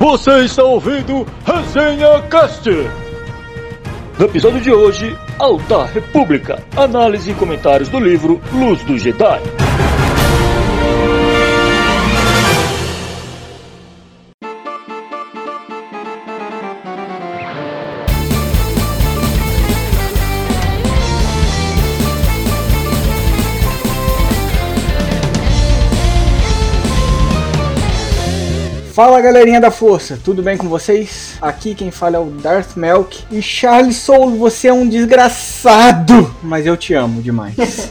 Você está ouvindo Resenha Cast. No episódio de hoje, Alta República, análise e comentários do livro Luz do Jedi. Fala galerinha da força, tudo bem com vocês? Aqui quem fala é o Darth Melk e Charles Soul, você é um desgraçado, mas eu te amo demais.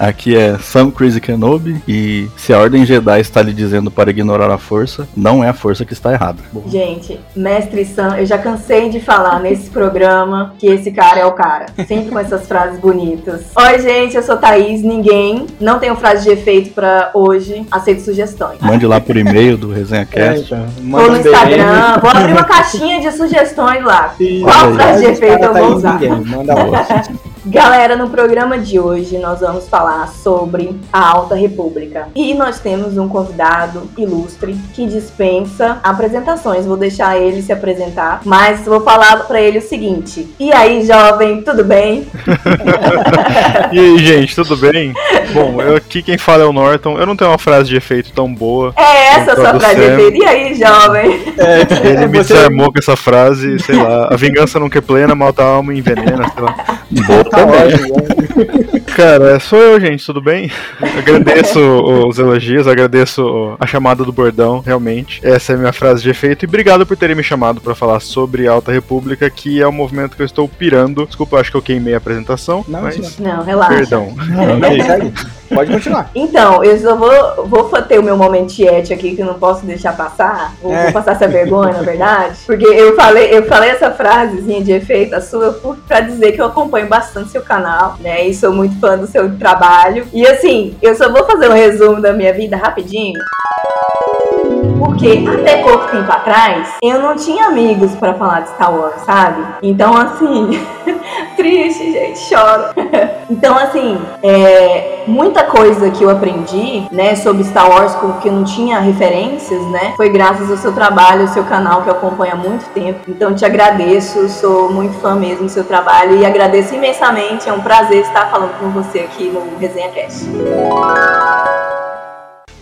Aqui é Sam Crazy Kenobi e se a Ordem Jedi está lhe dizendo para ignorar a força, não é a força que está errada. Gente, Mestre Sam, eu já cansei de falar nesse programa que esse cara é o cara. Sempre com essas frases bonitas. Oi, gente, eu sou Thaís, ninguém. Não tenho frase de efeito para hoje. Aceito sugestões. Mande lá por e-mail do ResenhaCast. É, então, Vou no Instagram, vou abrir uma caixinha de sugestões lá. Qual frase de efeito eu vou usar? Manda lá. Galera, no programa de hoje nós vamos falar sobre a Alta República. E nós temos um convidado ilustre que dispensa apresentações. Vou deixar ele se apresentar, mas vou falar para ele o seguinte: E aí, jovem, tudo bem? E aí, gente, tudo bem? Bom, eu aqui quem fala é o Norton. Eu não tenho uma frase de efeito tão boa. É essa a sua frase de efeito. E aí, jovem? Ele me Você- desarmou com essa frase, sei lá. A vingança nunca é plena, mata a alma e envenena, sei lá. Boa Tá também. ótimo. Cara, sou eu, gente, tudo bem? Agradeço os elogios, agradeço a chamada do bordão, realmente. Essa é a minha frase de efeito. E obrigado por terem me chamado pra falar sobre Alta República, que é um movimento que eu estou pirando. Desculpa, eu acho que eu queimei a apresentação, Não, mas isso Não, relaxa. perdão. Não, segue. Pode continuar. Então, eu só vou, vou ter o meu momento tiete aqui que eu não posso deixar passar. Vou, É. vou passar essa vergonha, na verdade. Porque eu falei, eu falei essa frasezinha de efeito, a sua, pra dizer que eu acompanho bastante seu canal, né? E sou muito fã do seu trabalho. E assim, eu só vou fazer um resumo da minha vida rapidinho. Porque até pouco tempo atrás, eu não tinha amigos pra falar de Star Wars, sabe? Então, assim, triste, gente, choro. Então, assim, é, muita coisa que eu aprendi, né, sobre Star Wars, porque eu não tinha referências, né, foi graças ao seu trabalho, ao seu canal que eu acompanho há muito tempo. Então, te agradeço, sou muito fã mesmo do seu trabalho e agradeço imensamente. É um prazer estar falando com você aqui no Resenha Cast.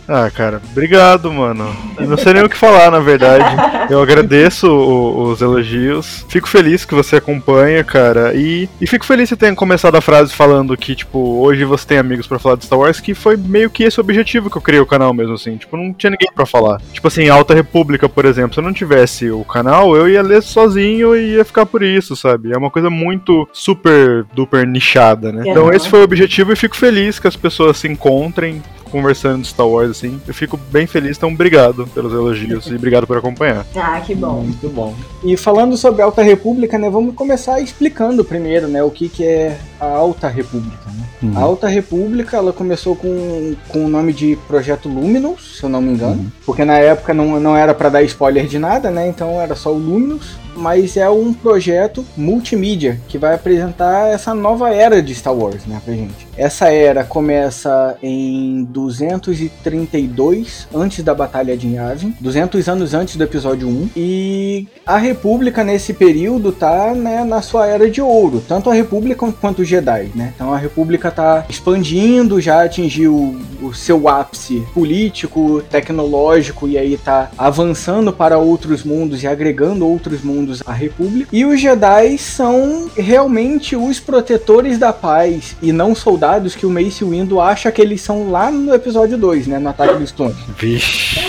Ah, cara, obrigado, mano. Eu não sei nem o que falar, na verdade. Eu agradeço o- os elogios. Fico feliz que você acompanha, cara. E, e fico feliz que você tenha começado a frase falando que, tipo, hoje você tem amigos pra falar de Star Wars, que foi meio que esse o objetivo que eu criei o canal mesmo, assim. Tipo, não tinha ninguém pra falar. Tipo assim, Alta República, por exemplo, se eu não tivesse o canal, eu ia ler sozinho e ia ficar por isso, sabe? É uma coisa muito super duper nichada, né? Então esse foi o objetivo e fico feliz que as pessoas se encontrem conversando de Star Wars, assim. Eu fico bem feliz, então obrigado pelos elogios e obrigado por acompanhar. Ah, que bom. Muito bom. E falando sobre a Alta República, né, vamos começar explicando primeiro, né, o que, que é a Alta República, né? Uhum. A Alta República, ela começou com, com o nome de Projeto Luminous, se eu não me engano, Uhum. porque na época não, não era para dar spoiler de nada, né, então era só o Luminous, mas é um projeto multimídia que vai apresentar essa nova era de Star Wars, né, pra gente. Essa era começa em 232 antes da Batalha de Yavin, 200 anos antes do episódio 1, e a República nesse período tá né, na sua era de ouro, tanto a República quanto os Jedi, né? Então a República tá expandindo, já atingiu o seu ápice político, tecnológico e aí tá avançando para outros mundos e agregando outros mundos à República. E os Jedi são realmente os protetores da paz e não soldados que o Mace Windu acha que eles são lá no episódio 2, né, no Ataque dos Clones. Vixe.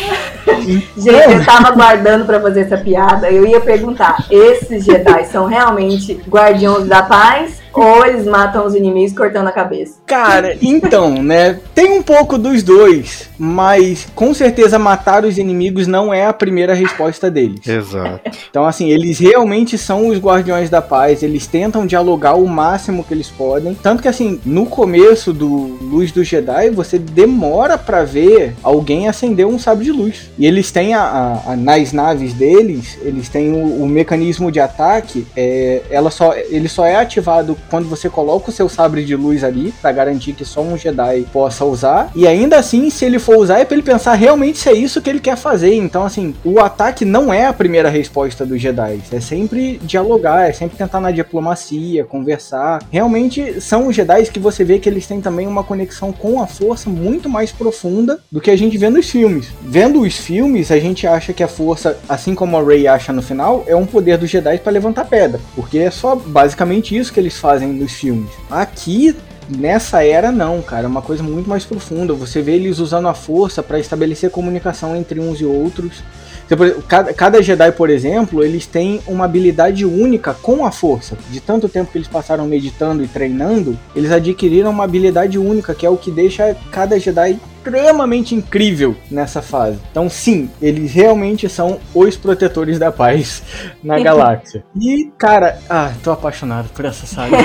Gente, eu tava aguardando pra fazer essa piada. Eu ia perguntar: esses Jedi são realmente guardiões da paz ou eles matam os inimigos cortando a cabeça? Cara, então, né? Tem um pouco dos dois, mas com certeza matar os inimigos não é a primeira resposta deles. Exato. Então, assim, eles realmente são os guardiões da paz, eles tentam dialogar o máximo que eles podem. Tanto que, assim, no começo do Luz do Jedi, você demora pra ver alguém acender um sábio de luz. E eles têm, a, a- a- nas naves deles, eles têm o, o mecanismo de ataque, é, ela só, ele só é ativado quando você coloca o seu sabre de luz ali, para garantir que só um Jedi possa usar. E ainda assim, se ele for usar, é pra ele pensar realmente se é isso que ele quer fazer. Então, assim, o ataque não é a primeira resposta dos Jedi. É sempre dialogar, é sempre tentar na diplomacia, conversar. Realmente são os Jedi que você vê que eles têm também uma conexão com a força muito mais profunda do que a gente vê nos filmes. Vendo os filmes, a gente acha que a força, assim como a Rey acha no final, é um poder dos Jedi para levantar pedra. Porque é só basicamente isso que eles fazem nos filmes. Aqui Nessa era não, cara, é uma coisa muito mais profunda. Você vê eles usando a força para estabelecer comunicação entre uns e outros. Cada, cada Jedi, por exemplo, eles têm uma habilidade única com a força. De tanto tempo que eles passaram meditando e treinando, eles adquiriram uma habilidade única, que é o que deixa cada Jedi extremamente incrível nessa fase. Então, sim, eles realmente são os protetores da paz na galáxia. E, cara, ah, tô apaixonado por essa saga.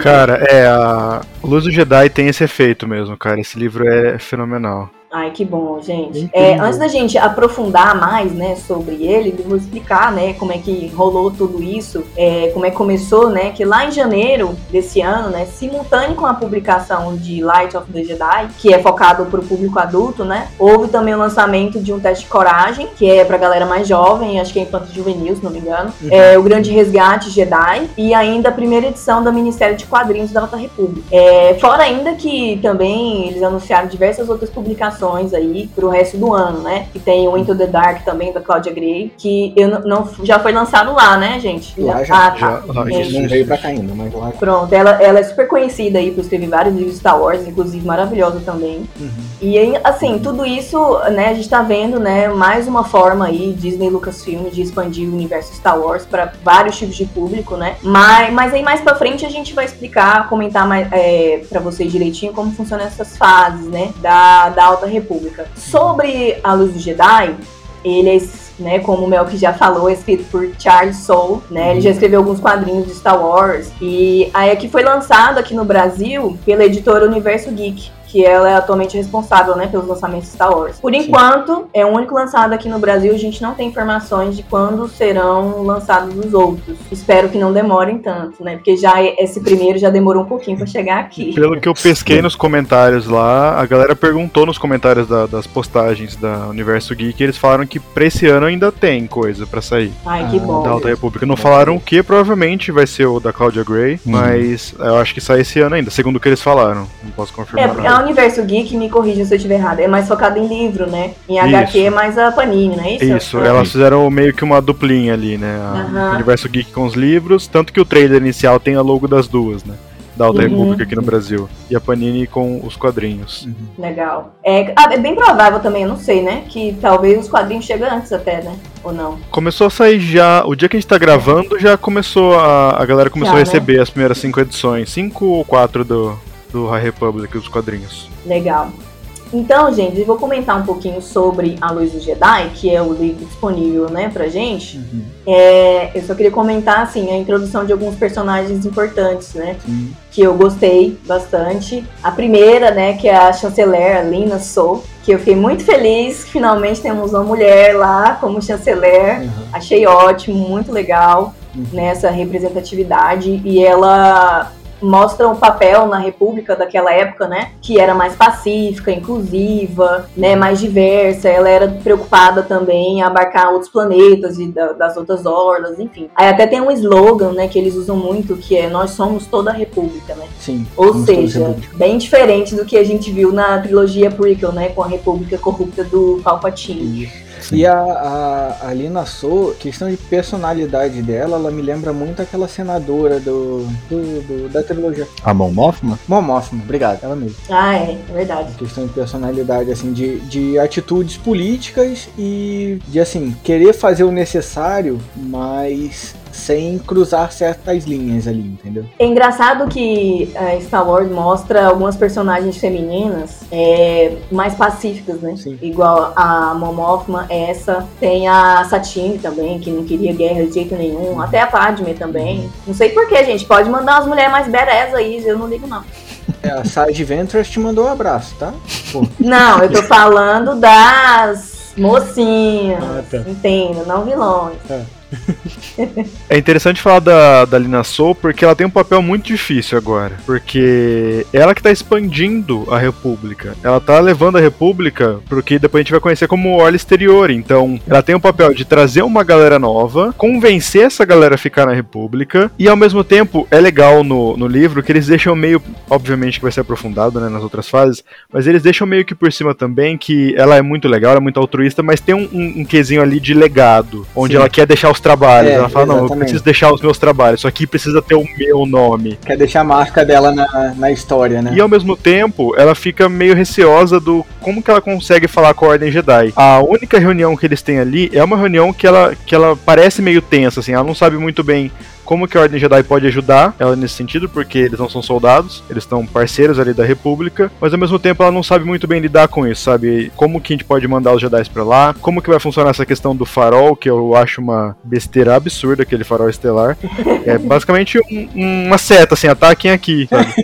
cara, é, a Luz do Jedi tem esse efeito mesmo, cara. Esse livro é fenomenal. Ai, que bom, gente. É, antes da gente aprofundar mais, né, sobre ele, eu vou explicar, né, como é que rolou tudo isso, é, como é que começou, né, que lá em janeiro desse ano, né, simultâneo com a publicação de Light of the Jedi, que é focado para o público adulto, né, houve também o lançamento de um teste de coragem, que é para galera mais jovem, acho que é infanto juvenil, se não me engano, uhum. é, o Grande Resgate Jedi e ainda a primeira edição da minissérie de quadrinhos da Alta República. É, fora ainda que também eles anunciaram diversas outras publicações aí aí pro resto do ano, né? Que tem o Into the Dark também, da Claudia Gray, que eu não, não já foi lançado lá, né, gente? Lá já, ah, tá. já, lá, não veio pra cá ainda, mas lá. Pronto, ela, ela é super conhecida aí por escrever vários livros de Star Wars, inclusive maravilhosa também. Uhum. E aí, assim, tudo isso, né, a gente tá vendo, né, mais uma forma aí, Disney Lucasfilm, de expandir o universo Star Wars para vários tipos de público, né? Mas, mas aí mais pra frente a gente vai explicar, comentar mais é, para vocês direitinho como funcionam essas fases, né, da, da Alta República. Sobre a Luz do Jedi, ele é, né, como o Melk já falou, é escrito por Charles Soule, né? Ele já uhum. escreveu alguns quadrinhos de Star Wars. E aí aqui foi lançado aqui no Brasil pela editora Universo Geek que ela é atualmente responsável, né, pelos lançamentos Star Wars. Por enquanto, Sim. é o único lançado aqui no Brasil, a gente não tem informações de quando serão lançados os outros. Espero que não demorem tanto, né, porque já esse primeiro já demorou um pouquinho para chegar aqui. Pelo que eu pesquei nos comentários lá, a galera perguntou nos comentários da, das postagens da Universo Geek, eles falaram que pra esse ano ainda tem coisa para sair. Ai, que ah, bom. Da Alta República. Não falaram o que, provavelmente vai ser o da Claudia Gray, hum. mas eu acho que sai esse ano ainda, segundo o que eles falaram. Não posso confirmar. É, Universo Geek, me corrija se eu estiver errado, é mais focado em livro, né? Em HQ é mais a Panini, não é isso? Isso, elas fizeram meio que uma duplinha ali, né? O Universo Geek com os livros, tanto que o trailer inicial tem a logo das duas, né? da Alta uhum. República aqui no Brasil. E a Panini com os quadrinhos. Uhum. Legal. É, ah, é, bem provável também, eu não sei, né? Que talvez os quadrinhos cheguem antes até, né? Ou não? Começou a sair já. O dia que a gente tá gravando, já começou a. A galera começou já, a né? receber né? as primeiras cinco edições. Cinco ou quatro do, do High Republic, os quadrinhos. Legal. Então, gente, eu vou comentar um pouquinho sobre A Luz do Jedi, que é o livro disponível, né, pra gente. Uhum. É, eu só queria comentar, assim, a introdução de alguns personagens importantes, né, uhum. que eu gostei bastante. A primeira, né, que é a chanceler, a Lina Sou, que eu fiquei muito feliz que finalmente temos uma mulher lá como chanceler. Uhum. Achei ótimo, muito legal uhum. nessa representatividade. E ela mostra o papel na República daquela época, né? Que era mais pacífica, inclusiva, né? Mais diversa. Ela era preocupada também em abarcar outros planetas e das outras orlas, enfim. Aí até tem um slogan, né? Que eles usam muito, que é Nós somos toda a República, né? Sim. Ou seja, bem diferente do que a gente viu na trilogia prequel, né? Com a República corrupta do Palpatine. Isso. E a, a, a Lina So, questão de personalidade dela, ela me lembra muito aquela senadora do, do, do da trilogia. A Mon Mothma? Mon Mothma, obrigado, ela mesma. Ah, é, é verdade. Questão de personalidade, assim, de, de atitudes políticas e de, assim, querer fazer o necessário, mas sem cruzar certas linhas ali, entendeu? É engraçado que a Star Wars mostra algumas personagens femininas é, mais pacíficas, né? Sim. Igual a Mon Mothma, essa. Tem a Satine também, que não queria guerra de jeito nenhum. Até a Padme também. Não sei porquê, gente. Pode mandar umas mulheres mais badass aí, eu não ligo não. É, a Side Ventress te mandou um abraço, tá? Pô. Não, eu tô falando das mocinhas. Ah, tá. Entendo, não vilões. É. É interessante falar da, da Lina Soul porque ela tem um papel muito difícil agora. Porque ela que tá expandindo a República. Ela tá levando a República pro que depois a gente vai conhecer como Orla Exterior. Então, ela tem o papel de trazer uma galera nova, convencer essa galera a ficar na República, e ao mesmo tempo é legal no, no livro que eles deixam meio. Obviamente que vai ser aprofundado né, nas outras fases, mas eles deixam meio que por cima também que ela é muito legal, ela é muito altruísta, mas tem um, um, um quesinho ali de legado, onde Sim. ela quer deixar os trabalhos. É, ela fala, não, eu exatamente. preciso deixar os meus trabalhos, isso aqui precisa ter o meu nome. Quer deixar a marca dela na, na história, né? E ao mesmo tempo, ela fica meio receosa do como que ela consegue falar com a Ordem Jedi. A única reunião que eles têm ali é uma reunião que ela, que ela parece meio tensa, assim, ela não sabe muito bem como que a Ordem Jedi pode ajudar ela nesse sentido, porque eles não são soldados, eles estão parceiros ali da República, mas ao mesmo tempo ela não sabe muito bem lidar com isso, sabe? Como que a gente pode mandar os Jedi pra lá, como que vai funcionar essa questão do farol, que eu acho uma besteira absurda, aquele farol estelar. É basicamente um- uma seta, assim, ataquem aqui, sabe?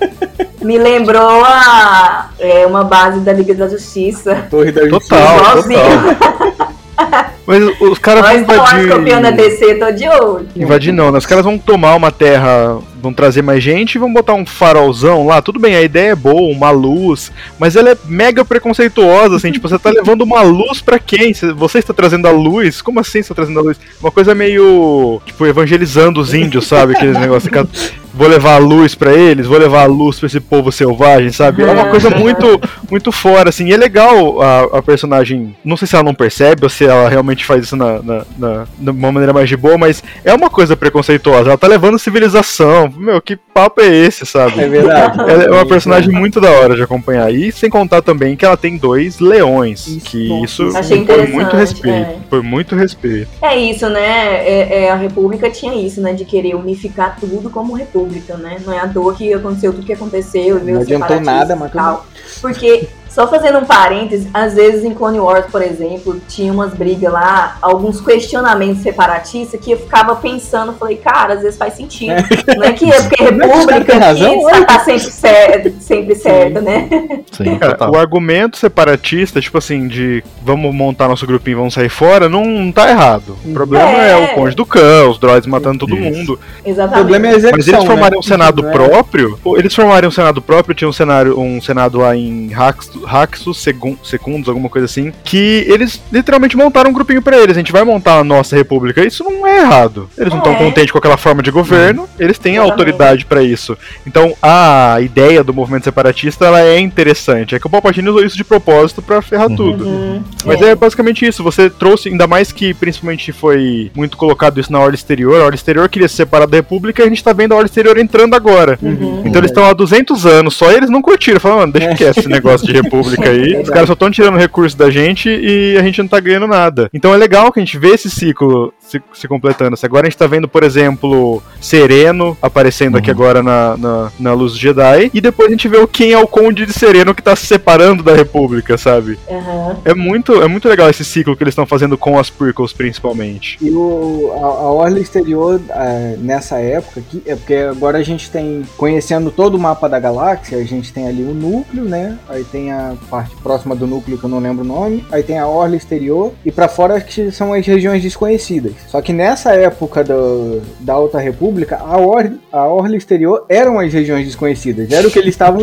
Me lembrou a, é, uma base da Liga da Justiça. Torre da Justiça. Total, total. Mas os caras vão Nós invadir... copiando a DC, tô de olho. Invadir não, né? Os caras vão tomar uma terra, vão trazer mais gente e vão botar um farolzão lá. Tudo bem, a ideia é boa, uma luz, mas ela é mega preconceituosa, assim, tipo, você tá levando uma luz pra quem? Cê- Você está trazendo a luz? Como assim você tá trazendo a luz? Uma coisa meio, tipo, evangelizando os índios, sabe? Aqueles negócios que vou levar a luz pra eles, vou levar a luz pra esse povo selvagem, sabe? É uma coisa muito muito fora, assim. E é legal a, a personagem, não sei se ela não percebe ou se ela realmente faz isso na, na, na- de uma maneira mais de boa, mas é uma coisa preconceituosa. Ela tá levando civilização. Meu, que papo é esse, sabe? É verdade. Ela é uma personagem muito da hora de acompanhar. E sem contar também que ela tem dois leões. Isso, que isso por muito respeito. é. Por muito respeito. É isso, né? É, é, a República tinha isso, né? De querer unificar tudo como República, né? Não é à toa que aconteceu tudo que aconteceu. e veio Não adiantou nada, mas tal. Porque, só fazendo um parêntese, às vezes em Clone Wars, por exemplo, tinha umas brigas lá, alguns questionamentos separatistas que eu ficava pensando, falei, cara, às vezes faz sentido. Não é que é porque Não é caras República razão, que olha. tá sempre, cer sempre certa, né? Sim, Cara, total. o argumento separatista, tipo assim, de vamos montar nosso grupinho e vamos sair fora, não, não tá errado. O problema é, É. o Conde do Cão, os droids matando todo Isso. mundo. O Exatamente. problema é a execução, Mas eles formarem né? um senado é- próprio. Eles formarem um senado próprio, tinha um cenário, um senado lá em Haxus, Haxus Segun- Secundos, alguma coisa assim, que eles literalmente montaram um grupinho pra eles. A gente vai montar a nossa república. Isso não é errado. Eles não estão É. contentes com aquela forma de governo, eles têm Exatamente. autoridade pra isso. Então a ideia do movimento separatista ela é interessante. É que o Palpatine usou isso de propósito pra ferrar Uhum. tudo. Uhum. Mas é. basicamente isso, você trouxe, ainda mais que principalmente foi muito colocado isso na Ordem Exterior, a Ordem Exterior queria se separar da República e a gente tá vendo a Ordem Exterior entrando agora. Uhum. Então eles estão há 200 anos, só eles não curtiram, falaram, mano, deixa quieto esse negócio de República aí, Verdade. os caras só estão tirando recurso da gente e a gente não tá ganhando nada. Então é legal que a gente vê esse ciclo se, se completando. Se Agora a gente tá vendo, por exemplo, Sereno aparecendo aqui Uhum. agora na, na, na Luz Jedi, e depois a gente vê o quem é o Conde de Sereno que tá se separando da República, sabe? Uhum. É muito, é muito legal esse ciclo que eles estão fazendo com as prequels, principalmente. E o, a, a Orla Exterior, é, nessa época aqui, é porque agora a gente tem, conhecendo todo o mapa da galáxia, a gente tem ali o núcleo, né? Aí tem a parte próxima do núcleo que eu não lembro o nome, aí tem a Orla Exterior, e pra fora que são as regiões desconhecidas. Só que nessa época do, da Alta República, a, Or, a Orla Exterior eram as regiões desconhecidas, era o que eles estavam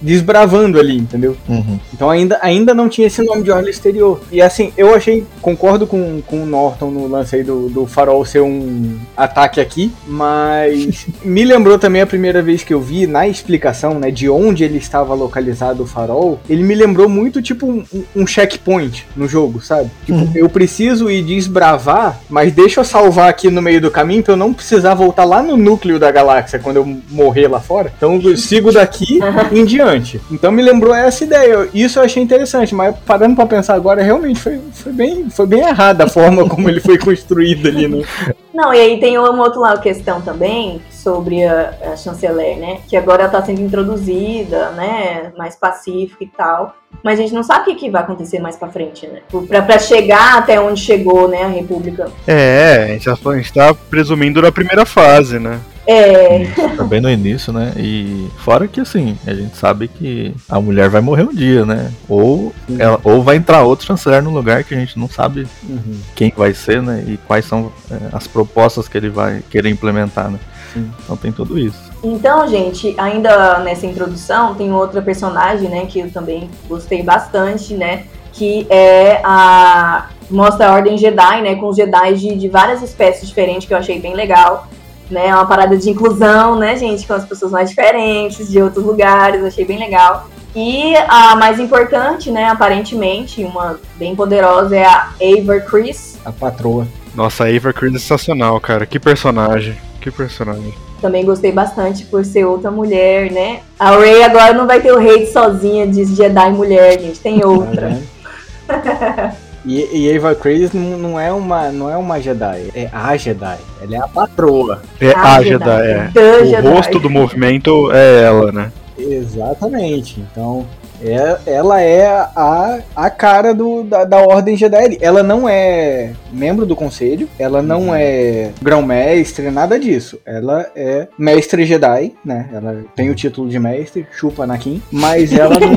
desbravando ali, entendeu? Uhum. Então ainda, ainda não tinha esse nome de orla exterior. E assim, eu achei, concordo com, com o Norton no lance aí do, do farol ser um ataque aqui, mas me lembrou também a primeira vez que eu vi na explicação, né, de onde ele estava localizado o farol, ele me lembrou muito tipo um, um checkpoint no jogo, sabe? Tipo, eu preciso ir desbravar, mas deixa eu salvar aqui no meio do caminho pra eu não precisar voltar lá no núcleo da galáxia quando eu morrer lá fora. Então eu sigo daqui em diante. Então me lembrou essa ideia. Isso eu achei interessante, mas parando pra pensar agora, realmente foi, foi, bem, foi bem errada a forma como ele foi construído ali, né? Não, e aí tem uma outra questão também sobre a, a chanceler, né? Que agora ela tá sendo introduzida, né? Mais pacífica e tal. Mas a gente não sabe o que, que vai acontecer mais pra frente, né? Pra, pra chegar até onde chegou, né? A República. É, a gente, tá, a gente tá presumindo na primeira fase, né? É. Tá bem no início, né? E fora que assim, a gente sabe que a mulher vai morrer um dia, né? Ou, ela, ou vai entrar outro chanceler no lugar que a gente não sabe Uhum. quem vai ser, né? E quais são é, as propostas que ele vai querer implementar, né? Sim. Então tem tudo isso. Então, gente, ainda nessa introdução, tem outra personagem, né, que eu também gostei bastante, né, que é a mostra a Ordem Jedi, né, com os Jedi de, de várias espécies diferentes que eu achei bem legal, né, é uma parada de inclusão, né, gente, com as pessoas mais diferentes de outros lugares, achei bem legal. E a mais importante, né, aparentemente, uma bem poderosa é a Aver Chris, A patroa. Nossa, a Ava Chris é sensacional, cara. Que personagem. Que personagem. Também gostei bastante por ser outra mulher, né? A Rey agora não vai ter o hate sozinha de Jedi mulher, gente. Tem outra. vendo? E, e Ava Chris não, não é uma não é uma Jedi, é a Jedi. Ela é a patroa. É A a Jedi, Jedi, é. O Jedi. rosto do movimento é ela, né? Exatamente. Então, é- ela é a, a cara do, da, da Ordem Jedi. Ela não é membro do conselho, ela não é grão-mestre, nada disso. Ela é mestre Jedi, né? Ela tem o título de mestre, chupa Anakin, mas ela não.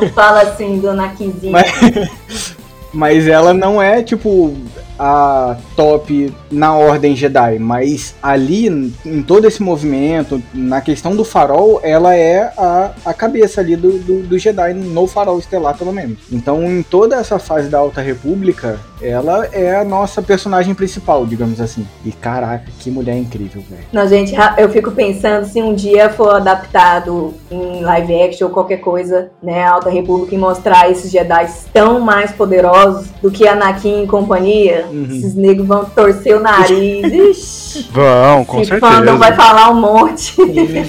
Não fala assim, dona Kizinha. Mas- Mas ela não é, tipo, a top na Ordem Jedi. Mas ali, em todo esse movimento, na questão do farol, ela é a, a cabeça ali do, do, do Jedi, no farol estelar, pelo menos. Então, em toda essa fase da Alta República, ela é a nossa personagem principal, digamos assim. E caraca, que mulher incrível, velho. Não, gente, eu fico pensando se um dia for adaptado em live action ou qualquer coisa, né, a Alta República e mostrar esses Jedi tão mais poderosos do que Anakin e companhia, Uhum. esses negros vão torcer o nariz. Ixi, Vão, com esse certeza. fandom vai falar um monte.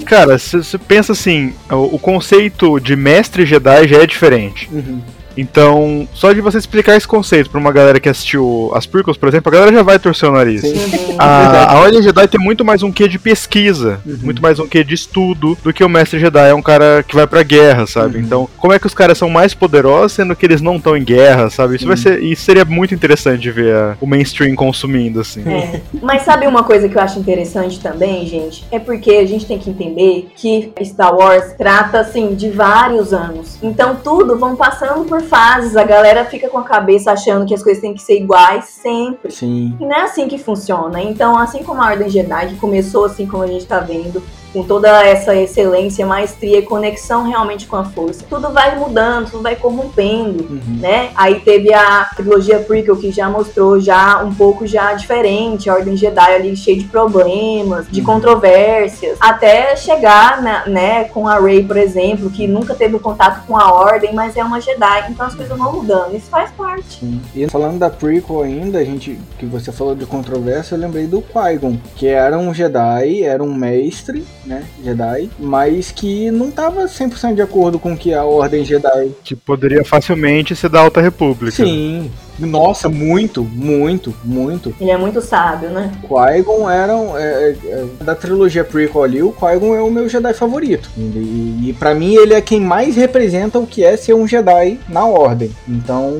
Cara, você pensa assim, o, o conceito de mestre Jedi já é diferente. Uhum. Então, só de você explicar esse conceito pra uma galera que assistiu as prequels, por exemplo, a galera já vai torcer o nariz. Sim. A, a Ordem Jedi tem muito mais um quê de pesquisa, Uhum. muito mais um quê de estudo do que o Mestre Jedi é um cara que vai pra guerra, sabe? Uhum. Então, como é que os caras são mais poderosos sendo que eles não estão em guerra, sabe? Isso vai Sim. ser, isso seria muito interessante de ver a- o mainstream consumindo assim. É. Mas sabe uma coisa que eu acho interessante também, gente? É porque a gente tem que entender que Star Wars trata, assim, de vários anos. Então tudo vão passando por fases. A galera fica com a cabeça achando que as coisas têm que ser iguais sempre. Sim. E não é assim que funciona. Então, assim como a Ordem Jedi, que começou assim como a gente tá vendo, com toda essa excelência, maestria e conexão realmente com a força, tudo vai mudando, tudo vai corrompendo Uhum. né? Aí teve a trilogia prequel que já mostrou já um pouco já diferente, a Ordem Jedi ali cheia de problemas, de Uhum. controvérsias, até chegar, na- né, com a Rey, por exemplo, que nunca teve contato com a Ordem, mas é uma Jedi, então as coisas vão mudando, isso faz parte. Sim. E falando da prequel ainda, a gente que você falou de controvérsia, eu lembrei do Qui-Gon, que era um Jedi, era um mestre, né, Jedi, mas que não tava 100% de acordo com o que a Ordem Jedi. Que poderia facilmente ser da Alta República. Sim. Nossa, muito, muito, muito. Ele é muito sábio, né? Qui-Gon era um, é, é, da trilogia prequel ali, o Qui-Gon é o meu Jedi favorito. E, e para mim ele é quem mais representa o que é ser um Jedi na Ordem. Então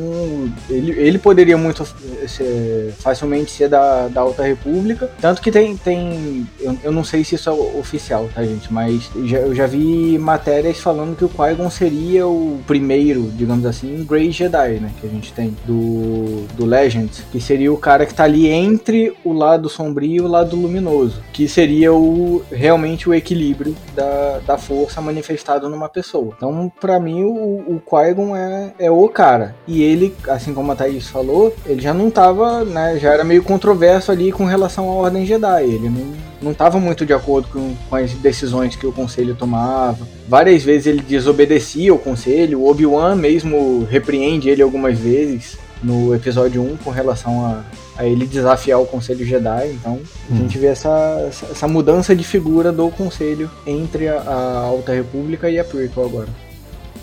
ele, ele poderia muito ser- facilmente ser da, da Alta República. Tanto que tem. tem eu, eu não sei se isso é oficial, tá, gente? Mas já- eu já vi matérias falando que o Qui-Gon seria o primeiro, digamos assim, Grey Jedi, né? Que a gente tem do, do Legends. Que seria o cara que tá ali entre o lado sombrio e o lado luminoso. Que seria o realmente o equilíbrio da, da força manifestado numa pessoa. Então, pra mim, o, o Qui-Gon é, é o cara. E ele, assim como a Thaís falou, ele já não tava, né? Já era meio controverso ali com relação à Ordem Jedi. Ele não, não tava muito de acordo com, com as decisões que o conselho tomava. Várias vezes ele desobedecia o conselho. O Obi-Wan mesmo repreende ele algumas vezes no episódio 1 com relação a, a ele desafiar o Conselho Jedi. Então a gente vê essa, essa, essa mudança de figura do Conselho entre a, a Alta República e a Prequel agora.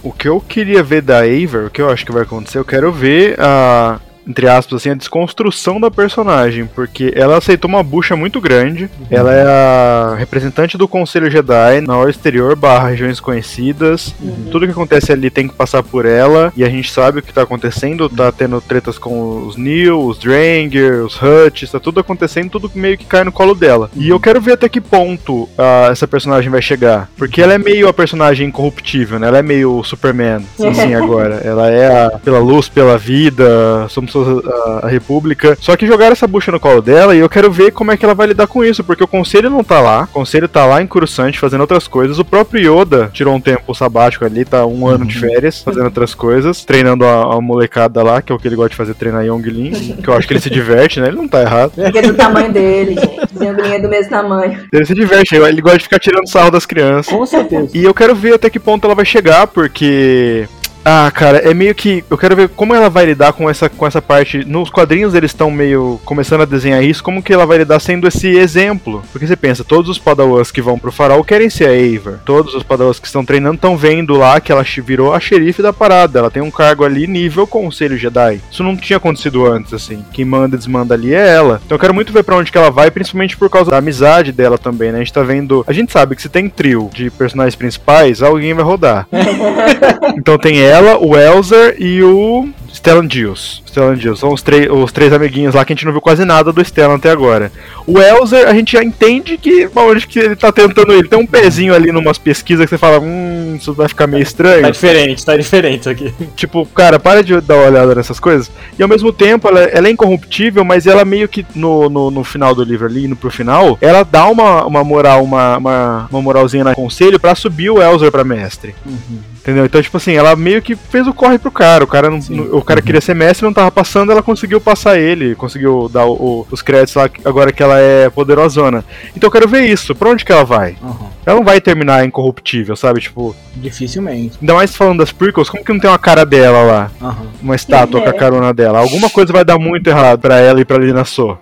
O que eu queria ver da Aver, o que eu acho que vai acontecer, eu quero ver a entre aspas, assim, a desconstrução da personagem, porque ela aceitou uma bucha muito grande. Ela é a representante do Conselho Jedi na hora exterior barra regiões conhecidas. Tudo que acontece ali tem que passar por ela, e a gente sabe o que tá acontecendo, tá tendo tretas com os Neil, os Dranger, os Hutch, tá tudo acontecendo, tudo meio que cai no colo dela. E eu quero ver até que ponto ah, essa personagem vai chegar, porque ela é meio a personagem incorruptível, né? Ela é meio Superman, assim, agora. Ela é a, pela luz, pela vida, somos a, a República. Só que jogaram essa bucha no colo dela e eu quero ver como é que ela vai lidar com isso, porque o conselho não tá lá, o conselho tá lá em Coruscant fazendo outras coisas. O próprio Yoda tirou um tempo sabático ali, tá um ano de férias fazendo outras coisas, treinando a, a molecada lá, que é o que ele gosta de fazer, treinar Yonglin, que eu acho que ele se diverte, né? Ele não tá errado. Porque é do tamanho dele, gente. O Zangling é do mesmo tamanho. Ele se diverte, ele gosta de ficar tirando sarro das crianças. Com certeza. E eu quero ver até que ponto ela vai chegar, porque. Ah, cara, é meio que. Eu quero ver como ela vai lidar com essa, com essa parte. Nos quadrinhos eles estão meio começando a desenhar isso, como que ela vai lidar sendo esse exemplo. Porque você pensa, todos os padawans que vão pro farol querem ser a Eivor. Todos os padawans que estão treinando estão vendo lá que ela virou a xerife da parada. Ela tem um cargo ali nível Conselho Jedi. Isso não tinha acontecido antes, assim. Quem manda e desmanda ali é ela. Então eu quero muito ver pra onde que ela vai, principalmente por causa da amizade dela também, né? A gente tá vendo. A gente sabe que se tem trio de personagens principais, alguém vai rodar. Então tem ela, o Elzer e o Stellan Dios. Stellan Dios. São os, três os três amiguinhos lá que a gente não viu quase nada do Stellan até agora. O Elzer, a gente já entende que onde que ele tá tentando ele. Tem um pezinho ali numas pesquisas que você fala, hum, isso vai ficar meio Tá estranho. diferente, tá diferente aqui. Tipo, cara, para de dar uma olhada nessas coisas. E ao mesmo tempo, ela, ela é incorruptível, mas ela meio que no, no, no final do livro ali, indo pro final, ela dá uma, uma moral, uma, uma, uma moralzinha no conselho pra subir o Elzer pra mestre. Entendeu? Então, tipo assim, ela meio que fez o corre pro cara. O cara, não, o cara queria ser mestre, não tava passando, ela conseguiu passar ele, conseguiu dar o- o- os créditos lá, agora que ela é poderosona. Então eu quero ver isso. Pra onde que ela vai? Aham. Ela não vai terminar incorruptível, sabe? Tipo, Dificilmente. ainda mais falando das prequels, como que não tem uma cara dela lá? Aham. Uma estátua É. com a carona dela? Alguma coisa vai dar muito errado pra ela e pra Lina So.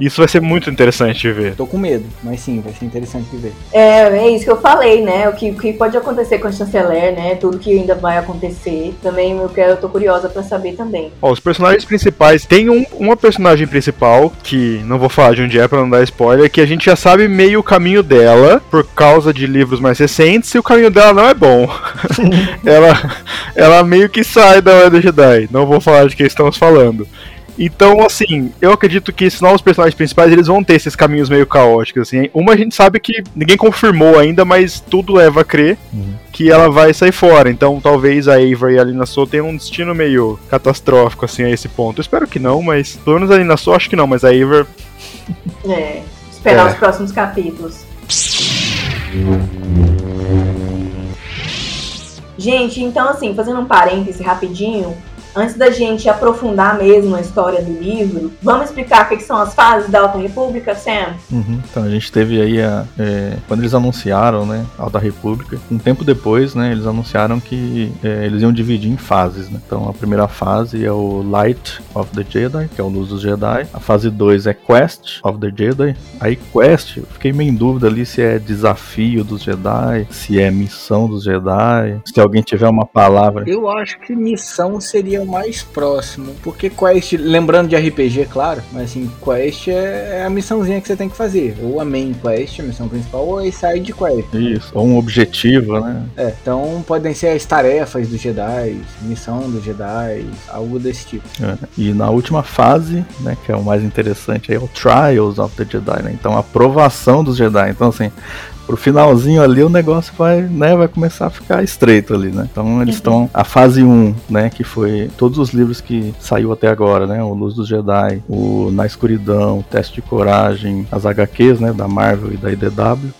Isso vai ser muito interessante de ver. Tô com medo, mas sim, vai ser interessante de ver. É, é isso que eu falei, né? O que, o que pode acontecer com a chanceler, né? Tudo que ainda vai acontecer. Também eu, quero, eu tô curiosa pra saber também. Ó, os personagens principais. Tem um- uma personagem principal, que não vou falar de onde é pra não dar spoiler, que a gente já sabe meio o caminho dela, por causa de livros mais recentes, e o caminho dela não é bom. ela, ela meio que sai da Ordem Jedi. Não vou falar de quem estamos falando. Então, assim, eu acredito que esses novos personagens principais, eles vão ter esses caminhos meio caóticos, assim. Uma a gente sabe que ninguém confirmou ainda, mas tudo leva a crer que ela vai sair fora. Então, talvez a Ava e a Lina So tenham um destino meio catastrófico, assim, a esse ponto. Eu espero que não, mas... Pelo menos a Lina So, acho que não, mas a Ava... É, esperar É. os próximos capítulos. Gente, então assim, fazendo um parêntese rapidinho, antes da gente aprofundar mesmo a história do livro, vamos explicar o que são as fases da Alta República, Sam? Uhum. Então a gente teve aí a, é, quando eles anunciaram, né, Alta República, um tempo depois, né, eles anunciaram que é, eles iam dividir em fases, né? Então a primeira fase é o Light of the Jedi, que é o Luz dos Jedi. A fase 2 é Quest of the Jedi. Aí Quest, eu fiquei meio em dúvida ali se é desafio dos Jedi, se é missão dos Jedi, se alguém tiver uma palavra. Eu acho que missão seria o mais próximo. Porque Quest, lembrando de RPG, claro, mas assim, Quest é a missãozinha que você tem que fazer. Ou a main quest, a missão principal, ou a side quest. Isso, ou um objetivo, né? É, então podem ser as tarefas dos Jedi, missão dos Jedi, algo desse tipo. É, E na última fase, né, que é o mais interessante, aí, é o Trials of the Jedi, né? Então a aprovação dos Jedi. Então assim, pro finalzinho ali o negócio vai, né, vai começar a ficar estreito ali, né? Então eles estão a fase 1, né, que foi todos os livros que saiu até agora, né? O Luz dos Jedi, o Na Escuridão, o Teste de Coragem, as HQs, né, da Marvel e da IDW.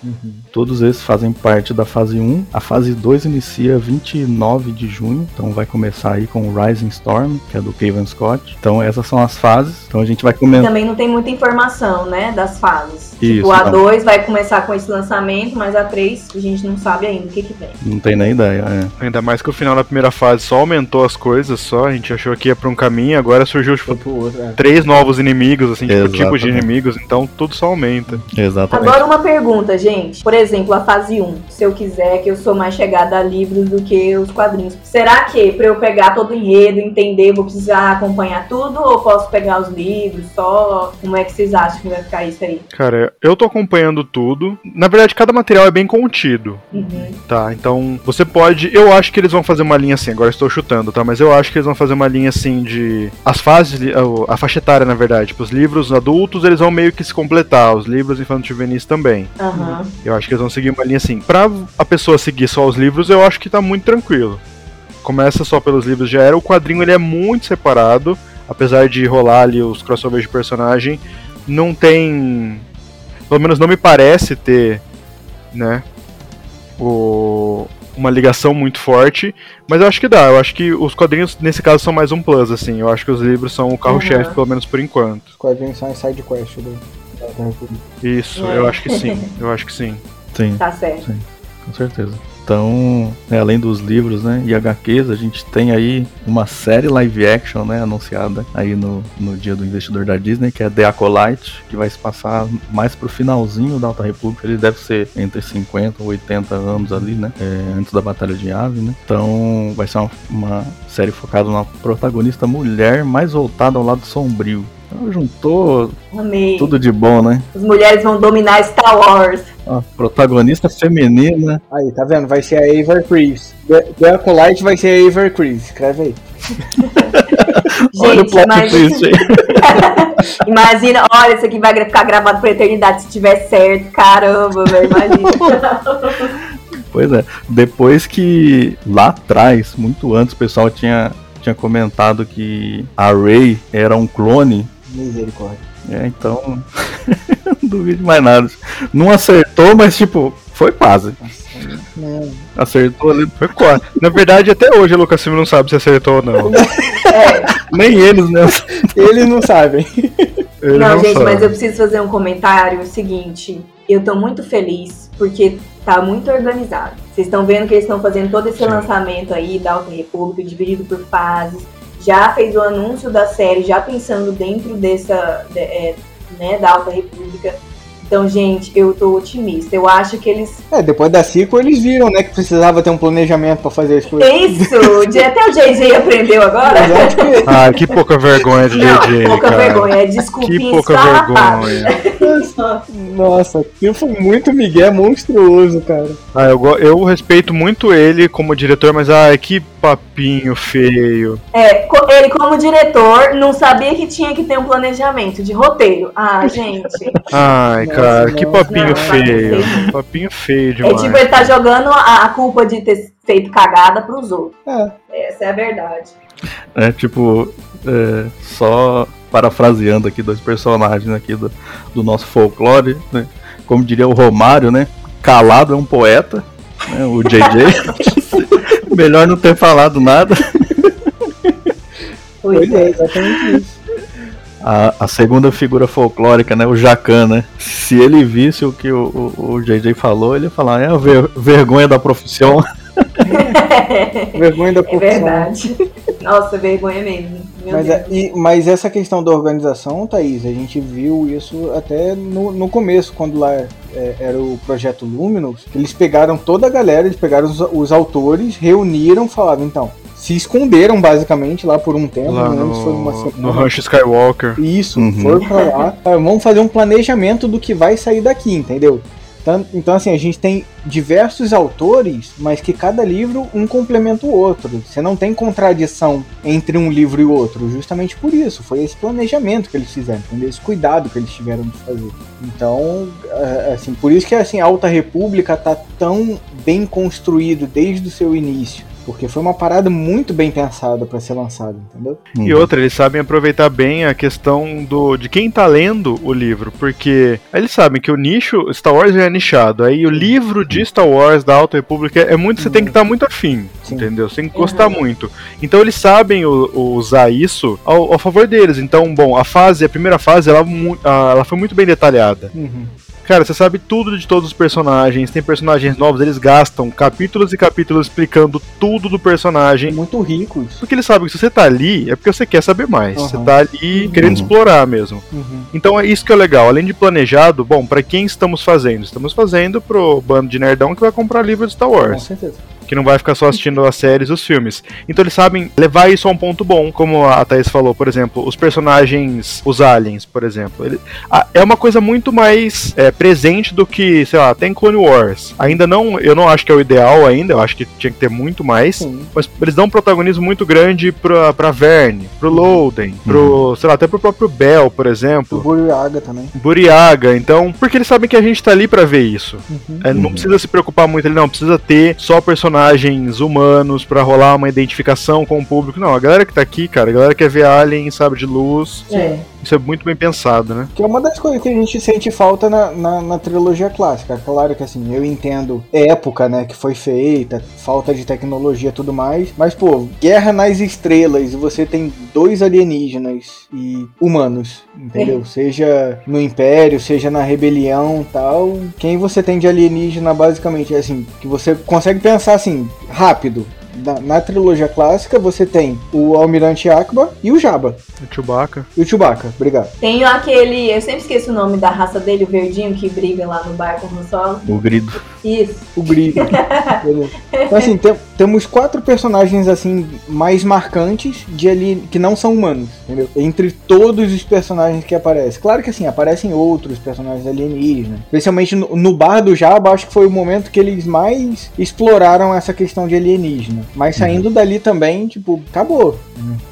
Todos esses fazem parte da fase 1. A fase 2 inicia 29 de junho, então vai começar aí com o Rising Storm, que é do Kevin Scott. Então essas são as fases. Então a gente vai começar. Também não tem muita informação, né, das fases. Isso, tipo, a não. 2 vai começar com esse lançamento, mas a 3 a gente não sabe ainda o que que vem. Não tem nem ideia, é. Ainda mais que o final da primeira fase só aumentou as coisas, só a gente achou que ia pra um caminho, agora surgiu tipo, outro. é. três novos inimigos, assim, tipo, tipos de inimigos, então tudo só aumenta. Exatamente. Agora uma pergunta, gente. Por exemplo, a fase 1. Se eu quiser, que eu sou mais chegada a livros do que os quadrinhos. Será que pra eu pegar todo o enredo, entender, vou precisar acompanhar tudo? Ou posso pegar os livros só? Como é que vocês acham que vai ficar isso aí? Cara, eu tô acompanhando tudo. Na verdade, cada material é bem contido. Uhum. Tá, então você pode. Eu acho que eles vão fazer uma linha assim, agora estou chutando, tá? Mas eu acho que eles vão fazer uma linha assim de. As fases, a faixa etária, na verdade. Tipo, os livros adultos, eles vão meio que se completar. Os livros infanto-juvenis também. Aham. Eu acho que eles vão seguir uma linha assim. Pra a pessoa seguir só os livros, eu acho que tá muito tranquilo. Começa só pelos livros já era. O quadrinho ele é muito separado. Apesar de rolar ali os crossovers de personagem, não tem. Pelo menos não me parece ter, né? O, uma ligação muito forte. Mas eu acho que dá. Eu acho que os quadrinhos, nesse caso, são mais um plus, assim. Eu acho que os livros são o carro-chefe, Uhum. pelo menos por enquanto. Os quadrinhos são as side quest do. Isso, É. eu acho que sim. Eu acho que sim. Sim, Tá certo. com certeza. Então, né, além dos livros, né, e HQs, a gente tem aí uma série live action, né, anunciada aí no, no dia do investidor da Disney, que é The Acolyte, que vai se passar mais pro finalzinho da Alta República, ele deve ser entre 50 e 80 anos ali, né, é, antes da Batalha de Yavin, né. Então, vai ser uma, uma série focada na protagonista mulher, mais voltada ao lado sombrio. Então, juntou Amei. tudo de bom, né? As mulheres vão dominar Star Wars. A protagonista feminina, Aí, tá vendo? Vai ser a Aver Chris. The, The Acolyte vai ser a Aver Chris. Escreve aí. Olha o Gente, plot mas twist aí. imagina, olha, isso aqui vai ficar gravado pra eternidade se tiver certo. Caramba, velho, imagina. Pois é, depois que lá atrás, muito antes, o pessoal tinha, tinha comentado que a Rey era um clone. Misericórdia. É, então. não duvido mais nada. Não acertou, mas tipo, foi quase. Não. Acertou ali. Foi quase. Na verdade, até hoje a Lucasfilm não sabe se acertou ou não. Nem eles, né? Eles não sabem. Ele não, gente, sabe. mas eu preciso fazer um comentário. Seguinte, eu tô muito feliz porque tá muito organizado. Vocês estão vendo que eles estão fazendo todo esse Sim. lançamento aí da Alta República, dividido por fases. Já fez o anúncio da série, já pensando dentro dessa, de- é, né, da Alta República. Então, gente, eu tô otimista. Eu acho que eles. É, depois da Cico eles viram, né, que precisava ter um planejamento pra fazer as coisas. Isso! Até o JJ aprendeu agora. Que- Ah, que pouca vergonha de Não, JJ, pouca cara. vergonha. É Que pouca vergonha. Nossa, aquilo foi muito migué monstruoso, cara. Ah, eu, eu respeito muito ele como diretor, mas ai, que papinho feio. É, ele como diretor não sabia que tinha que ter um planejamento de roteiro. Ah, gente. Ai, Nossa, cara, que papinho Não, feio. papinho feio. Papinho feio É demais. tipo, ele tá jogando a, a culpa de ter feito cagada pros outros. É. Essa é a verdade. É tipo, é, só parafraseando aqui dois personagens aqui do, do nosso folclore, né? Como diria o Romário, né? Calado é um poeta, né? O JJ. Melhor não ter falado nada. Pois, Pois é, é. exatamente isso. A, a segunda figura folclórica, né? O Jacan, né? Se ele visse o que o, o, o JJ falou, ele ia falar, é a ver- vergonha da profissão. Vergonha da É profissão. verdade. Nossa, vergonha mesmo. Meu Mas, Deus. é- e- mas essa questão da organização, Thaís, a gente viu isso até no, no começo, quando lá é, era o projeto Luminous, que eles pegaram toda a galera, eles pegaram os, os autores, reuniram, falaram, então, se esconderam basicamente lá por um tempo, Lá não lembro se foi uma no, semana. no Rancho Skywalker. Isso, Uhum. foram pra lá. Vamos fazer um planejamento do que vai sair daqui, entendeu? Então, assim, a gente tem diversos autores, mas que cada livro um complementa o outro. Você não tem contradição entre um livro e outro, justamente por isso. Foi esse planejamento que eles fizeram, entendeu? Esse cuidado que eles tiveram de fazer. Então, é, assim, por isso que assim, a Alta República tá tão bem construído desde o seu início. Porque foi uma parada muito bem pensada para ser lançada, entendeu? E outra, eles sabem aproveitar bem a questão do de quem tá lendo o livro, porque eles sabem que o nicho Star Wars já é nichado, aí o livro de Star Wars da Alta República é muito, você tem que estar muito afim, Sim. entendeu? Você tem que gostar Uhum. muito. Então eles sabem o- o- usar isso ao, ao favor deles. Então, bom, a fase, a primeira fase, ela, ela foi muito bem detalhada. Uhum. Cara, você sabe tudo de todos os personagens, tem personagens novos, eles gastam capítulos e capítulos explicando tudo do personagem. Muito ricos. Porque eles sabem que se você tá ali, é porque você quer saber mais. Uhum. Você tá ali querendo explorar mesmo. Uhum. Então é isso que é legal. Além de planejado, bom, pra quem estamos fazendo? Estamos fazendo pro bando de nerdão que vai comprar livro de Star Com Wars. certeza. Que não vai ficar só assistindo as séries e os filmes. Então eles sabem levar isso a um ponto bom. Como a Thaís falou, por exemplo, os personagens, os aliens, por exemplo. Ele, a- é uma coisa muito mais é, presente do que, sei lá, tem Clone Wars. Ainda não, eu não acho que é o ideal ainda, eu acho que tinha que ter muito mais. Sim. Mas eles dão um protagonismo muito grande pra, pra Verne, pro Loden, pro, sei lá, até pro próprio Bell, por O exemplo. Buriaga também. Buriaga, então, porque eles sabem que a gente tá ali pra ver isso. Uhum. É, não precisa se preocupar muito, ele não precisa ter só personagens humanos pra rolar uma identificação com o público. Não, a galera que tá aqui, cara, a galera quer ver Alien, sabe, de luz. É. Isso é muito bem pensado, né? Que é uma das coisas que a gente sente falta na, na, na trilogia clássica. Claro que assim, eu entendo época, né, que foi feita, falta de tecnologia e tudo mais. Mas, pô, Guerra nas Estrelas, e você tem dois alienígenas e humanos, entendeu? Seja no Império, seja na Rebelião tal. Quem você tem de alienígena, basicamente, é assim, que você consegue pensar assim, rápido. Na, na trilogia clássica, você tem o Almirante Akbar e o Jabba. O Chewbacca. E o Chewbacca, obrigado. Tem aquele. Eu sempre esqueço o nome da raça dele, o verdinho, que briga lá no bar com o Solo. O grido. Isso. o. Beleza. então, assim, tem- temos quatro personagens assim mais marcantes de ali que não são humanos, entendeu? Entre todos os personagens que aparecem. Claro que assim, aparecem outros personagens alienígenas. Especialmente no, no bar do Jabba, acho que foi o momento que eles mais exploraram essa questão de alienígena. Mas saindo dali também, tipo, acabou.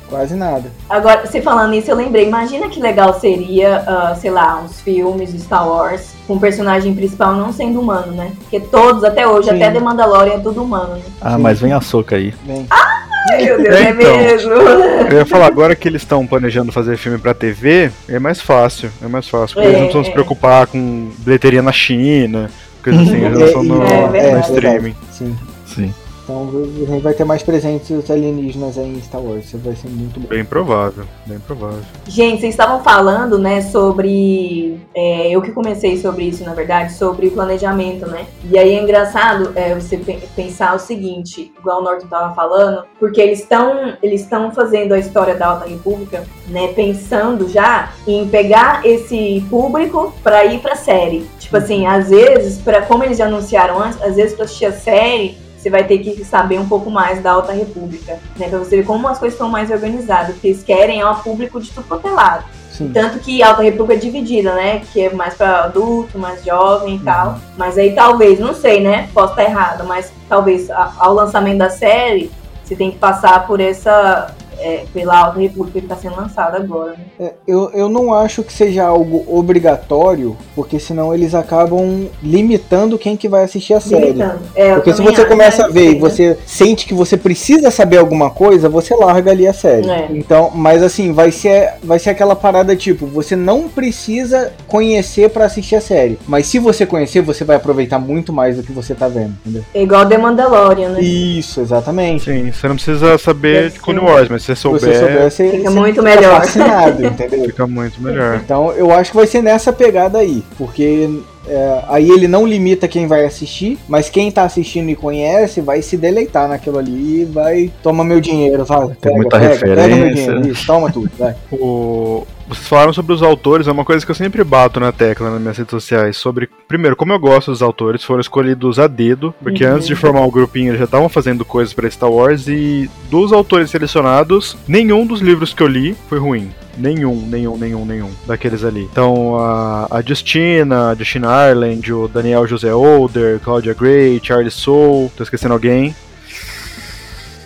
Quase nada. Agora, você falando isso, eu lembrei. Imagina que legal seria, ah, sei lá, uns filmes de Star Wars com o personagem principal não sendo humano, né? Porque todos, até hoje, Sim. até The Mandalorian, é tudo humano, né? Ah, Sim. mas vem a soca aí. Bem, Ai, meu Deus, É, é, então. mesmo. Eu ia falar, agora que eles estão planejando fazer filme pra TV, é mais fácil. É mais fácil. Porque É, eles não precisam se é. preocupar com bilheteria na China, coisa assim, eles lançam no, é no verdade. streaming. Sim. Sim. Então a gente vai ter mais presentes os alienígenas aí em Star Wars. Isso vai ser muito bom. Bem provável, bem provável. Gente, vocês estavam falando, né, sobre. é, eu que comecei sobre isso, na verdade, sobre o planejamento, né? E aí é engraçado é, você pe- pensar o seguinte, igual o Norton tava falando, porque eles estão eles estão fazendo a história da Alta República, né, pensando já em pegar esse público pra ir pra série. Tipo assim, às vezes, para como eles já anunciaram antes, às vezes pra assistir a série. Você vai ter que saber um pouco mais da Alta República, né? Pra você ver como as coisas estão mais organizadas. Porque eles querem ó, público de tudo quanto é lado. Sim. Tanto que a Alta República é dividida, né? Que é mais pra adulto, mais jovem e tal. Mas aí talvez, não sei, né? Posso estar errado, mas talvez ao lançamento da série, você tem que passar por essa. É, pela Alta República que está sendo lançada agora, né? É, eu, eu não acho que seja algo obrigatório, porque senão eles acabam limitando quem que vai assistir a série. Limitando. É, Porque se você começa a ver e você sente que você precisa saber alguma coisa, você larga ali a série. É. Então, mas assim, vai ser, vai ser aquela parada tipo, você não precisa conhecer pra assistir a série. Mas se você conhecer, você vai aproveitar muito mais do que você tá vendo, entendeu? É igual The Mandalorian, né? Isso, exatamente. Sim, você não precisa saber Deve de Clone. Wars, mas se você Se souber, você souber, você, Fica você muito melhor. fascinado, entendeu? fica muito melhor. Então eu acho que vai ser nessa pegada aí, porque é, aí ele não limita quem vai assistir, mas quem tá assistindo e conhece vai se deleitar naquilo ali e vai toma meu dinheiro, vai, pega, muita pega, pega meu referência. dinheiro, isso, toma tudo, vai. O... Vocês falaram sobre os autores, é uma coisa que eu sempre bato na tecla nas minhas redes sociais. Sobre, primeiro, como eu gosto dos autores, foram escolhidos a dedo, porque Uhum. antes de formar o grupinho eles já estavam fazendo coisas para Star Wars, e dos autores selecionados, nenhum dos livros que eu li foi ruim. Nenhum, nenhum, nenhum, nenhum daqueles ali. Então, a, a Justina, a Justina Ireland, o Daniel José Older, Claudia Gray, Charlie Soule, tô esquecendo alguém.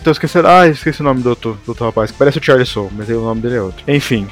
Tô esquecendo. Ah, esqueci o nome do outro, do outro rapaz, parece o Charlie Soule, mas aí o nome dele é outro. Enfim.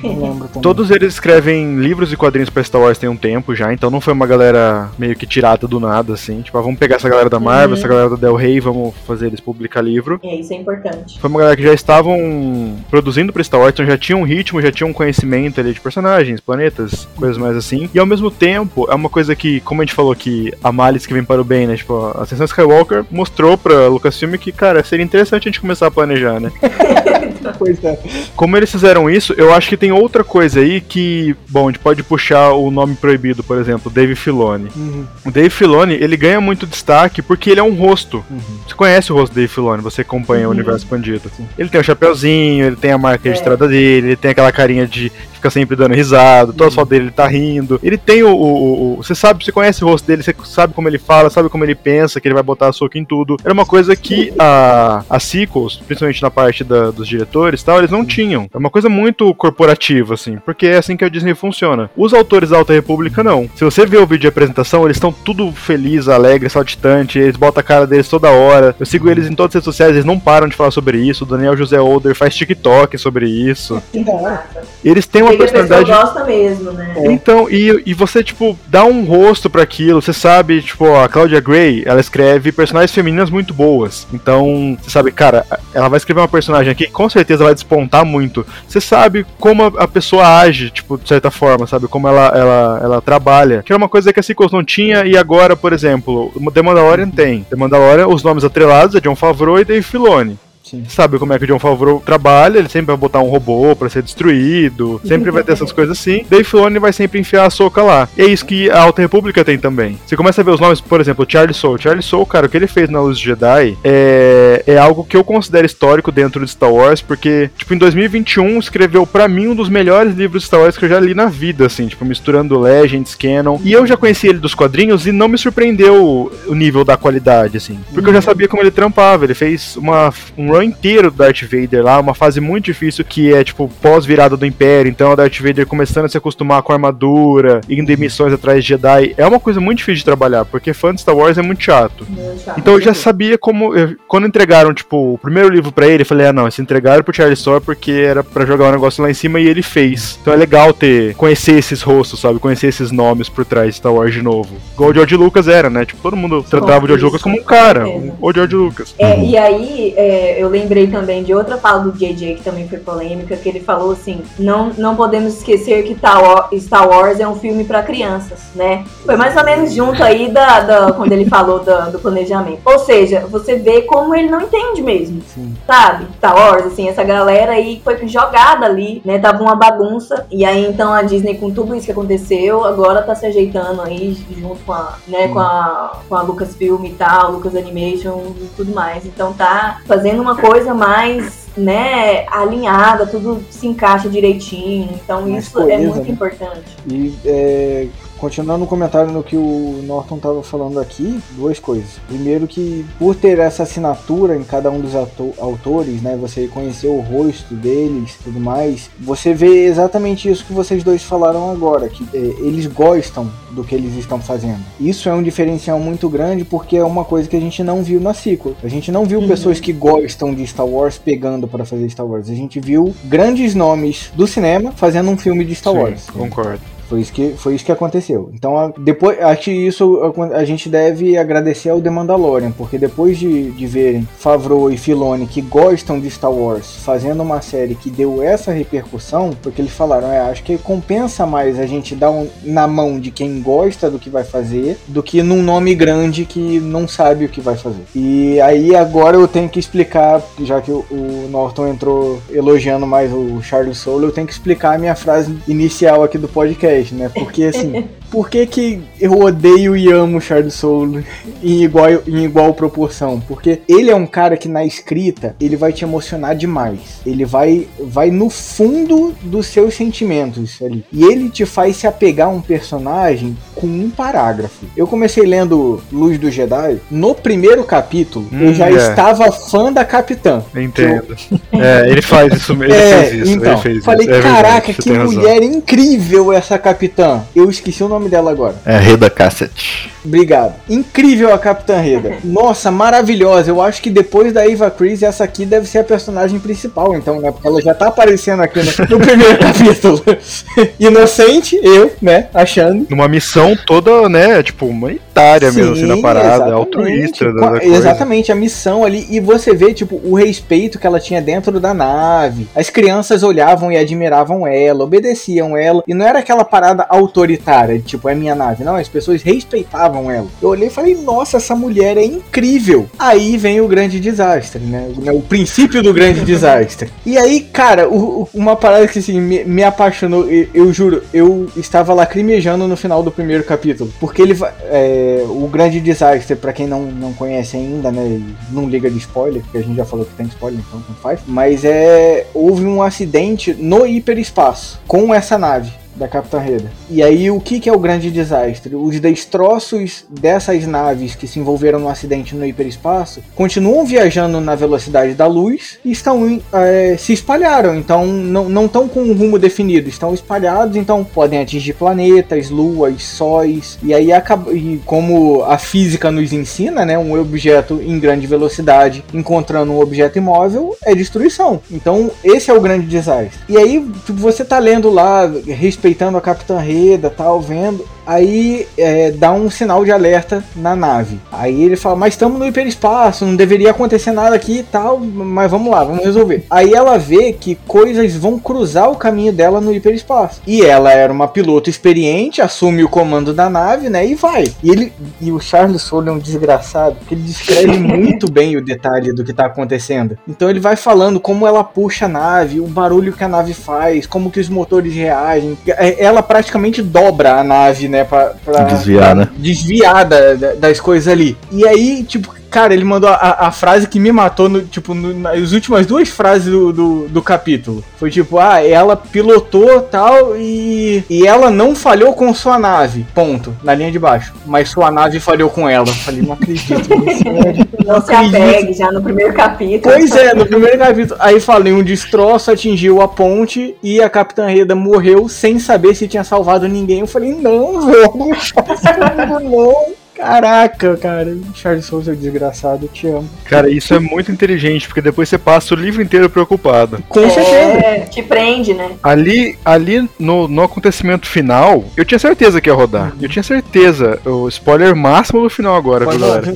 Todos eles escrevem livros e quadrinhos pra Star Wars tem um tempo já, então não foi uma galera meio que tirada do nada, assim. Tipo, ah, vamos pegar essa galera da Marvel, Uhum. essa galera da Del Rey, vamos fazer eles publicar livro. É, isso é importante. Foi uma galera que já estavam produzindo pra Star Wars, então já tinha um ritmo, já tinha um conhecimento ali de personagens, planetas, coisas mais assim. E ao mesmo tempo, é uma coisa que, como a gente falou que a malice que vem para o bem, né? Tipo, a Ascensão Skywalker mostrou pra Lucasfilm que, cara, seria interessante a gente começar a planejar, né? Pois é. Como eles fizeram isso, eu acho que tem outra coisa aí que, bom, a gente pode puxar o nome proibido, por exemplo, Dave Filoni. Uhum, O Dave Filoni, ele ganha muito destaque porque ele é um rosto. uhum. Você conhece o rosto do Dave Filoni, você acompanha o universo expandido. Ele tem o chapeuzinho, ele tem a marca É. registrada dele, ele tem aquela carinha de fica sempre dando risada, toda foto dele ele tá rindo. Ele tem o, o- o- Você sabe, você conhece o rosto dele, você sabe como ele fala, sabe como ele pensa, que ele vai botar soco em tudo. Era uma coisa que a, a sequels, principalmente na parte da- dos diretores tal, eles não tinham. É uma coisa muito corporativa, assim, porque é assim que a Disney funciona. Os autores da Alta República, não. Se você vê o vídeo de apresentação, eles estão tudo feliz, alegre, saltitante, eles botam a cara deles toda hora. Eu sigo eles em todas as redes sociais, eles não param de falar sobre isso. O Daniel José Older faz TikTok sobre isso. Hora. Massa. Eles têm uma Porque a pessoa personalidade. gosta mesmo, né? Então, e, e você, tipo, dá um rosto pra aquilo. Você sabe, tipo, a Claudia Gray, ela escreve personagens femininas muito boas. Então, você sabe, cara, ela vai escrever uma personagem aqui que com certeza vai despontar muito. Você sabe como a, pessoa age, tipo, de certa forma, sabe? Como ela, ela, ela trabalha. Que era uma coisa que a Sequels não tinha e agora, por exemplo, The Mandalorian tem. The Mandalorian, os nomes atrelados é John Favreau e Dave Filoni Sim. sabe como é que o John Favreau trabalha, ele sempre vai botar um robô pra ser destruído, sempre vai ter essas coisas assim. Dave Filoni vai sempre enfiar a soca lá. E é isso que a Alta República tem também. Você começa a ver os nomes, por exemplo, Charlie Soule. Charlie Soule, cara, o que ele fez na Luz Jedi é, é algo que eu considero histórico dentro de Star Wars, porque, tipo, em 2021 escreveu pra mim um dos melhores livros de Star Wars que eu já li na vida, assim, tipo, misturando Legends, Canon. E eu já conheci ele dos quadrinhos e não me surpreendeu o nível da qualidade, assim. Porque eu já sabia como ele trampava. Ele fez uma, um run inteiro do Darth Vader lá, uma fase muito difícil que é, tipo, pós-virada do Império. Então, o Darth Vader começando a se acostumar com a armadura, indo em missões atrás de Jedi. É uma coisa muito difícil de trabalhar, porque fã de Star Wars é muito chato. Chato. Então eu já sabia como. eu- quando entregaram, tipo, o primeiro livro pra ele, eu falei, ah não, se entregaram pro Charlie Store porque era pra jogar o negócio lá em cima e ele fez. Então é legal ter. conhecer esses rostos, sabe? Conhecer esses nomes por trás de Star Wars de novo. Igual o George Lucas era, né? Tipo, todo mundo tratava o George Lucas como um cara. O George Lucas. É, e aí, é, eu lembrei também de outra fala do JJ que também foi polêmica, que ele falou assim: não, não podemos esquecer que Star War- Star Wars é um filme pra crianças, né? Foi mais ou menos junto aí da, da- quando ele falou da- do planejamento. Ou seja, você vê como ele não entende mesmo, Sim. sabe? Star Wars, assim, essa galera aí foi jogada ali, né? Tava uma bagunça. E aí então a Disney, com tudo isso que aconteceu, agora tá se ajeitando aí junto com a, né, com a, com a Lucasfilm e tal, Lucas Animation e tudo mais. Então tá fazendo uma coisa mais, né, alinhada, tudo se encaixa direitinho. Então Mais isso é coesa, muito né? importante. E é, continuando o comentário no que o Norton estava falando aqui, duas coisas. Primeiro que por ter essa assinatura em cada um dos autores, né, você conhecer o rosto deles, tudo mais, você vê exatamente isso que vocês dois falaram agora, que é, eles gostam do que eles estão fazendo. Isso é um diferencial muito grande porque é uma coisa que a gente não viu na sequel. A gente não viu Uhum. pessoas que gostam de Star Wars pegando para fazer Star Wars. A gente viu grandes nomes do cinema fazendo um filme de Star Sim, Wars. Concordo. Foi isso que, foi isso que aconteceu. Então, a- depois, acho que isso a, a gente deve agradecer ao The Mandalorian, porque depois de, de verem Favreau e Filoni que gostam de Star Wars fazendo uma série que deu essa repercussão, porque eles falaram, é, acho que compensa mais a gente dar um, na mão de quem gosta do que vai fazer, do que num nome grande que não sabe o que vai fazer. E aí agora eu tenho que explicar, já que o, o Norton entrou elogiando mais o Charles Soule, eu tenho que explicar a minha frase inicial aqui do podcast, né? Porque assim, por que, que eu odeio e amo o Charles Soule em igual, em igual proporção? Porque ele é um cara que na escrita ele vai te emocionar demais. Ele vai, vai no fundo dos seus sentimentos ali. E ele te faz se apegar a um personagem com um parágrafo. Eu comecei lendo Luz do Jedi. No primeiro capítulo, eu Hum, já é. estava fã da Capitã. Entendo. É, ele faz isso mesmo. Ele É, fez isso. então, ele fez falei, isso. É verdade, caraca, você que tem razão. mulher incrível essa capitã. Eu esqueci o nome dela agora. É Reda Cassett. Obrigado. Incrível a Capitã Reda. Nossa, maravilhosa. Eu acho que depois da Eva Chris, essa aqui deve ser a personagem principal, então, né? Porque ela já tá aparecendo aqui no, no primeiro capítulo. Inocente, eu, né? Achando. Numa missão toda, né, tipo, humanitária mesmo, assim, na Sim, parada, exatamente. altruísta da, da. Exatamente, a missão ali. E você vê, tipo, o respeito que ela tinha dentro da nave. As crianças olhavam e admiravam ela, obedeciam ela. E não era aquela parada autoritária, de, tipo, é minha nave. Não, as pessoas respeitavam ela. Eu olhei e falei, nossa, essa mulher é incrível. Aí vem o grande desastre, né? O, o princípio do grande desastre. E aí, cara, o- o- uma parada que assim, me, me apaixonou, eu, eu juro, eu estava lacrimejando no final do primeiro capítulo. Porque ele é, o grande desastre, pra quem não, não conhece ainda, né? Não liga de spoiler, porque a gente já falou que tem spoiler, então não faz. Mas é. Houve um acidente no hiperespaço com essa nave da Capitã Reda. E aí o que, que é o grande desastre? Os destroços dessas naves que se envolveram no acidente no hiperespaço continuam viajando na velocidade da luz e estão eh, se espalharam, então não estão com um rumo definido, estão espalhados, então podem atingir planetas, luas, sóis, e aí e como a física nos ensina, né, um objeto em grande velocidade encontrando um objeto imóvel é destruição. Então esse é o grande desastre. E aí você tá lendo lá, respeitando a Capitã Reda, tal, vendo. Aí é, dá um sinal de alerta na nave. Aí ele fala, mas estamos no hiperespaço, não deveria acontecer nada aqui e tal, mas vamos lá, vamos resolver. Aí ela vê que coisas vão cruzar o caminho dela no hiperespaço. E ela era uma piloto experiente, assume o comando da nave, né, e vai. E ele e o Charles Soule é um desgraçado, porque ele descreve muito bem o detalhe do que tá acontecendo. Então ele vai falando como ela puxa a nave, o barulho que a nave faz, como que os motores reagem. É- Ela praticamente dobra a nave, né, pra, pra Desviar, né? desviar da- da- das coisas ali. E aí, tipo, cara, ele mandou a, a frase que me matou, no, tipo, no- nas últimas duas frases do, do, do capítulo. Foi tipo, ah, ela pilotou tal e, e ela não falhou com sua nave, ponto, na linha de baixo. Mas sua nave falhou com ela. Eu falei, não acredito, não Não se apegue já no primeiro capítulo. Pois é, no primeiro capítulo. Aí falei, um destroço atingiu a ponte e a Capitã Reda morreu sem saber se tinha salvado ninguém. Eu falei, não, velho, não. Caraca, cara, Charles Souza é desgraçado, eu te amo. Cara, isso é muito inteligente, porque depois você passa o livro inteiro preocupado. Com certeza. É, te prende, né? Ali, ali no, no acontecimento final, eu tinha certeza que ia rodar. Eu tinha certeza. O spoiler máximo do final agora, viu, galera?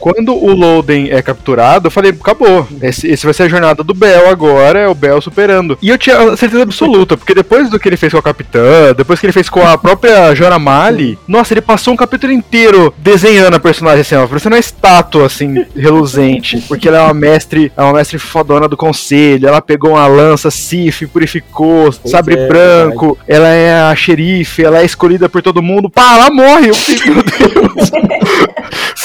Quando o Loden é capturado, eu falei, acabou. Esse, esse vai ser a jornada do Bel agora, é o Bel superando. E eu tinha certeza absoluta, porque depois do que ele fez com a Capitã, depois que ele fez com a própria Joramali, nossa, ele passou um capítulo inteiro desenhando a personagem assim, ó, parecendo uma estátua, assim, reluzente. Porque ela é uma mestre, é uma mestre fodona do conselho, ela pegou uma lança, Sif, purificou, sabre é, branco, ela é a xerife, ela é escolhida por todo mundo. Pá, ela morre! Eu fiquei, meu Deus!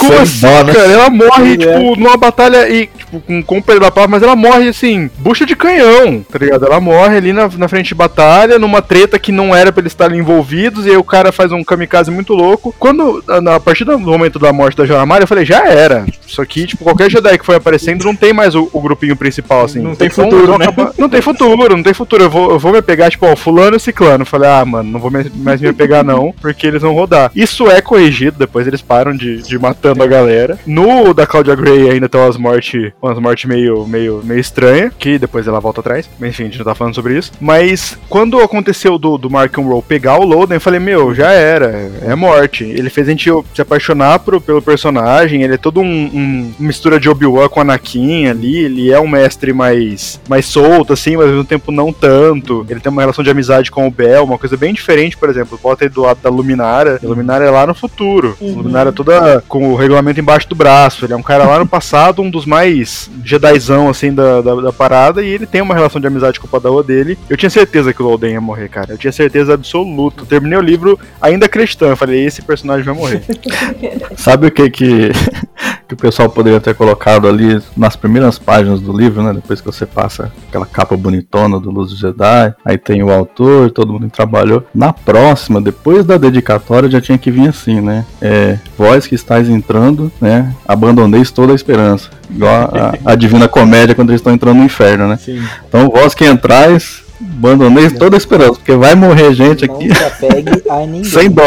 Como assim, dó, né? cara? Ela morre, é. tipo, numa batalha e, tipo, com, com o perdão da palavra, mas ela morre, assim, bucha de canhão, tá ligado? Ela morre ali na, na frente de batalha, numa treta que não era pra eles estarem envolvidos, e aí o cara faz um kamikaze muito louco. Quando, a, a partir do momento da morte da Joramari, eu falei, já era. Isso aqui, tipo, qualquer Jedi que foi aparecendo, não tem mais o, o grupinho principal, assim. Não tem vão- futuro, vão né? Não tem futuro, não tem futuro. Eu vou, eu vou me apegar, tipo, ó, fulano e ciclano. Eu falei, ah, mano, não vou me- mais me apegar não, porque eles vão rodar. Isso é corrigido, depois eles param de, de matando a galera. No da Claudia Gray ainda tem umas mortes, umas mortes meio, meio, meio estranhas, que depois ela volta atrás. Mas enfim, a gente não tá falando sobre isso. Mas quando aconteceu do, do Mark Roll pegar o Loden, eu falei, meu, já era, é morte. Ele fez a gente se apaixonar pro, pelo personagem, ele é todo um, um mistura de Obi-Wan com Anakin ali, ele é um mestre mais, mais solto, assim, mas ao mesmo tempo não tanto. Ele tem uma relação de amizade com o Bel, uma coisa bem diferente, por exemplo, bota ele do lado da Luminara, a Luminara é lá no futuro. A Luminara é toda com o regulamento embaixo do braço, ele é um cara lá no passado, um dos mais Jedizão, assim, da, da, da parada, e ele tem uma relação de amizade com o Padawan dele. Eu tinha certeza que o Loden ia morrer, cara, eu tinha certeza absoluta. Terminei o livro ainda acreditando, eu falei, esse personagem vai morrer. Sabe o que que, que o pessoal poderia ter colocado ali nas primeiras páginas do livro, né? Depois que você passa aquela capa bonitona do Luz do Jedi, aí tem o autor, todo mundo trabalhou. Na próxima, depois da dedicatória, já tinha que vir assim, né? É, vós que estáis entrando, né? Abandoneis toda a esperança. Igual a, a Divina Comédia quando eles estão entrando no inferno, né? Sim. Então vós que entrais, abandoneis toda a esperança, porque vai morrer gente Não aqui se apegue a ninguém. sem dó.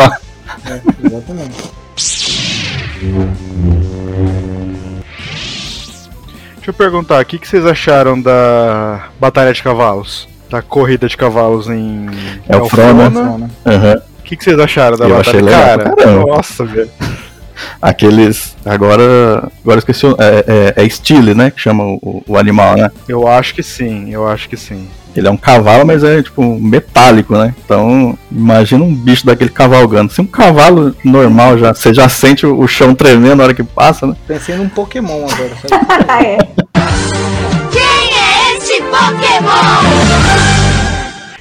É, exatamente. Deixa eu perguntar, o que, que vocês acharam da Batalha de Cavalos? Da corrida de cavalos em. É o Frona. Aham. O que, que vocês acharam da Eu batalha? achei legal Cara, caramba. nossa, velho. Aqueles. Agora. Agora esqueci. o- É, é, é Stile, né? Que chama o, o animal, né? Eu acho que sim, eu acho que sim. Ele é um cavalo, mas é tipo metálico, né? Então, imagina um bicho daquele cavalgando. Se um cavalo normal já, você já sente o, chão tremendo na hora que passa, né? Pensei num Pokémon agora, sabe? Ah, é.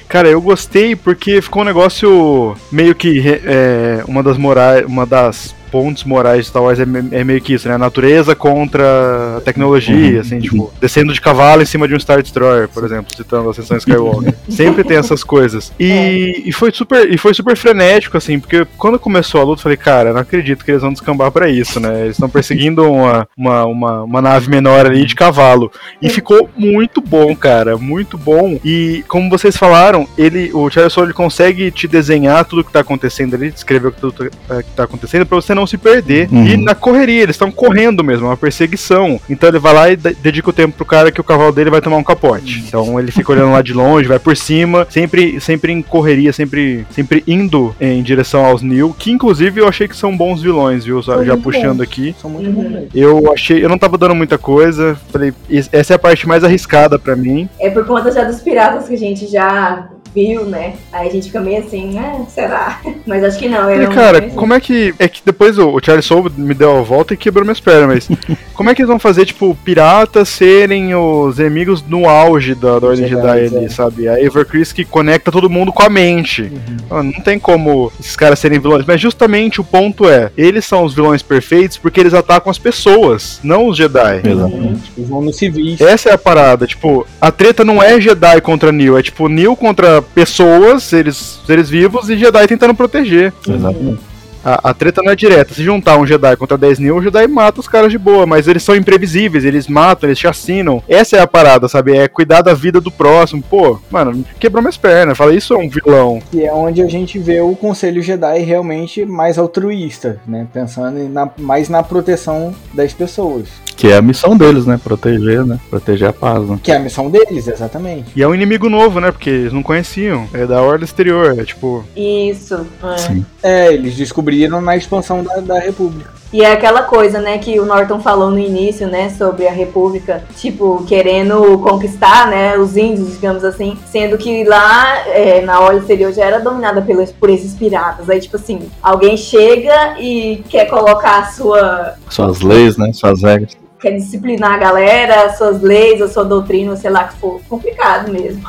Cara, eu gostei porque ficou um negócio meio que é, uma das morais, uma das pontos morais de Star Wars é, é meio que isso, né? A natureza contra a tecnologia, Uhum. assim, tipo, descendo de cavalo em cima de um Star Destroyer, por exemplo, citando a sessão Skywalker. Sempre tem essas coisas. E, e foi super, e foi super frenético, assim, porque quando começou a luta, eu falei, cara, não acredito que eles vão descambar pra isso, né? Eles estão perseguindo uma, uma, uma, uma nave menor ali de cavalo. E ficou muito bom, cara, muito bom. E como vocês falaram, ele, o Charles Soule, consegue te desenhar tudo que tá acontecendo ali, descrever tudo é, que tá acontecendo pra você não se perder. Uhum. E na correria, eles estão correndo mesmo, é uma perseguição. Então ele vai lá e de- dedica o tempo pro cara que o cavalo dele vai tomar um capote. Então ele fica olhando lá de longe, vai por cima, sempre, sempre em correria, sempre, sempre indo em direção aos Neil, que inclusive eu achei que são bons vilões, viu? São Já puxando bons. aqui. São muito bons mesmo. Eu achei, eu não tava dando muita coisa. Falei, "Es- essa é a parte mais arriscada pra mim. É por conta já dos piratas que a gente já viu, né? Aí a gente fica meio assim, ah, será? Mas acho que não. Falei, cara, como é que. É que depois o, o Charlie Soule me deu a volta e quebrou minhas pernas, mas. como é que eles vão fazer, tipo, piratas serem os inimigos no auge da, da Ordem Jedi, ali, é. sabe? A Ever Chris que conecta todo mundo com a mente. Ah, Não tem como esses caras serem vilões. Mas justamente o ponto é: eles são os vilões perfeitos porque eles atacam as pessoas, não os Jedi. Exatamente. Eles vão nos civis. Essa é a parada, tipo, a treta não é Jedi contra Neo, é tipo Neo contra pessoas, seres, seres vivos, e Jedi tentando proteger. Exatamente. A, a treta não é direta. Se juntar um Jedi contra 10 Neo, o Jedi mata os caras de boa, mas eles são imprevisíveis, eles matam, eles chacinam. Essa é a parada, sabe? É cuidar da vida do próximo. Pô, mano, quebrou minhas pernas. Fala, isso é um vilão. Que é onde a gente vê o Conselho Jedi realmente mais altruísta, né? Pensando na- mais na proteção das pessoas. Que é a missão deles, né? Proteger, né? Proteger a paz, né? Que é a missão deles, exatamente. E é um inimigo novo, né? Porque eles não conheciam. É da Ordem Exterior. É tipo. Isso. é. Sim. É, eles descobriram na expansão da, da República. E é aquela coisa, né, que o Norton falou no início, né, sobre a República, tipo, querendo conquistar, né, os índios, digamos assim, sendo que lá é, na Ordem Exterior já era dominada pelos, por esses piratas. Aí, tipo assim, alguém chega e quer colocar a sua. Suas leis, né? Suas regras. quer disciplinar a galera, as suas leis, a sua doutrina, sei lá que for. Complicado mesmo.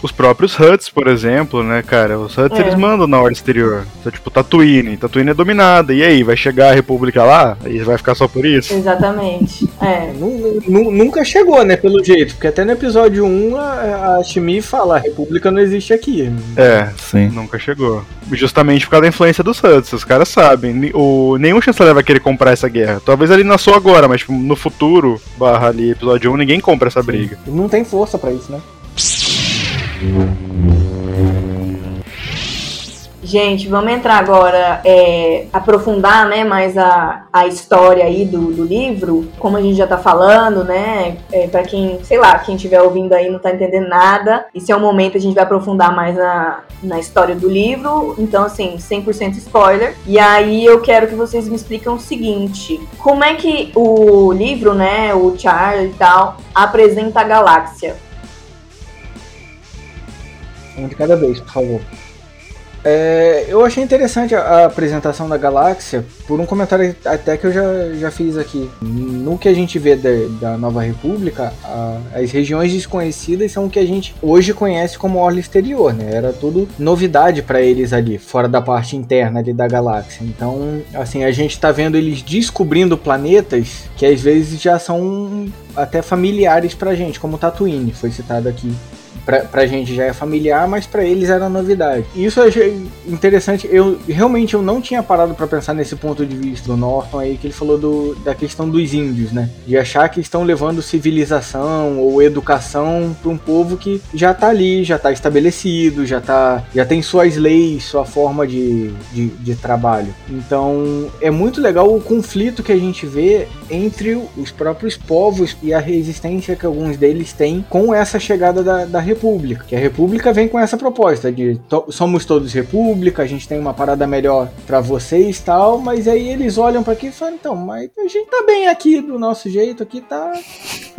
Os próprios Huts, por exemplo, né, cara? Os Huts É. eles mandam na Ordem Exterior. Então, tipo, Tatooine. Tatooine é dominada. E aí, vai chegar a República lá? E vai ficar só por isso? Exatamente. É. Nu- Nunca chegou, né, pelo jeito. Porque até no episódio 1 a, a Shmi fala, a República não existe aqui. É, Sim. Nunca chegou. Justamente por causa da influência dos Huts, os caras sabem. O, nenhum chanceler vai querer comprar essa guerra. Talvez ele nasceu agora, mas tipo, no futuro, barra ali, episódio 1, ninguém compra essa briga. Não tem força pra isso, né? Gente, vamos entrar agora, é, aprofundar né, mais a, a história aí do, do livro. Como a gente já tá falando, né? É, para quem, sei lá, quem estiver ouvindo aí não tá entendendo nada, esse é o momento a gente vai aprofundar mais na, na história do livro. Então, assim, 100% spoiler. E aí eu quero que vocês me expliquem o seguinte: como é que o livro, né, o Charlie e tal, apresenta a galáxia? Um de cada vez, por favor. É, eu achei interessante a, apresentação da galáxia por um comentário até que eu já, já fiz aqui. No que a gente vê da, da Nova República, a- as regiões desconhecidas são o que a gente hoje conhece como orla exterior, né? Era tudo novidade para eles ali, fora da parte interna ali da galáxia. Então, assim, a gente tá vendo eles descobrindo planetas que às vezes já são até familiares pra gente, como Tatooine, foi citado aqui pra, pra gente já é familiar, mas pra eles era novidade. Isso eu achei interessante. Eu realmente eu não tinha parado pra pensar nesse ponto de vista do Norton aí que ele falou do, da questão dos índios, né? De achar que estão levando civilização ou educação pra um povo que já tá ali, já tá estabelecido, já tá, já tem suas leis, sua forma de, de, de trabalho. Então é muito legal o conflito que a gente vê entre os próprios povos e a resistência que alguns deles têm com essa chegada da, da da República. Que a República vem com essa proposta de to somos todos República, a gente tem uma parada melhor para vocês tal, mas aí eles olham para aqui e falam, então, mas a gente tá bem aqui do nosso jeito, aqui tá.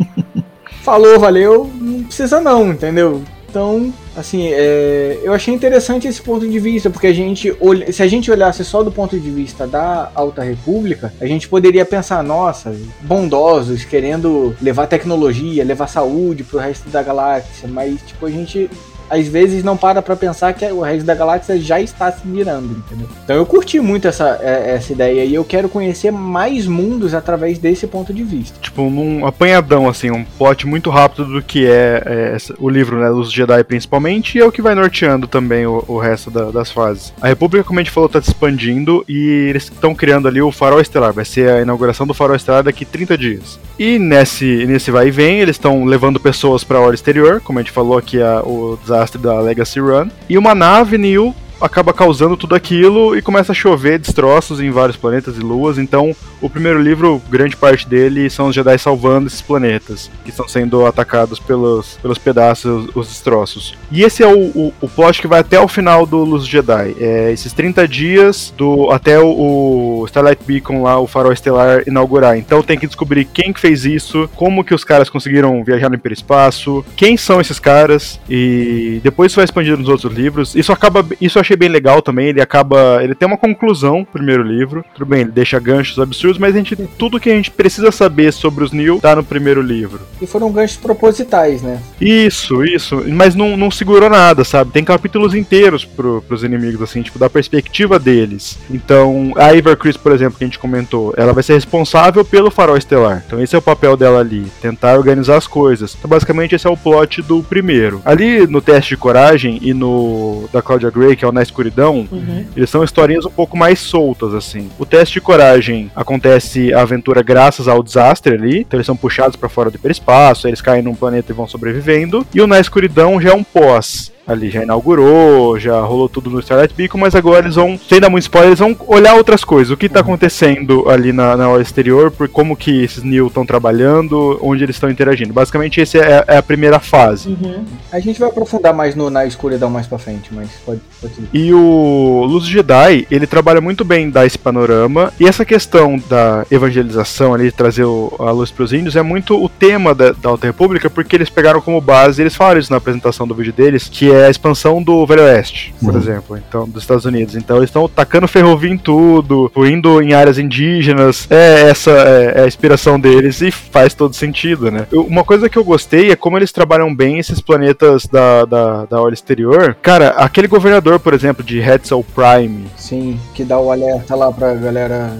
Falou, valeu, não precisa não, entendeu? Então, assim, é, eu achei interessante esse ponto de vista, porque a gente, se a gente olhasse só do ponto de vista da Alta República, a gente poderia pensar, nossa, bondosos, querendo levar tecnologia, levar saúde pro resto da galáxia, mas, tipo, a gente às vezes não para pra pensar que o resto da galáxia já está se mirando, entendeu? Então eu curti muito essa, é, essa ideia e eu quero conhecer mais mundos através desse ponto de vista. Tipo, num apanhadão, assim, um plot muito rápido do que é, é o livro, né, Os Jedi principalmente, e é o que vai norteando também o, o resto da, das fases. A República, como a gente falou, tá se expandindo e eles estão criando ali o Farol Estelar, vai ser a inauguração do Farol Estelar daqui 30 dias. E nesse, nesse vai e vem, eles estão levando pessoas para a hora exterior, como a gente falou aqui, a, o desastre da Legacy Run. E uma nave New acaba causando tudo aquilo e começa a chover destroços em vários planetas e luas. Então, o primeiro livro, grande parte dele, são os Jedi salvando esses planetas que estão sendo atacados pelos, pelos pedaços, os destroços. E esse é o, o, o plot que vai até o final do Luz Jedi. É esses 30 dias do até o, o Starlight Beacon lá, o farol estelar, inaugurar. Então tem que descobrir quem que fez isso, como que os caras conseguiram viajar no hiperespaço, quem são esses caras, e depois isso vai expandido nos outros livros. Isso acaba. Isso achei bem legal também. Ele acaba. Ele tem uma conclusão, primeiro livro. Tudo bem, ele deixa ganchos absurdos, mas a gente. Tudo que a gente precisa saber sobre os Neil tá no primeiro livro. E foram ganchos propositais, né? Isso, isso. Mas não, não segurou nada, sabe? Tem capítulos inteiros pro, pros inimigos, assim, tipo, da perspectiva deles. Então, a Ivar Chris, por exemplo, que a gente comentou, ela vai ser responsável pelo farol estelar. Então, esse é o papel dela ali, tentar organizar as coisas. Então, basicamente, esse é o plot do primeiro. Ali no teste de coragem e no da Claudia Gray, que é o Na Escuridão, uhum. eles são historinhas um pouco mais soltas, assim. O teste de coragem acontece a aventura graças ao desastre ali, então eles são puxados para fora do hiperespaço, eles caem num planeta e vão sobrevivendo. E o Na Escuridão já é um pós ali já inaugurou, já rolou tudo no Starlight Beacon, mas agora eles vão, sem dar muito spoiler, eles vão olhar outras coisas. O que tá acontecendo ali na, na hora exterior, por como que esses New estão trabalhando, onde eles estão interagindo. Basicamente, essa é, é, a primeira fase. Uhum. A gente vai aprofundar mais no, na escuridão mais pra frente, mas pode, pode E o Luz Jedi, ele trabalha muito bem dar esse panorama, e essa questão da evangelização ali, de trazer o, a luz pros índios, é muito o tema da, da Alta República, porque eles pegaram como base, eles falaram isso na apresentação do vídeo deles, que é é a expansão do Velho Oeste, por uhum. exemplo, então dos Estados Unidos. Então eles estão tacando ferrovia em tudo, indo em áreas indígenas. É essa é, é, a inspiração deles e faz todo sentido, né? Eu, uma coisa que eu gostei é como eles trabalham bem esses planetas da, da, da hora exterior. Cara, aquele governador, por exemplo, de Hetzel Prime. Sim, que dá o alerta lá pra galera.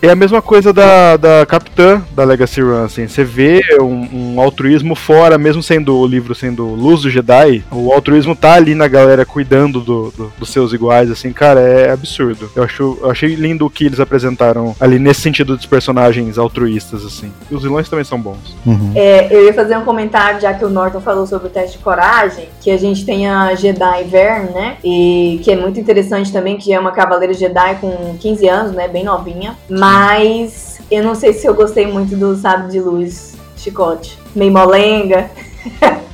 É a mesma coisa da, da Capitã da Legacy Run, assim. Você vê um, um altruísmo fora, mesmo sendo o livro sendo Luz do Jedi, o altruísmo altruísmo tá ali na galera cuidando do, do, dos seus iguais, assim, cara, é absurdo. Eu, acho, eu achei lindo o que eles apresentaram ali nesse sentido dos personagens altruístas, assim. E os vilões também são bons. Uhum. É, eu ia fazer um comentário, já que o Norton falou sobre o teste de coragem, que a gente tem a Jedi Vern, né? E que é muito interessante também, que é uma cavaleira Jedi com 15 anos, né? Bem novinha. Mas eu não sei se eu gostei muito do sábio de luz chicote. Meio molenga.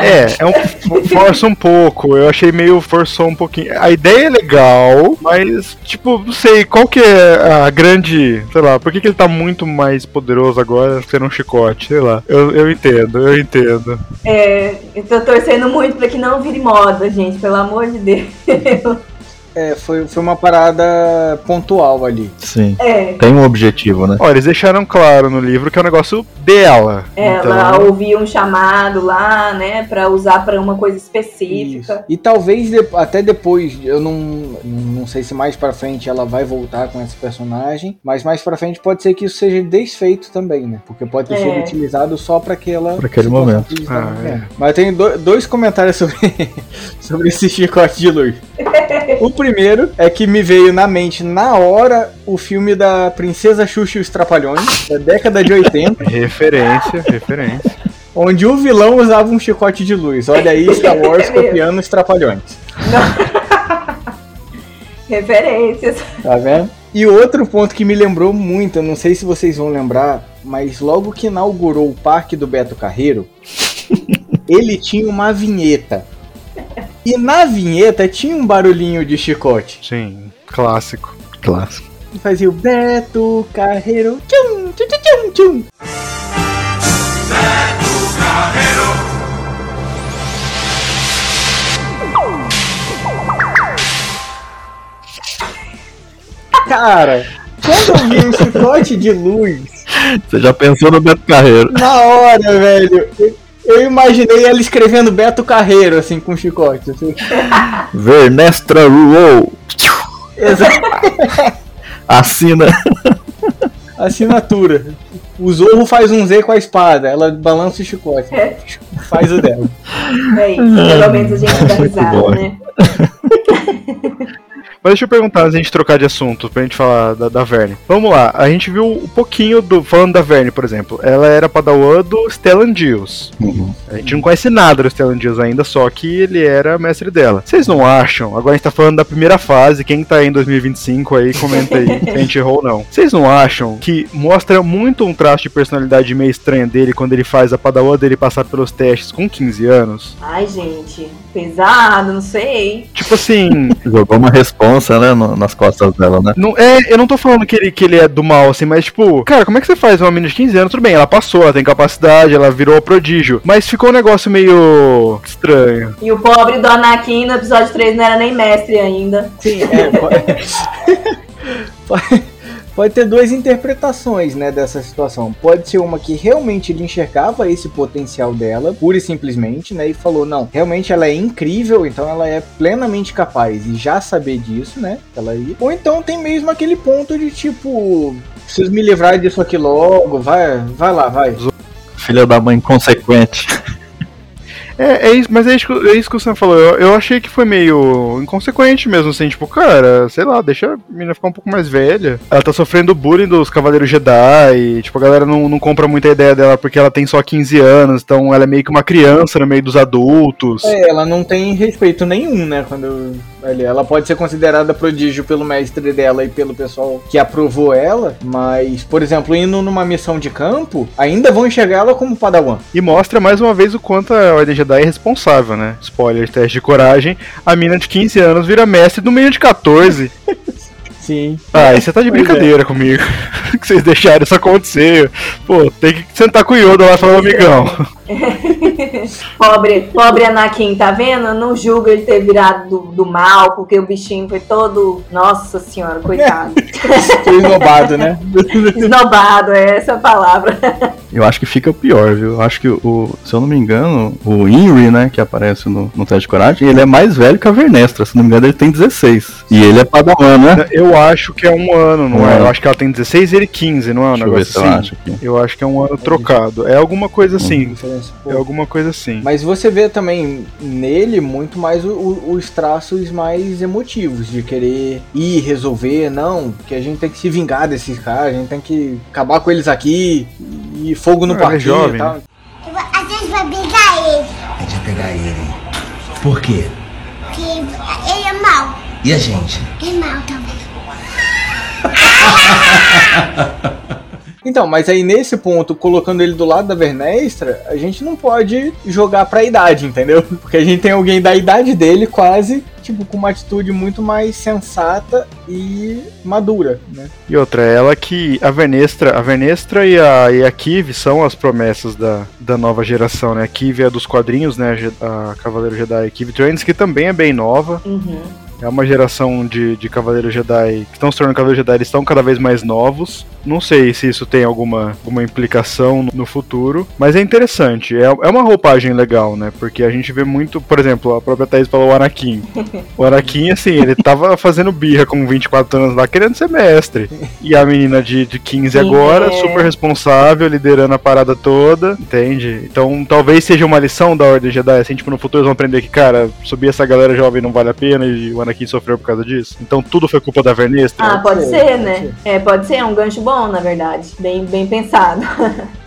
é, é um, força um pouco. Eu achei meio forçou um pouquinho. A ideia é legal, mas, tipo, não sei, qual que é a grande. Sei lá, por que, que ele tá muito mais poderoso agora sendo um chicote? Sei lá. Eu, eu entendo, eu entendo. É, eu tô torcendo muito pra que não vire moda, gente, pelo amor de Deus. É, foi, foi uma parada pontual ali. Sim. É. Tem um objetivo, né? Olha, eles deixaram claro no livro que é um negócio dela. Ela então... ouvia um chamado lá, né, pra usar pra uma coisa específica. Isso. E talvez até depois, eu não, não sei se mais pra frente ela vai voltar com esse personagem, mas mais pra frente pode ser que isso seja desfeito também, né? Porque pode ter é. sido utilizado só pra aquela. Pra aquele momento. Ah, é. Mas eu tenho do, dois comentários sobre, sobre esse chicote de luz. o primeiro é que me veio na mente na hora o filme da Princesa Xuxa e os Trapalhões, da década de 80. referência, referência. Onde o vilão usava um chicote de luz. Olha aí, Star Wars copiando os Trapalhões. Referências. Tá vendo? E outro ponto que me lembrou muito, eu não sei se vocês vão lembrar, mas logo que inaugurou o parque do Beto Carreiro, ele tinha uma vinheta. E na vinheta tinha um barulhinho de chicote. Sim, clássico. Clássico. E fazia o Beto Carreiro. Tchum, tchum, tchum, tchum. Cara, quando eu vi um chicote de luz, Você já pensou no Beto Carreiro? na hora, velho, eu, eu imaginei ela escrevendo Beto Carreiro, assim, com chicote. Assim. Vernestra Ruou. Exato. Assina. Assinatura. O Zorro faz um Z com a espada, ela balança o chicote. Faz o dela. É isso. Pelo menos a gente dá risada, né? Mas deixa eu perguntar, antes de a gente trocar de assunto, pra gente falar da, da Verne. Vamos lá, a gente viu um pouquinho do. Falando da Verne, por exemplo. Ela era padawan do Stellan Dios. A gente não conhece nada do Stellan Dios ainda, só que ele era mestre dela. Vocês não acham? Agora a gente tá falando da primeira fase, quem tá aí em 2025 aí, comenta aí se a gente errou ou não. Vocês não acham que mostra muito um traço de personalidade meio estranha dele quando ele faz a padawan dele passar pelos testes com 15 anos? Ai, gente, pesado, não sei. Tipo assim, Jogou uma responsa, né, no- nas costas dela, né? Não, é, eu não tô falando que ele, que ele é do mal, assim, mas tipo, cara, como é que você faz uma menina de 15 anos? Tudo bem, ela passou, ela tem capacidade, ela virou prodígio. Mas ficou um negócio meio estranho. E o pobre do Anakin no episódio 3 não era nem mestre ainda. Sim, é. Pode, ter duas interpretações, né, dessa situação. Pode ser uma que realmente ele enxergava esse potencial dela, pura e simplesmente, né, e falou, não, realmente ela é incrível, então ela é plenamente capaz e já saber disso, né, ela. Ou então tem mesmo aquele ponto de tipo, preciso me livrar disso aqui logo, vai, vai lá, vai. Filha da mãe inconsequente. É, é isso, mas é isso, que- é isso que o Sam falou. Eu, eu achei que foi meio inconsequente mesmo, assim, tipo, cara, sei lá, deixa a menina ficar um pouco mais velha. Ela tá sofrendo bullying dos Cavaleiros Jedi, e, tipo, a galera não, não compra muita ideia dela porque ela tem só 15 anos, então ela é meio que uma criança no meio dos adultos. É, ela não tem respeito nenhum, né? Quando ela pode ser considerada prodígio pelo mestre dela e pelo pessoal que aprovou ela, mas, por exemplo, indo numa missão de campo, ainda vão enxergar ela como padawan. E mostra mais uma vez o quanto a Ordem Jedi é responsável, né? Spoiler, teste de coragem. A mina de 15 anos vira mestre do menino de 14. Sim. Ah, e você tá de Pois é. brincadeira comigo. que vocês deixaram isso acontecer. Pô, tem que sentar com o Yoda lá e falar, amigão. Pobre, pobre Anakin, tá vendo? Eu não julgo ele ter virado do, do mal, porque o bichinho foi todo. Nossa senhora, coitado. Foi esnobado, né? Esnobado, é essa a palavra. Eu acho que fica pior, viu? Eu acho que o, se eu não me engano, o Inri, né, que aparece no, no teste de coragem, ele é mais velho que a Vernestra. Se não me engano, ele tem 16. E ele é padawan, né? Eu acho que é um ano, não Um é? ano. Eu acho que ela tem 16 e ele 15, não é um Deixa eu ver negócio eu assim? acho aqui. Eu acho que é um ano trocado. É alguma coisa assim. Pô. É alguma coisa assim. Mas você vê também nele muito mais o- o- os traços mais emotivos, de querer ir resolver, não, que a gente tem que se vingar desses caras, a gente tem que acabar com eles aqui, e fogo no Ah, ele é jovem, e tal. né? A gente vai pegar ele, A gente vai pegar ele. Por quê? porque ele é mau. E a gente? É mau também. Então, mas aí nesse ponto, colocando ele do lado da Vernestra, a gente não pode jogar pra idade, entendeu? Porque a gente tem alguém da idade dele quase, tipo, com uma atitude muito mais sensata e madura, né? E outra, ela que. A Vernestra, a Vernestra e a, e a Kiv são as promessas da, da nova geração, né? A Kiv é dos quadrinhos, né? A Cavaleiro Jedi Kiv Trends, que também é bem nova. Uhum. É uma geração de, de Cavaleiros Jedi que estão se tornando Cavaleiros Jedi, eles estão cada vez mais novos. Não sei se isso tem alguma, alguma implicação no, futuro, mas é interessante. É, é uma roupagem legal, né? Porque a gente vê muito, por exemplo, a própria Thaís falou o Anakin. O Anakin, assim, ele tava fazendo birra com 24 anos lá, querendo ser mestre. E a menina de, de 15 Sim, agora, é. super responsável, liderando a parada toda, entende? Então talvez seja uma lição da Ordem Jedi, assim, tipo, no futuro eles vão aprender que, cara, subir essa galera jovem não vale a pena e o Anakin sofreu por causa disso. Então tudo foi culpa da Vernestra. Ah, pode ser, ser, né? É, pode ser, é um gancho bom, na verdade. Bem, bem pensado.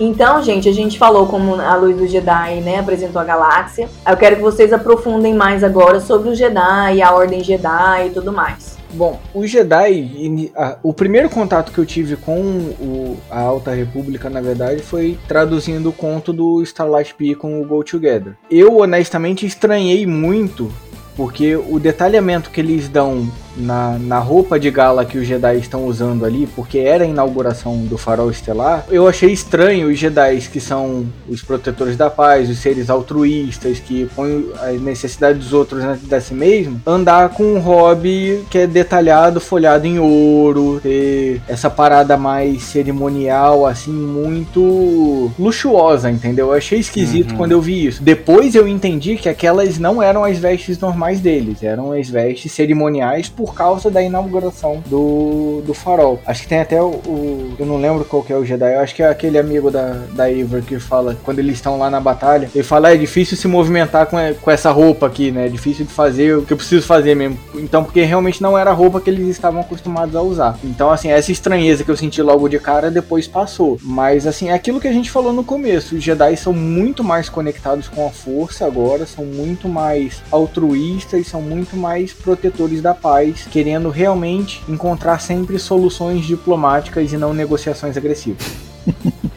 Então, gente, a gente falou como a luz do Jedi, né, apresentou a galáxia. Eu quero que vocês aprofundem mais agora sobre o Jedi, a Ordem Jedi e tudo mais. Bom, o Jedi, o primeiro contato que eu tive com o- a Alta República, na verdade, foi traduzindo o conto do Starlight com o Go Together. Eu, honestamente, estranhei muito, porque o detalhamento que eles dão na, na roupa de gala que os Jedi estão usando ali, porque era a inauguração do farol estelar, eu achei estranho os Jedi que são os protetores da paz, os seres altruístas que põem as necessidades dos outros antes de si mesmo, andar com um hobby que é detalhado, folhado em ouro, ter essa parada mais cerimonial, assim, muito luxuosa, entendeu? Eu achei esquisito quando eu vi isso. Depois eu entendi que aquelas não eram as vestes normais deles, eram as vestes cerimoniais por causa da inauguração do, do farol. Acho que tem até o, o- Eu não lembro qual que é o Jedi, eu acho que é aquele amigo da, da Eivor que fala, quando eles estão lá na batalha, ele fala: "Ah, é difícil se movimentar com, com essa roupa aqui, né? É difícil de fazer o que eu preciso fazer mesmo. Então, porque realmente não era a roupa que eles estavam acostumados a usar. Então, assim, essa estranheza que eu senti logo de cara depois passou. Mas, assim, é aquilo que a gente falou no começo: os Jedi são muito mais conectados com a força agora, são muito mais altruístas, são muito mais protetores da paz, querendo realmente encontrar sempre soluções diplomáticas e não negociações agressivas.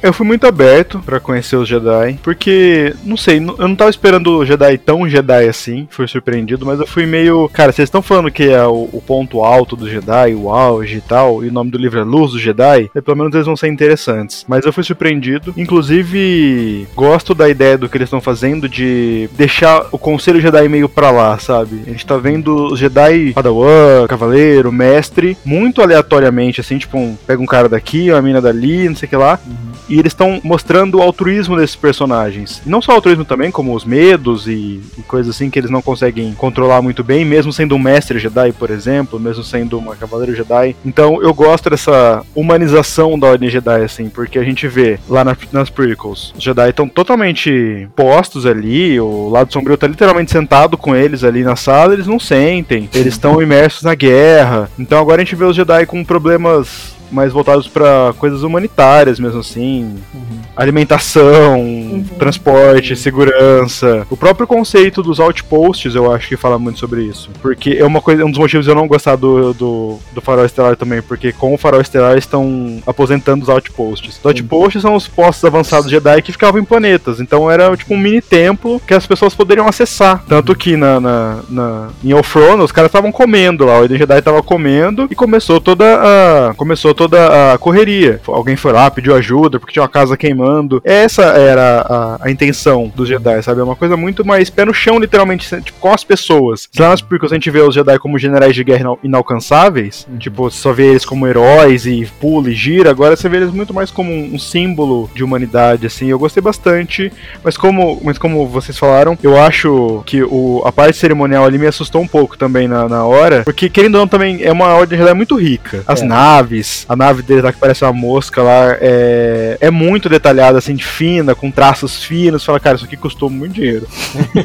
Eu fui muito aberto pra conhecer os Jedi, porque, não sei, eu não tava esperando o Jedi tão Jedi assim, fui surpreendido, mas eu fui meio. Cara, vocês estão falando que é o, o ponto alto do Jedi, o auge e tal, e o nome do livro é Luz do Jedi, e pelo menos eles vão ser interessantes. Mas eu fui surpreendido, inclusive, gosto da ideia do que eles estão fazendo de deixar o Conselho Jedi meio pra lá, sabe? A gente tá vendo os Jedi Padawan, Cavaleiro, Mestre, muito aleatoriamente, assim, tipo, um, pega um cara daqui, uma mina dali, não sei o que lá. E eles estão mostrando o altruísmo desses personagens. E não só o altruísmo também, como os medos e, e coisas assim que eles não conseguem controlar muito bem, mesmo sendo um mestre Jedi, por exemplo, mesmo sendo uma cavaleiro Jedi. Então eu gosto dessa humanização da Ordem Jedi, assim, porque a gente vê lá na- nas prequels, os Jedi estão totalmente postos ali, o lado sombrio tá literalmente sentado com eles ali na sala, eles não sentem, eles estão imersos na guerra. Então agora a gente vê os Jedi com problemas mais voltados pra coisas humanitárias mesmo assim, alimentação, transporte, segurança. O próprio conceito dos outposts eu acho que fala muito sobre isso, porque é uma coisa, um dos motivos de eu não gostar do, do, do Farol Estelar também, porque com o Farol Estelar eles estão aposentando os outposts. Os outposts são os postos avançados Jedi que ficavam em planetas, então era tipo um mini templo que as pessoas poderiam acessar, tanto que na, na, na em Elfrona os caras estavam comendo lá, o Eden Jedi tava comendo e começou toda a começou toda a correria. Alguém foi lá, pediu ajuda porque tinha uma casa queimando. Essa era a, a intenção dos Jedi, sabe? É uma coisa muito mais pé no chão, literalmente, tipo, com as pessoas. Se lá nas prequels a gente vê os Jedi como generais de guerra inal- inalcançáveis, tipo, você só vê eles como heróis e pula e gira, agora você vê eles muito mais como um, um símbolo de humanidade, assim. Eu gostei bastante, mas como, mas como vocês falaram, eu acho que o, a parte cerimonial ali me assustou um pouco também na, na hora, porque querendo ou não também é uma ordem Jedi muito rica. As É. naves, a nave deles lá que parece uma mosca lá, é, é muito detalhada, assim, de fina, com traços finos. Você fala, cara, isso aqui custou muito dinheiro.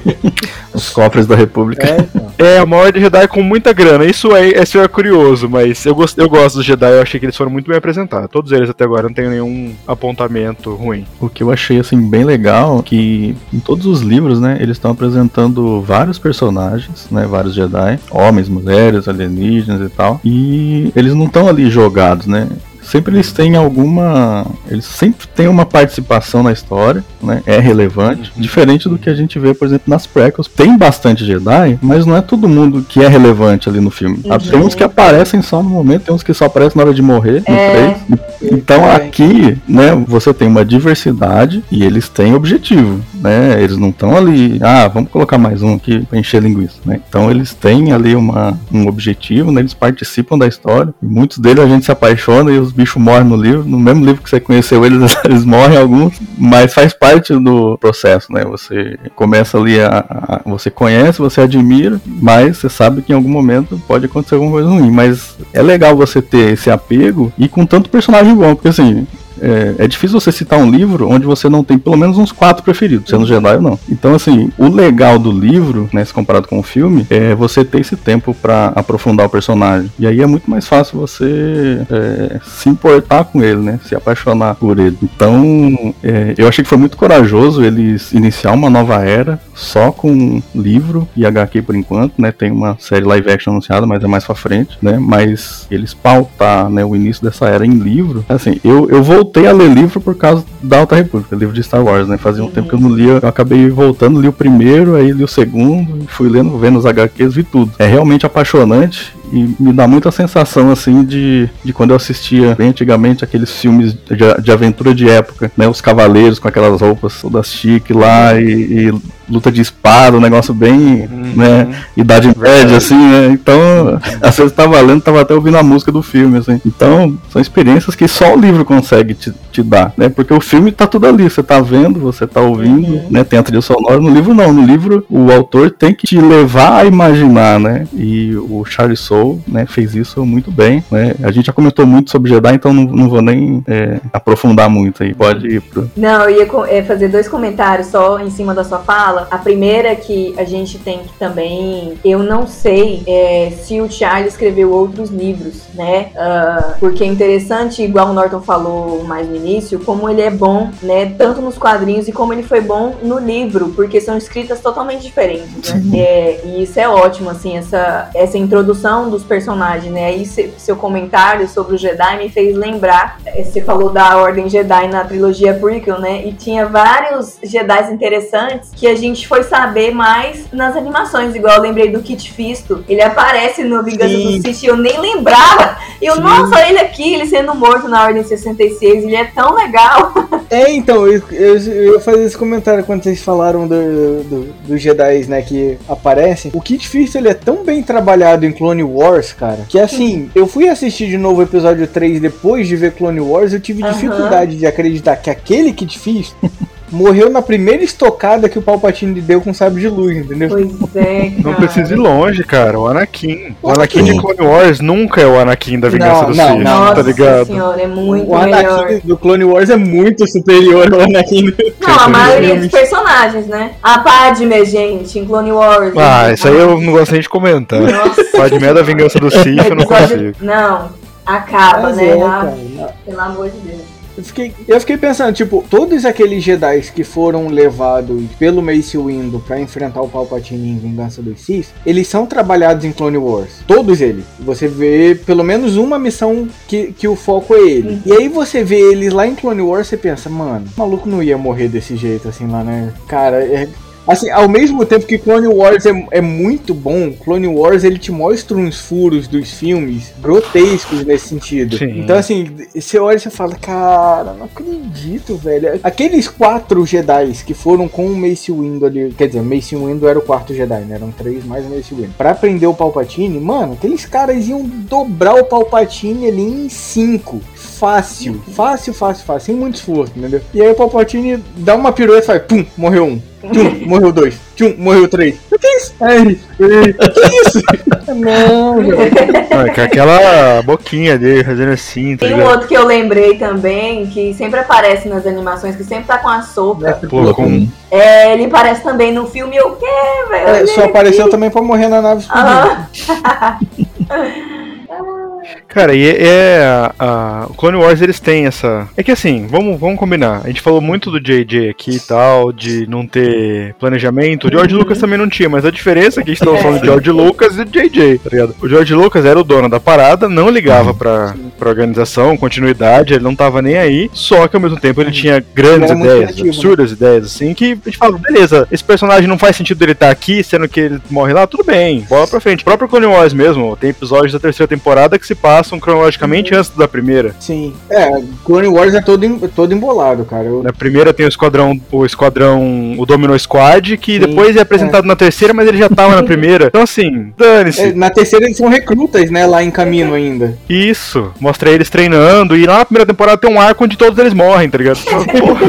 Os cofres da República. É, então. É, uma ordem Jedi com muita grana. Isso é, isso é curioso, mas eu, gost, eu gosto dos Jedi, eu achei que eles foram muito bem apresentados. Todos eles até agora, não tenho nenhum apontamento ruim. O que eu achei assim bem legal que em todos os livros, né, eles estão apresentando vários personagens, né, vários Jedi, homens, mulheres, alienígenas e tal, e eles não estão ali jogados, né? Sempre eles têm alguma, eles sempre têm uma participação na história, né? É relevante, diferente do que a gente vê, por exemplo, nas prequels. Tem bastante Jedi, mas não é todo mundo que é relevante ali no filme. Ah, Tem uns que aparecem só no momento, tem uns que só aparecem na hora de morrer, no É. 3. Então É. aqui, né, você tem uma diversidade e eles têm objetivo, né? Eles não estão ali, ah, vamos colocar mais um aqui pra encher linguiça, né? Então eles têm ali uma, um objetivo, né? Eles participam da história. E muitos deles a gente se apaixona e os bichos morrem no livro. No mesmo livro que você conheceu eles, eles morrem alguns, mas faz parte do processo, né? Você começa ali a, a- você conhece, você admira, mas você sabe que em algum momento pode acontecer alguma coisa ruim. Mas é legal você ter esse apego e com tanto personagem bom, porque assim, é, é difícil você citar um livro onde você não tem pelo menos uns quatro preferidos, sendo Jedi ou não. Então, assim, o legal do livro, né, se comparado com o filme, é você ter esse tempo pra aprofundar o personagem. E aí é muito mais fácil você é, se importar com ele, né? Se apaixonar por ele. Então, é, eu achei que foi muito corajoso eles iniciar uma nova era só com livro e HQ por enquanto, né? Tem uma série live action anunciada, mas é mais pra frente, né? Mas eles pautar, né, o início dessa era em livro. Assim, eu, eu voltei a ler livro por causa da Alta República, livro de Star Wars, né? Fazia um tempo que eu não lia, eu acabei voltando, li o primeiro, aí li o segundo, fui lendo, vendo os HQs, vi tudo. É realmente apaixonante e me dá muita sensação assim de, de quando eu assistia bem antigamente aqueles filmes de, de aventura de época, né? Os cavaleiros com aquelas roupas todas chique lá e, e luta de espada, um negócio bem, né, idade média, assim, né? Então, às vezes tava lendo, tava até ouvindo a música do filme, assim. Então, são experiências que só o livro consegue te, te dar, né? Porque o filme tá tudo ali, você tá vendo, você tá ouvindo, né? Tem a trilha sonora. No livro, não. No livro, o autor tem que te levar a imaginar, né? E o Charlie Soule, né, fez isso muito bem, né? A gente já comentou muito sobre Jedi, então não, não vou nem é, aprofundar muito aí. Pode ir pro... Não, eu ia é, fazer dois comentários só em cima da sua fala. A primeira é que a gente tem que também. Eu não sei é, se o Charlie escreveu outros livros, né? Ah, porque é interessante, igual o Norton falou mais no início, como ele é bom, né? Tanto nos quadrinhos e como ele foi bom no livro, porque são escritas totalmente diferentes, né? É, e isso é ótimo, assim, essa, essa introdução dos personagens, né? Aí se- seu comentário sobre o Jedi me fez lembrar. eh, Você falou da Ordem Jedi na trilogia prequel, né? E tinha vários Jedi interessantes que a gente foi saber mais nas animações. Igual eu lembrei do Kit Fisto. Ele aparece no Vingança Sim. do Sith e eu nem lembrava. E eu, nossa, ele aqui, ele sendo morto na Ordem 66. Ele é tão legal. É, então, eu, eu, fazer esse comentário quando vocês falaram do, do, dos Jedi, né, que aparecem. O Kit Fisto, ele é tão bem trabalhado em Clone Wars, cara, que assim, eu fui assistir de novo o episódio 3 depois de ver Clone Wars, eu tive Aham. dificuldade de acreditar que aquele Kit Fisto morreu na primeira estocada que o Palpatine lhe deu com sabre de luz, entendeu? Pois é, cara. Não precisa ir longe, cara. O Anakin. O Anakin de. Clone Wars nunca é o Anakin da Vingança Não, do não, Sith, tá ligado? senhora, é muito o melhor. Anakin do Clone Wars é muito superior ao Anakin do... Não, a maioria dos personagens, né? A Padme, gente, em Clone Wars. Ah, isso aí eu não gosto nem de comentar. Nossa. Padmé da Vingança do Sith eu não consigo. Não, acaba, Mas né? é, Ah, cara, não. pelo amor de Deus. Eu fiquei, eu fiquei pensando, tipo, todos aqueles Jedi que foram levados pelo Mace Windu pra enfrentar o Palpatine em Vingança dos Sith, eles são trabalhados em Clone Wars. Todos eles. Você vê pelo menos uma missão que, que o foco é ele. E aí você vê eles lá em Clone Wars, você pensa, mano, o maluco não ia morrer desse jeito assim lá, né? Cara, é. Assim, ao mesmo tempo que Clone Wars é, é muito bom, Clone Wars ele te mostra uns furos dos filmes grotescos nesse sentido. Sim. Então, assim, você olha e você fala, cara, não acredito, velho. Aqueles quatro Jedi que foram com o Mace Windu ali, quer dizer, Mace Windu era o quarto Jedi, né? Eram três mais o Mace Windu. Pra prender o Palpatine, mano, aqueles caras iam dobrar o Palpatine ali em cinco. Fácil, fácil, fácil, fácil, sem muito esforço, entendeu? E aí o Palpatine dá uma pirueta e faz, pum, morreu um. Tchum, morreu dois. Tchum, morreu três. O que é isso? Ai, que isso? Não, velho. Não, é com aquela boquinha dele fazendo assim, tá Tem um outro que eu lembrei também, que sempre aparece nas animações, que sempre tá com a sopa. Com... É, ele aparece também no filme, eu quê, velho? É, só apareceu também pra morrer na nave explodindo. Aham. Cara, e é, é a, Clone Wars eles têm essa. É que assim, vamos, vamos combinar. A gente falou muito do JJ aqui e tal, de não ter planejamento. O George Lucas também não tinha, mas a diferença é que a gente tava falando de George Lucas e JJ, tá ligado? O George Lucas era o dono da parada, não ligava pra, pra organização, continuidade, ele não tava nem aí. Só que ao mesmo tempo ele tinha grandes Ele ideias, criativo, né? absurdas ideias, assim, que a gente fala, beleza, esse personagem não faz sentido ele estar aqui, sendo que ele morre lá, tudo bem, bola pra frente. O próprio Clone Wars mesmo, tem episódios da terceira temporada que se passam cronologicamente antes da primeira. Sim. É, Clone Wars é todo, todo embolado, cara. Eu- Na primeira tem o esquadrão, o esquadrão, o Domino Squad, que Sim, depois é apresentado na terceira, mas ele já tava na primeira. Então assim, dane-se. é, na terceira eles são recrutas, né? Lá em caminho ainda. Isso, mostra eles treinando, e lá na primeira temporada tem um arco onde todos eles morrem, tá ligado? Então,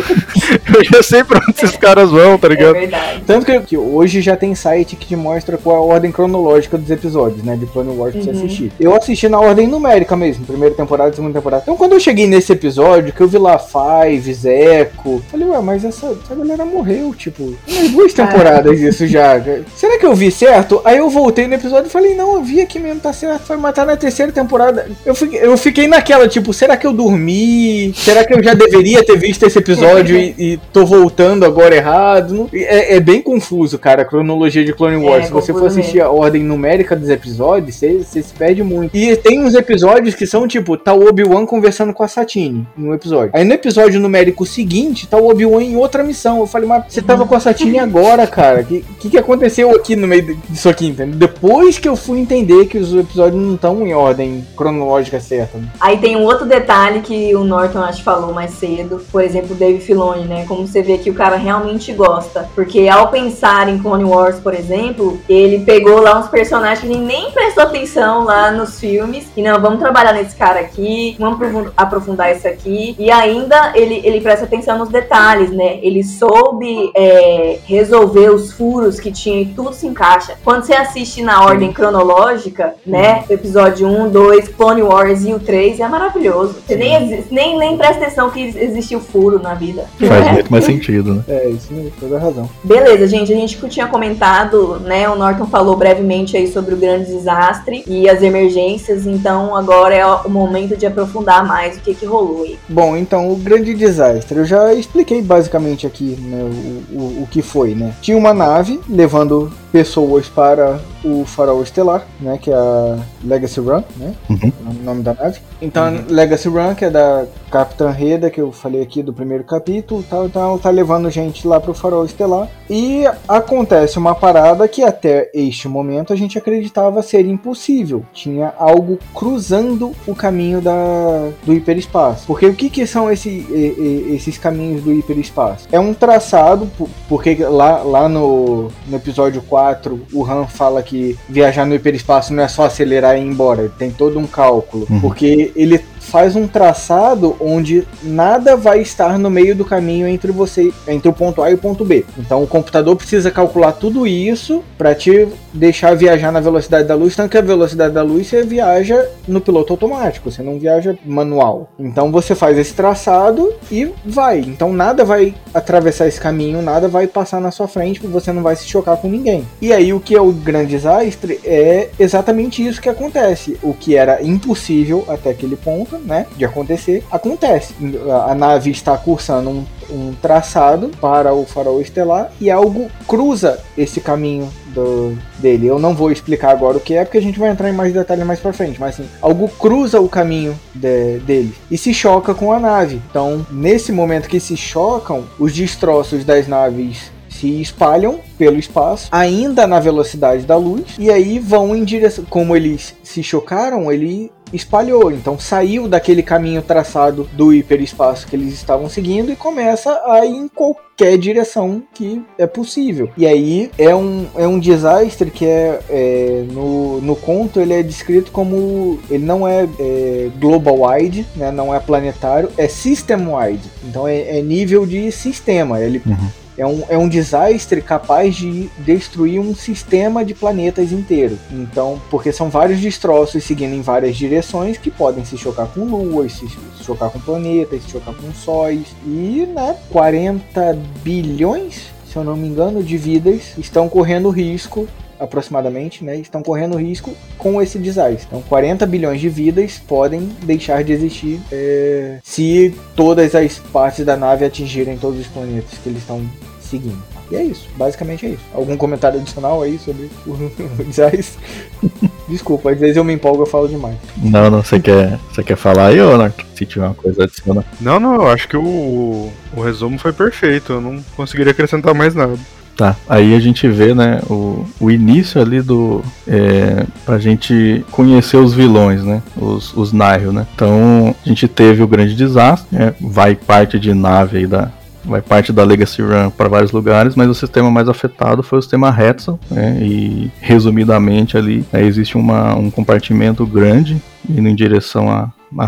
eu já sei pra onde esses caras vão, tá É ligado? verdade. Tanto que, que hoje já tem site que te mostra qual é a ordem cronológica dos episódios, né? De Clone Wars pra você Uhum. assistir. Eu assisti na ordem numérica mesmo, primeira temporada, segunda temporada. Então quando eu cheguei nesse episódio, que eu vi lá Five, Zeco, falei, ué, mas essa, essa galera morreu, tipo, umas duas temporadas isso já. Será que eu vi certo? Aí eu voltei no episódio e falei, não, eu vi aqui mesmo, tá certo, foi matar na terceira temporada. Eu fiquei, eu fiquei naquela, tipo, será que eu dormi? Será que eu já deveria ter visto esse episódio e, e tô voltando agora errado? É, é bem confuso, cara, a cronologia de Clone Wars. É, Se você for assistir a ordem numérica dos episódios, você, você se perde muito. E tem uns episódios que são tipo, tá o Obi-Wan conversando com a Satine em um episódio. Aí no episódio numérico seguinte, tá o Obi-Wan em outra missão. Eu falei, mas você tava com a Satine agora, cara. O que, que, que aconteceu aqui no meio disso aqui, entendeu? Depois que eu fui entender que os episódios não estão em ordem cronológica certa. né? Aí tem um outro detalhe que o Norton acho que falou mais cedo, por exemplo, o Dave Filoni, né? Como você vê que o cara realmente gosta. Porque ao pensar em Clone Wars, por exemplo, ele pegou lá uns personagens que ele nem prestou atenção lá nos filmes. E não, vamos trabalhar nesse cara aqui, vamos aprofund- aprofundar isso aqui. E ainda ele, ele presta atenção nos detalhes, né? Ele soube é, resolver os furos que tinha e tudo se encaixa. Quando você assiste na ordem cronológica, né? Episódio 1, 2, Clone Wars e o 3 é maravilhoso. Você nem, nem, nem presta atenção que existiu furo na vida. Faz muito mais sentido, né? É, isso mesmo, toda a razão. Beleza, gente, a gente tinha comentado, né? O Norton falou brevemente aí sobre o grande desastre e as emergências, então agora é o momento de aprofundar mais o que, que rolou aí. Bom, então o grande desastre, eu já expliquei basicamente aqui né, o, o, o que foi, né? Tinha uma nave levando pessoas para o farol estelar, né? Que é a Legacy Run, né? Uhum. O nome da nave. Então, a Legacy Run, que é da Capitã Reda, que eu falei aqui do primeiro capítulo, tal, então ela tá levando gente lá pro farol estelar. E acontece uma parada que até este momento a gente acreditava ser impossível. Tinha algo cruzando o caminho da, do hiperespaço. Porque o que, que são esse, esses caminhos do hiperespaço? É um traçado, po- porque lá, lá no, no episódio 4 o Han fala que viajar no hiperespaço não é só acelerar e ir embora, tem todo um cálculo. Uhum. Porque ele faz um traçado onde nada vai estar no meio do caminho entre você, entre o ponto A e o ponto B. Então o computador precisa calcular tudo isso para te deixar viajar na velocidade da luz, tanto que a velocidade da luz você viaja no piloto automático, você não viaja manual. Então você faz esse traçado e vai. Então nada vai atravessar esse caminho, nada vai passar na sua frente, porque você não vai se chocar com ninguém. E aí o que é o grande desastre é exatamente isso que acontece. O que era impossível até aquele ponto, né, de acontecer, acontece. A nave está cursando um, um traçado para o farol estelar e algo cruza esse caminho do, dele. Eu não vou explicar agora o que é, porque a gente vai entrar em mais detalhes mais pra frente. Mas assim, algo cruza o caminho de- dele e se choca com a nave. Então, nesse momento que se chocam, os destroços das naves se espalham pelo espaço, ainda na velocidade da luz, e aí vão em direção. Como eles se chocaram, ele espalhou, então saiu daquele caminho traçado do hiperespaço que eles estavam seguindo e começa a ir em qualquer direção que é possível. E aí é um, é um desastre que é, é, no, no conto ele é descrito como ele não é, é global wide, né, não é planetário, é system wide. Então é, é nível de sistema. Ele é um, é um desastre capaz de destruir um sistema de planetas inteiro. Então, porque são vários destroços seguindo em várias direções que podem se chocar com luas, se, chocar com planetas, se chocar com sóis. E, né, 40 bilhões, se eu não me engano, de vidas estão correndo risco aproximadamente, né, estão correndo risco com esse desastre. Então, 40 bilhões de vidas podem deixar de existir é, se todas as partes da nave atingirem todos os planetas que eles estão seguindo. E é isso, basicamente é isso. Algum comentário adicional aí sobre o, desastre? Desculpa, às vezes eu me empolgo e falo demais. Não, não, você quer, você quer falar aí, ô Narto? Se tiver uma coisa adicional. Não, não, eu acho que o, o resumo foi perfeito. Eu não conseguiria acrescentar mais nada. Tá, aí a gente vê, né, o, o início ali do. É, pra gente conhecer os vilões, né? Os, os Nihil, né? Então, a gente teve o grande desastre, né? Vai parte de nave aí da. Vai parte da Legacy Run para vários lugares, mas o sistema mais afetado foi o sistema Hetzel, né? E resumidamente ali né, existe uma, um compartimento grande indo em direção a, a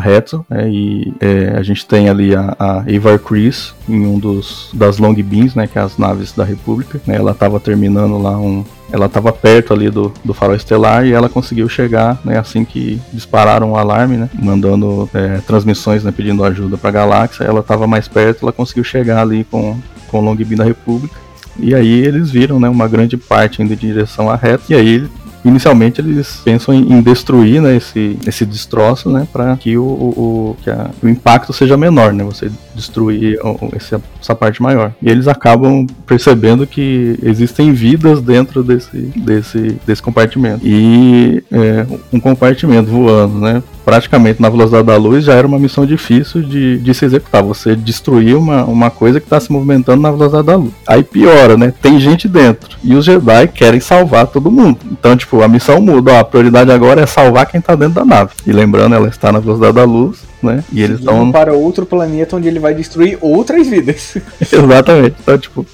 né, e é, a gente tem ali a, a Avar Chris em um dos das Long Beans, né, que é as naves da República. Né, ela estava terminando lá um, ela estava perto ali do, do farol estelar e ela conseguiu chegar, né, assim que dispararam o alarme, né, mandando é, transmissões, né, pedindo ajuda para a galáxia, ela estava mais perto, ela conseguiu chegar ali com, com o Long Bean da República. E aí eles viram, né, uma grande parte indo em direção à reta, e aí inicialmente eles pensam em, destruir né, esse, esse destroço, né, para que, o, o, que a, o impacto seja menor, né, você destruir essa, essa parte maior. E eles acabam percebendo que existem vidas dentro desse, desse, desse compartimento. E é, um compartimento voando, né, praticamente na velocidade da luz já era uma missão difícil de, de se executar. Você destruir uma, uma coisa que está se movimentando na velocidade da luz. Aí piora, né? Tem gente dentro. E os Jedi querem salvar todo mundo. Então, tipo, a missão muda. Ó, a prioridade agora é salvar quem está dentro da nave. E lembrando, ela está na velocidade da luz. Né? E eles estão para outro planeta onde ele vai destruir outras vidas. Exatamente. Então, tipo,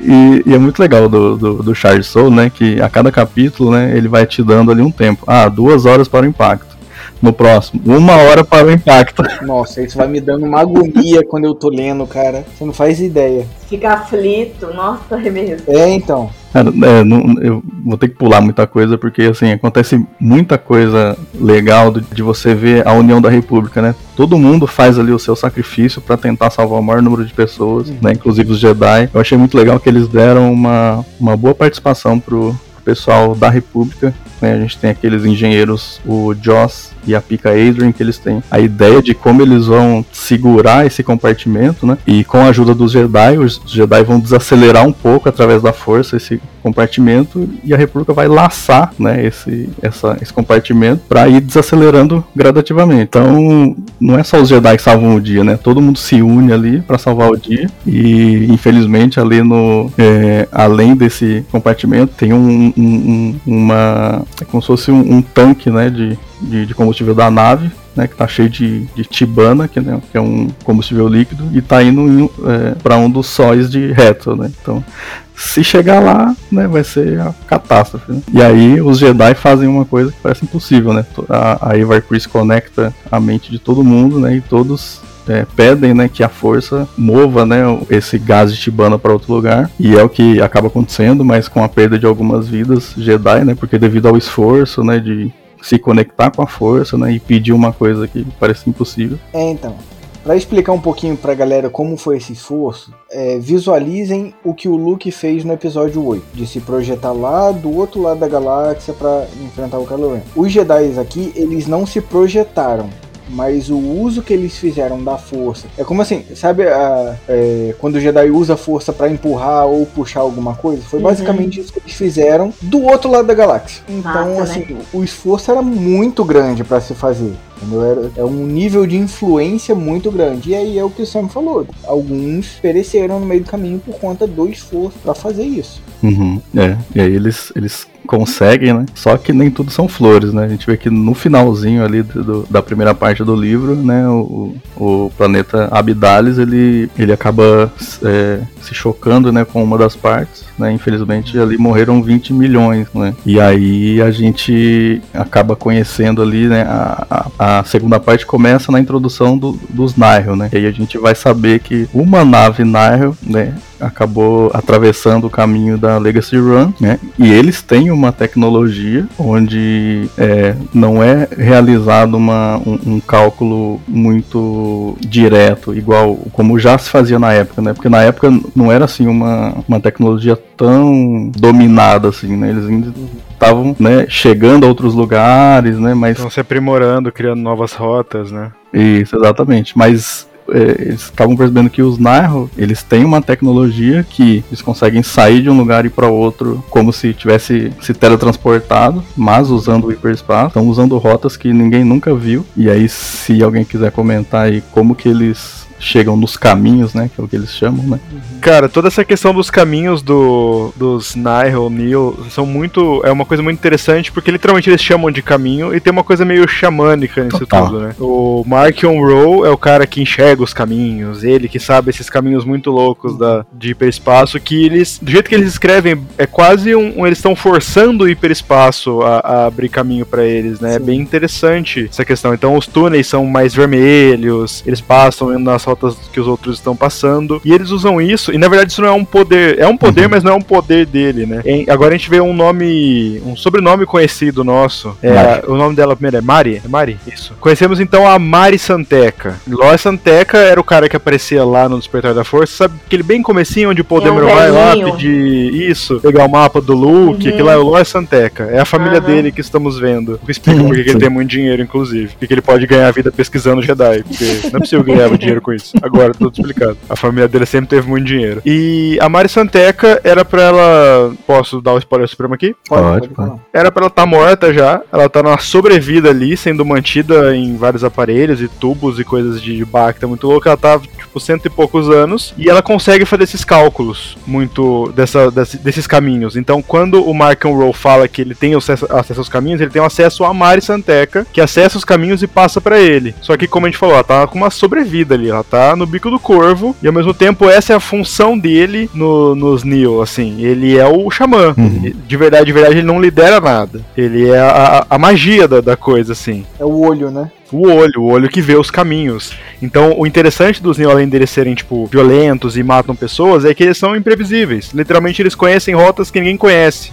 e, e, é muito legal do, do, do Charles Soule, né? Que a cada capítulo, né, ele vai te dando ali um tempo. Ah, duas horas para o impacto no próximo. Uma hora para o impacto. Nossa, isso vai me dando uma agonia quando eu tô lendo, cara. Você não faz ideia. Fica aflito, nossa, é mesmo. É, então. Cara, é, não, eu vou ter que pular muita coisa, porque assim, acontece muita coisa legal de, de, você ver a união da República, né? Todo mundo faz ali o seu sacrifício para tentar salvar o maior número de pessoas, uhum. né? Inclusive os Jedi. Eu achei muito legal que eles deram uma, uma boa participação pro, pessoal da República. Né? A gente tem aqueles engenheiros, o Joss e a Pica Adrian, que eles têm a ideia de como eles vão segurar esse compartimento, né? E com a ajuda dos Jedi, os Jedi vão desacelerar um pouco através da força esse compartimento e a República vai laçar, né, esse, essa, esse compartimento para ir desacelerando gradativamente. Então, não é só os Jedi que salvam o dia, né? Todo mundo se une ali para salvar o dia e, infelizmente, ali no é, além desse compartimento tem um, um, uma é como se fosse um, um tanque, né, de de, de combustível da nave, né, que está cheio de, de tibana, que, né, que, é um combustível líquido, e está indo é, para um dos sóis de reto, né? Então, se chegar lá, né, vai ser a catástrofe. Né? E aí os Jedi fazem uma coisa que parece impossível, né? A, a Eva Chris conecta a mente de todo mundo, né? E todos é, pedem né, que a força mova né, esse gás de Tibana para outro lugar. E é o que acaba acontecendo, mas com a perda de algumas vidas Jedi, né? Porque devido ao esforço né, de se conectar com a força, né, e pedir uma coisa que parece impossível. É, então. Para explicar um pouquinho pra galera como foi esse esforço, é, visualizem o que o Luke fez no episódio 8, de se projetar lá do outro lado da galáxia para enfrentar o Kylo Ren. Os Jedi aqui, eles não se projetaram, mas o uso que eles fizeram da força é como assim, sabe a, é, quando o Jedi usa a força para empurrar ou puxar alguma coisa? Foi uhum. basicamente isso que eles fizeram do outro lado da galáxia. Então, assim, né? o esforço era muito grande para se fazer. Entendeu? É um nível de influência muito grande. E aí é o que o Sam falou. Alguns pereceram no meio do caminho por conta do esforço para fazer isso. Uhum, é, e aí eles, eles conseguem, né? Só que nem tudo são flores, né? A gente vê que no finalzinho ali do, da primeira parte do livro, né? O, o planeta Abidalis, ele, ele acaba é, se chocando, né? Com uma das partes, né? Infelizmente ali morreram 20 milhões, né? E aí a gente acaba conhecendo ali, né? A, a, a segunda parte começa na introdução do, dos Nihil, né? E aí a gente vai saber que uma nave Nihil, né? acabou atravessando o caminho da Legacy Run, né? E eles têm uma tecnologia onde é, não é realizado uma, um, um, cálculo muito direto, igual como já se fazia na época, né? Porque na época não era assim uma, uma tecnologia tão dominada assim, né? Eles ainda estavam né, chegando a outros lugares, né? Mas estão se aprimorando, criando novas rotas, né? Isso, exatamente. Mas é, eles estavam percebendo que os Nairo, eles têm uma tecnologia que eles conseguem sair de um lugar e para outro como se tivesse se teletransportado, mas usando o hiperespaço. Estão usando rotas que ninguém nunca viu. E aí, se alguém quiser comentar aí como que eles chegam nos caminhos, né? Que é o que eles chamam, né? Cara, toda essa questão dos caminhos do, dos Nihil, Neil, são muito. É uma coisa muito interessante, porque literalmente eles chamam de caminho e tem uma coisa meio xamânica nisso Total. tudo, né? O Markion Rowe é o cara que enxerga os caminhos, ele que sabe esses caminhos muito loucos da, de hiperespaço, que eles. Do jeito que eles escrevem, é quase um. um- eles estão forçando o hiperespaço a, a abrir caminho pra eles, né? É bem interessante essa questão. Então os túneis são mais vermelhos, eles passam nas rotas que os outros estão passando, e eles usam isso, e na verdade isso não é um poder, é um poder, mas não é um poder dele, né? Em- agora a gente vê um nome, um sobrenome conhecido nosso, é, o nome dela primeiro é Mari? É Mari? Isso. Conhecemos então a Mari Santeca. Lois Santeca era o cara que aparecia lá no Despertar da Força, sabe aquele bem comecinho onde o Paul É um vai lá pedir isso, pegar o mapa do Luke, Uhum. aquilo lá é o Lois Santeca, é a família Aham. dele que estamos vendo. O que explica Uhum, porque que ele tem muito dinheiro, inclusive. E que ele pode ganhar a vida pesquisando Jedi, porque não é possível que ele ganhava dinheiro com isso. Agora, tudo explicado. A família dele sempre teve muito dinheiro. E a Mari Santeca era pra ela. Posso dar o spoiler supremo aqui? Pode, falar. Era pra ela estar morta já. Ela tá numa sobrevida ali, sendo mantida em vários aparelhos e tubos e coisas de Bacta muito louca. Ela tá, tipo, cento e poucos anos. E ela consegue fazer esses cálculos muito dessa, desse- desses caminhos. Então, quando o Mark Rowe fala que ele tem acesso, acesso aos caminhos, ele tem acesso a Mari Santeca, que acessa os caminhos e passa pra ele. Só que, como a gente falou, ela tá com uma sobrevida ali. Ela tá no bico do corvo. E ao mesmo tempo, essa é a função dele no, nos Neo, assim. Ele é o xamã. Uhum. De verdade, de verdade, ele não lidera nada. Ele é a, a- a magia da, da coisa, assim. É o olho, né? O olho, o olho que vê os caminhos. Então, o interessante dos Neo, além serem, tipo, violentos e matam pessoas, é que eles são imprevisíveis. Literalmente, eles conhecem rotas que ninguém conhece.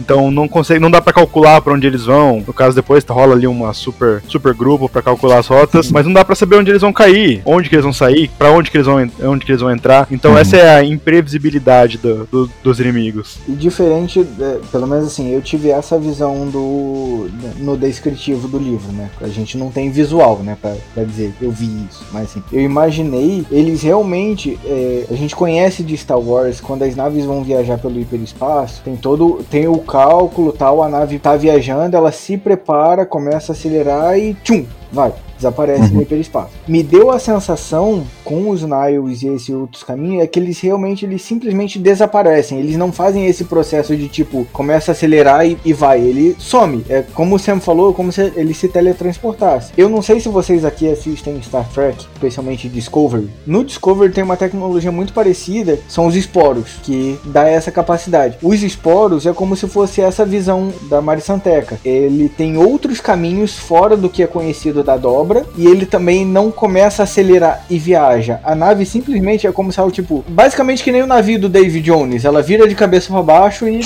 Então, não consegue, não dá pra calcular pra onde eles vão. No caso, depois rola ali uma super, super grupo pra calcular as rotas, mas não dá pra saber onde eles vão cair, onde que eles vão sair, pra onde eles vão, onde que eles vão entrar. Então, Uhum. essa é a imprevisibilidade do- do- dos inimigos. E diferente, é, pelo menos assim, eu tive essa visão do no descritivo do livro, né? A gente não tem visual, né, pra, pra dizer eu vi isso, mas assim, eu imaginei eles realmente, é, a gente conhece de Star Wars quando as naves vão viajar pelo hiperespaço, tem todo, tem o cálculo, tal, a nave tá viajando, ela se prepara, começa a acelerar e tchum, vai. Desaparece Uhum. no hiperespaço. Me deu a sensação com os Niles e esses outros caminhos é que eles realmente eles simplesmente desaparecem. Eles não fazem esse processo de tipo começa a acelerar e, e vai. Ele some. É como o Sam falou, como se ele se teletransportasse. Eu não sei se vocês aqui assistem Star Trek, especialmente Discovery. No Discovery tem uma tecnologia muito parecida, são os esporos que dá essa capacidade. Os esporos é como se fosse essa visão da Mari Santeca. Ele tem outros caminhos fora do que é conhecido da dobra e ele também não começa a acelerar e viaja. A nave simplesmente é como se ela, tipo, basicamente que nem o navio do David Jones. Ela vira de cabeça para baixo e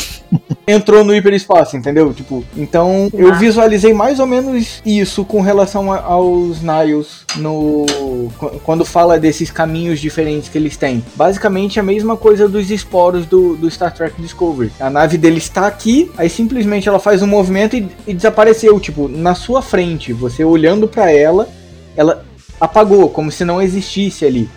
entrou no hiperespaço, entendeu? Tipo, então eu Ah. visualizei mais ou menos isso com relação a- aos Niles no qu- quando fala desses caminhos diferentes que eles têm. Basicamente a mesma coisa dos esporos do, do Star Trek Discovery. A nave dele está aqui, aí simplesmente ela faz um movimento e, e desapareceu, tipo, na sua frente, você olhando para ela, ela apagou, como se não existisse ali.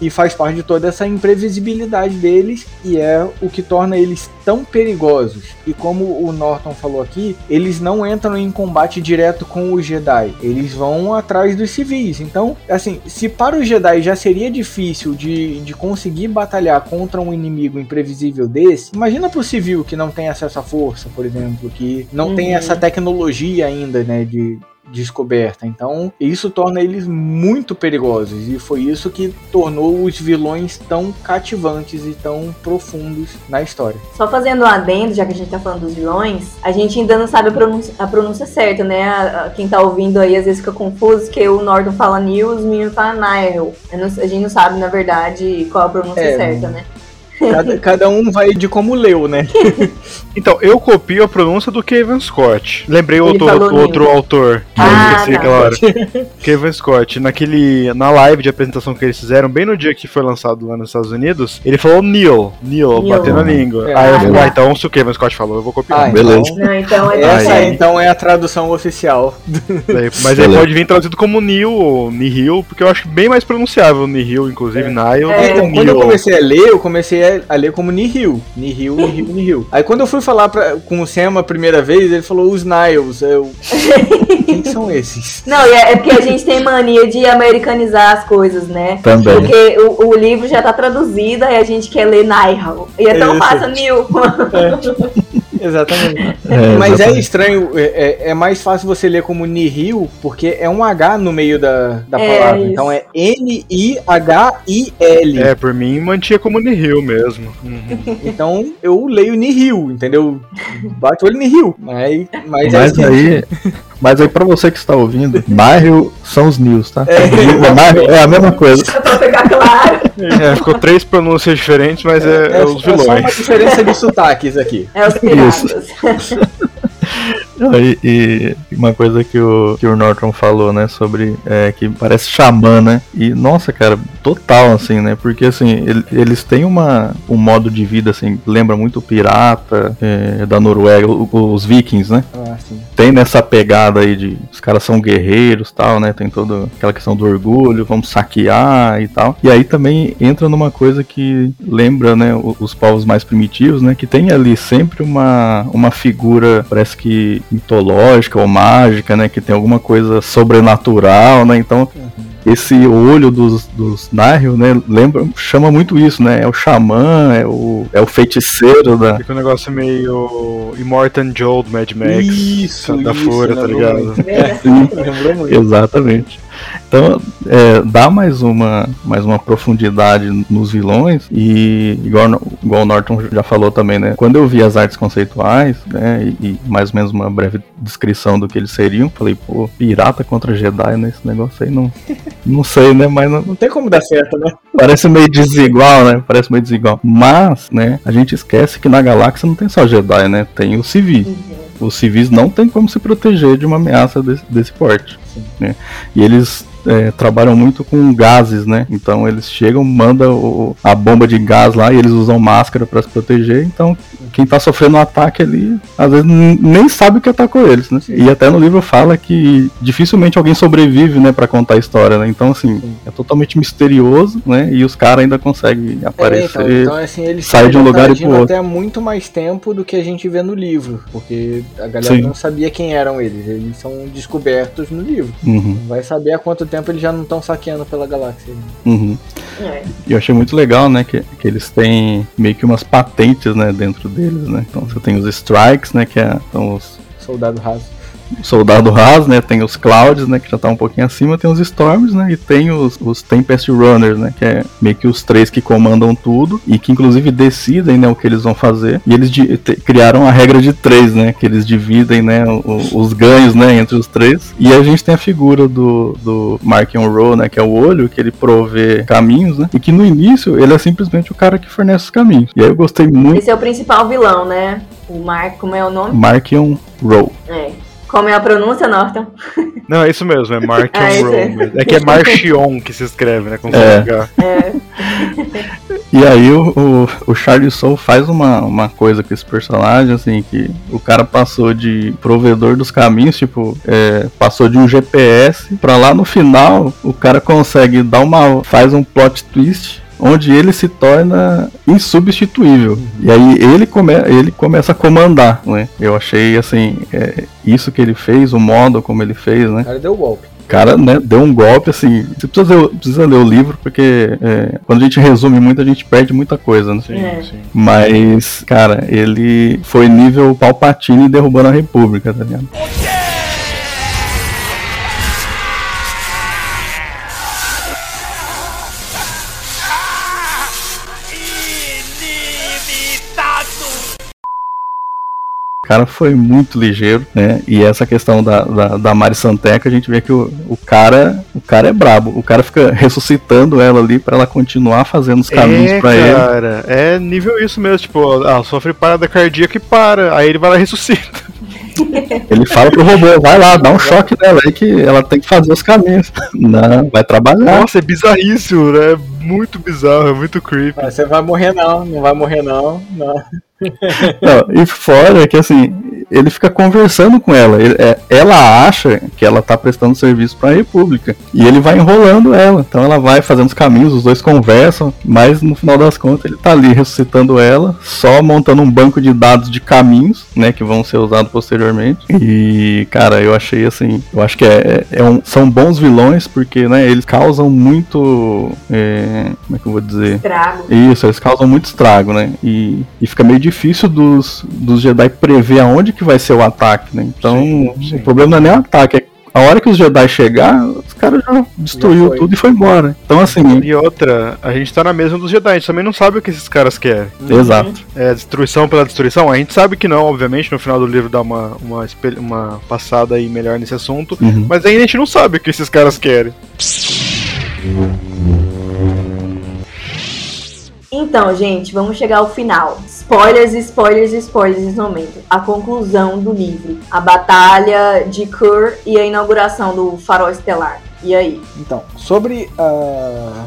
E faz parte de toda essa imprevisibilidade deles e é o que torna eles tão perigosos. E como o Norton falou aqui, eles não entram em combate direto com os Jedi, eles vão atrás dos civis. Então, assim, se para os Jedi já seria difícil de, de conseguir batalhar contra um inimigo imprevisível desse, imagina pro civil que não tem acesso à força, por exemplo, que não tem Uhum. essa tecnologia ainda, né, de descoberta. Então, isso torna eles muito perigosos e foi isso que tornou os vilões tão cativantes e tão profundos na história. Só fazendo um adendo, já que a gente tá falando dos vilões, a gente ainda não sabe a pronúncia, a pronúncia certa, né? A- a- quem tá ouvindo aí às vezes fica confuso, porque o Norton fala Neil, os meninos falam Nile. A gente não sabe, na verdade, qual a pronúncia É, certa, né? Cada, cada um vai de como leu, né? Então, eu copio a pronúncia do Kevin Scott. Lembrei outro, outro autor que Ah, eu esqueci tá. aquela hora. Kevin Scott, naquele, na live de apresentação que eles fizeram, bem no dia que foi lançado lá nos Estados Unidos, ele falou Neil, Neil, Neil. batendo a língua. É. Aí eu falei, Ah, ah, então se o Kevin Scott falou, eu vou copiar. Ah, Beleza. então- Não, então é Essa Aí. então é a tradução oficial. Daí- Mas ele Beleza. pode vir traduzido como Neil ou Nihil, porque eu acho bem mais pronunciável Nihil, inclusive, Nile, É. do Então, quando eu comecei a ler, eu comecei a, a ler como Nihil. Nihil, Nihil, Nihil. Aí quando eu fui falar pra- com o Sam a primeira vez, ele falou os Niles. Eu. quem são esses? Não, é, é porque a gente tem mania de americanizar as coisas, né? Também. Porque o, o livro já tá traduzido e a gente quer ler Nihal. E é tão Isso. fácil, Nil. Exatamente. É, Mas é exatamente. estranho, é, é- é mais fácil você ler como Nihil, porque é um H no meio da, da É, palavra. isso. Então é N-I-H-I-L. É, por mim mantinha como Nihil mesmo. Uhum. Então eu leio Nihil, entendeu? Bate o olho Nihil. Mas, mas, Mas é aí, mas aí pra você que está ouvindo, Nihil são os News, tá? Nihil é a mesma coisa. Só pra ficar claro. É, ficou três pronúncias diferentes, mas é, é os é só uma vilões. diferença de sotaques aqui. É os piratas. E, e uma coisa que o, que o Norton falou, né, sobre é, que parece xamã, né? E nossa, cara, total, assim, né? Porque assim, ele- eles têm uma, um modo de vida, assim, lembra muito o pirata é, da Noruega, o- os vikings, né? Ah, sim. Tem nessa pegada aí de os caras são guerreiros tal, né? Tem toda aquela questão do orgulho, vamos saquear e tal. E aí também entra numa coisa que lembra, né, o- os povos mais primitivos, né? Que tem ali sempre uma, uma figura, parece que mitológica ou mágica, né? Que tem alguma coisa sobrenatural, né? Então esse olho dos, dos Nihil, né? Lembra, chama muito isso, né? É o xamã, é o, é o feiticeiro da, Fica um negócio meio Immortan Joe do Mad Max. Isso, da isso, Fúria, tá ligado? Lembrou muito. Exatamente. Então, é, dá mais uma, mais uma profundidade nos vilões e, igual, igual o Norton já falou também, né? Quando eu vi as artes conceituais, né, e, e mais ou menos uma breve descrição do que eles seriam, falei, pô, pirata contra Jedi, né? Esse negócio aí não, não sei, né? Mas não- Não tem como dar certo, né? parece meio desigual, né? Parece meio desigual. Mas, né, a gente esquece que na galáxia não tem só Jedi, né? Tem os civis. Os civis não tem como se proteger de uma ameaça desse, desse porte. Né? E eles é, trabalham muito com gases, né? Então eles chegam, mandam a bomba de gás lá e eles usam máscara para se proteger. Então quem tá sofrendo um ataque ali, às vezes nem sabe o que atacou eles, né? E até no livro fala que dificilmente alguém sobrevive, né, para contar a história, né? Então assim, é totalmente misterioso, né? E os caras ainda conseguem É, aparecer. então, então, assim, eles sai de um lugar e pro outro. até muito mais tempo do que a gente vê no livro, porque a galera Sim. não sabia quem eram eles, eles são descobertos no livro. Uhum, Vai saber há quanto tempo eles já não estão saqueando pela galáxia. uhum. É. E eu achei muito legal, né, que, que eles têm meio que umas patentes, né, dentro deles, né. Então você tem os strikes, né, que é, são os Soldado raso. Soldado raso, né, tem os clouds, né, que já tá um pouquinho acima, tem os storms, né, e tem os, os tempest runners, né, que é meio que os três que comandam tudo e que inclusive decidem, né, o que eles vão fazer. E eles criaram a regra de três, né, que eles dividem, né, o- os ganhos, né, entre os três. E a gente tem a figura do, do Mark Rowe, né, que é o olho, que ele provê caminhos, né, e que no início ele é simplesmente o cara que fornece os caminhos. E aí eu gostei muito Esse é o principal vilão, né? O Mark, como é o nome? Mark Rowe. É. Como é a pronúncia, Norton? Não, é isso mesmo, é Mark Ah, esse é. Rome. É que é Marchion que se escreve, né? Com É. É. E aí o, o, o Charlie Soul faz uma, uma coisa com esse personagem, assim, que o cara passou de provedor dos caminhos, tipo, é, passou de um GPS pra lá no final o cara consegue dar uma. faz um plot twist. Onde ele se torna insubstituível. E aí ele, come, ele começa a comandar, né? Eu achei assim, é, isso que ele fez, o modo como ele fez, né? O cara deu golpe. cara, né, deu um golpe assim. Você precisa ler, precisa ler o livro, porque é, quando a gente resume muito, a gente perde muita coisa, né? Sim, É. sim. Mas, cara, ele foi nível Palpatine derrubando a República, tá ligado? Cara foi muito ligeiro, né? E essa questão da, da, da Mari Santeca, a gente vê que o, o cara o cara é brabo. O cara fica ressuscitando ela ali pra ela continuar fazendo os caminhos é, pra ele. cara, é nível isso mesmo, tipo, ah, sofre parada cardíaca e para, aí ele vai lá e ressuscita. Ele fala pro robô, vai lá, dá um choque nela aí que ela tem que fazer os caminhos. Não, vai trabalhar. Nossa, é bizarríssimo, né? É muito bizarro, é muito creepy. Você vai morrer não, não vai morrer não. não. Não, e fora que assim, ele fica conversando com ela. Ele- é, ela acha que ela tá prestando serviço pra República. E ele vai enrolando ela. Então ela vai fazendo os caminhos, os dois conversam, mas no final das contas ele tá ali ressuscitando ela, só montando um banco de dados de caminhos, né, que vão ser usados posteriormente. E, cara, eu achei assim, eu acho que é, é um- são bons vilões porque, né, eles causam muito, é, como é que eu vou dizer? Trago. Isso, eles causam muito estrago, né? E, e fica meio difícil dos, dos Jedi prever aonde que vai ser o ataque, né? Então, Sim, sim. o problema não é nem o ataque, é a hora que os Jedi chegar, os caras já destruiu foi. tudo e foi embora. Então, assim, E outra, a gente tá na mesma dos Jedi, a gente também não sabe o que esses caras querem. exato. É destruição pela destruição? A gente sabe que não, obviamente, no final do livro dá uma, uma, uma passada aí melhor nesse assunto. Uhum. Mas ainda a gente não sabe o que esses caras querem. Então, gente, vamos chegar ao final. Spoilers, spoilers, spoilers nesse momento. A conclusão do livro. A batalha de Kur e a inauguração do farol estelar. E aí? Então, sobre a,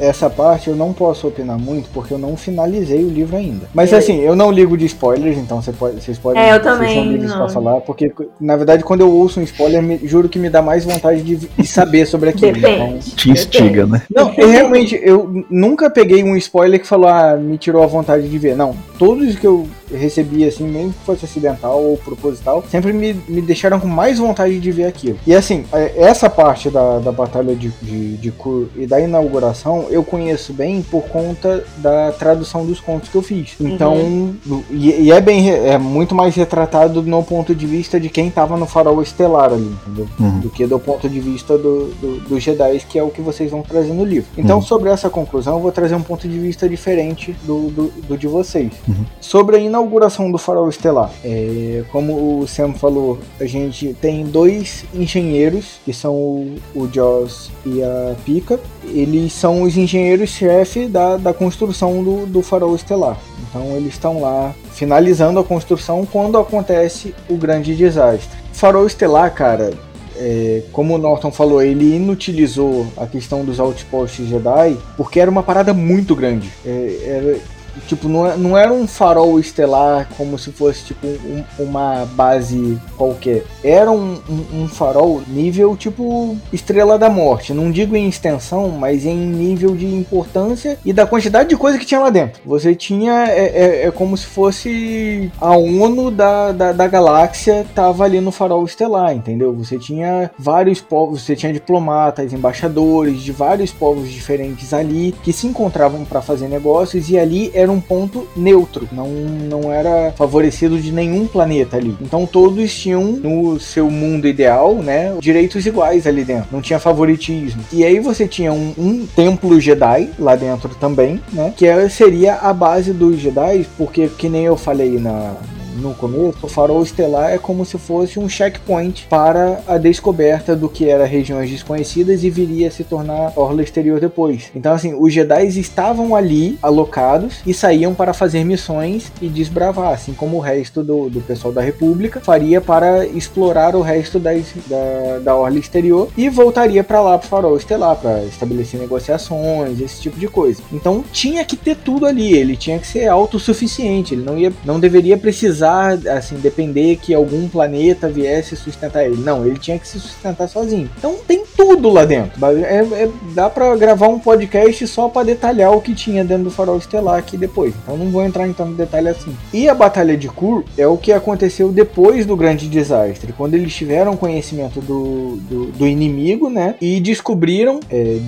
essa parte eu não posso opinar muito porque eu não finalizei o livro ainda. Mas É. assim, eu não ligo de spoilers, então você pode, vocês podem É, eu vocês também não. pra falar, porque na verdade quando eu ouço um spoiler, me- juro que me dá mais vontade de, de saber sobre aquilo. Então. Te instiga, né? não, eu realmente, eu nunca peguei um spoiler que falou, ah, me tirou a vontade de ver. Não, todos que eu recebi, assim, mesmo que fosse acidental ou proposital, sempre me, me deixaram com mais vontade de ver aquilo. E assim, essa parte da, da batalha de, de, de Kur e da inauguração, eu conheço bem por conta da tradução dos contos que eu fiz. Então, e, e é bem, é muito mais retratado no ponto de vista de quem tava no farol estelar ali, entendeu? Uhum. do que do ponto de vista do, do, dos Jedi, que é o que vocês vão trazer no livro. Então, Uhum. sobre essa conclusão, eu vou trazer um ponto de vista diferente do, do, do de vocês. Uhum. Sobre a inauguração do farol estelar, é, como o Sam falou, a gente tem dois engenheiros, que são o, o Joss e a Pika. Eles são os engenheiros-chefe da, da construção do, do farol estelar. Então, eles estão lá finalizando a construção quando acontece o grande desastre. Farol estelar, cara, é, como o Norton falou, ele inutilizou a questão dos outposts Jedi porque era uma parada muito grande. É, era- tipo, não, é- não era um farol estelar como se fosse tipo um- uma base qualquer. Era um, um- farol nível tipo Estrela da Morte. Não digo em extensão, mas em nível de importância e da quantidade de coisa que tinha lá dentro. Você tinha. É, é- é como se fosse a ONU da, da, da galáxia tava ali no farol estelar, entendeu? Você tinha vários povos, você tinha diplomatas, embaixadores de vários povos diferentes ali que se encontravam para fazer negócios e ali era um ponto neutro, não, não era favorecido de nenhum planeta ali. Então todos tinham no seu mundo ideal, né, direitos iguais ali dentro, não tinha favoritismo. E aí você tinha um, um templo Jedi lá dentro também, né, que seria a base dos Jedi, porque que nem eu falei na no começo, o farol estelar é como se fosse um checkpoint para a descoberta do que era regiões desconhecidas e viria a se tornar orla exterior depois. Então, assim, os Jedi estavam ali alocados e saíam para fazer missões e desbravar, assim como o resto do, do pessoal da República faria para explorar o resto das- da, da orla exterior e voltaria para lá para o farol estelar para estabelecer negociações, esse tipo de coisa. Então, tinha que ter tudo ali, ele tinha que ser autossuficiente, ele não ia, não deveria precisar assim depender que algum planeta viesse sustentar ele. Não, ele tinha que se sustentar sozinho. Então tem tudo lá dentro. É, é- dá pra gravar um podcast só pra detalhar o que tinha dentro do farol estelar aqui depois. Então não vou entrar então no detalhe assim. E a batalha de Kur é o que aconteceu depois do grande desastre, quando eles tiveram conhecimento do, do, do inimigo, né? E descobriram é,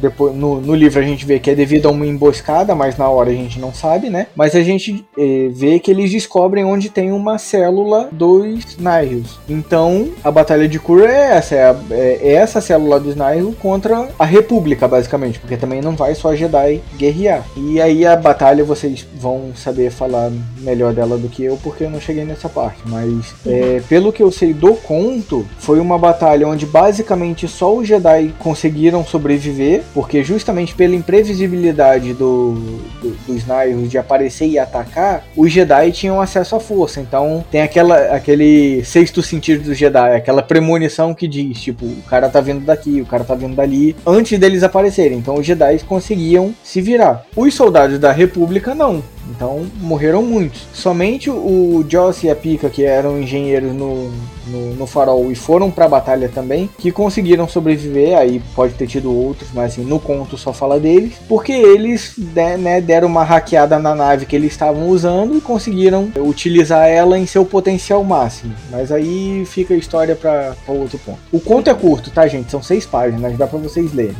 depois no, no livro a gente vê que é devido a uma emboscada, mas na hora a gente não sabe, né? Mas a gente é, vê que eles descobrem onde tem uma célula dos Nihils. Então a batalha de Kur é essa, é, a- é- essa célula dos Nihil contra a República, basicamente, porque também não vai só Jedi guerrear. E aí a batalha vocês vão saber falar melhor dela do que eu, porque eu não cheguei nessa parte. Mas é, pelo que eu sei do conto, foi uma batalha onde basicamente só os Jedi conseguiram sobreviver, porque justamente pela imprevisibilidade do, do- dos Nihil de aparecer e atacar, os Jedi tinham acesso à força. Então tem aquela, aquele sexto sentido dos Jedi, aquela premonição que diz, tipo, o cara tá vindo daqui, o cara tá vindo dali, antes deles aparecerem. Então os Jedi conseguiam se virar. Os soldados da República não. Então morreram muitos. Somente o Joss e a Pika, que eram engenheiros no, no, no farol e foram pra batalha também, que conseguiram sobreviver. Aí pode ter tido outros, mas assim, no conto só fala deles. Porque eles né, né, deram uma hackeada na nave que eles estavam usando e conseguiram utilizar ela em seu potencial máximo. Mas aí fica a história pra outro ponto. O conto é curto, tá, gente? São seis páginas, dá pra vocês lerem.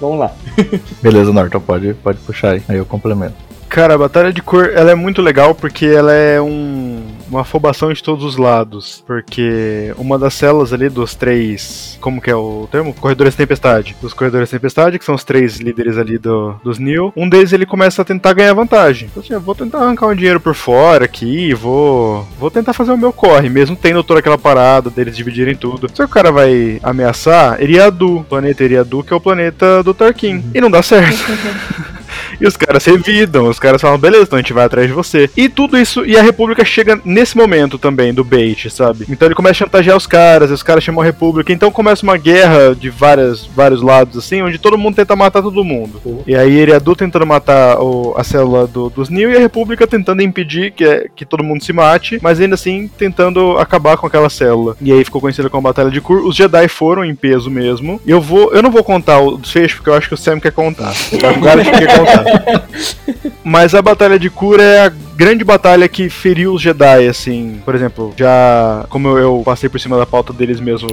Vamos lá. Beleza, Norton, pode, pode puxar aí. Aí eu complemento. Cara, a batalha de cor ela é muito legal porque ela é um, uma afobação de todos os lados. Porque uma das células ali dos três. Como que é o termo? Corredores de Tempestade. Dos Corredores de Tempestade, que são os três líderes ali do, dos Neo. Um deles ele começa a tentar ganhar vantagem. Então, assim, eu vou tentar arrancar um dinheiro por fora aqui, vou. Vou tentar fazer o meu corre, mesmo tendo toda aquela parada deles dividirem tudo. Que o cara vai ameaçar Eriadu, planeta Eriadu, que é o planeta do Tarkin. E não dá certo. E os caras revidam, os caras falam, beleza, então a gente vai atrás de você. E tudo isso, e a República chega nesse momento também do bait, sabe? Então ele começa a chantagear os caras, os caras chamam a República, então começa uma guerra de várias, vários lados, assim, onde todo mundo tenta matar todo mundo. E aí Eriadu tentando matar o, a célula do, dos Neo e a República tentando impedir que, é, que todo mundo se mate, mas ainda assim tentando acabar com aquela célula. E aí ficou conhecida como a Batalha de Kur. Os Jedi foram em peso mesmo. Eu vou. Eu não vou contar o desfecho, porque eu acho que o Sam quer contar. O Gareth quer contar. Mas a Batalha de Kur é a grande batalha que feriu os Jedi, assim. Por exemplo, já. Como eu, eu passei por cima da pauta deles mesmo.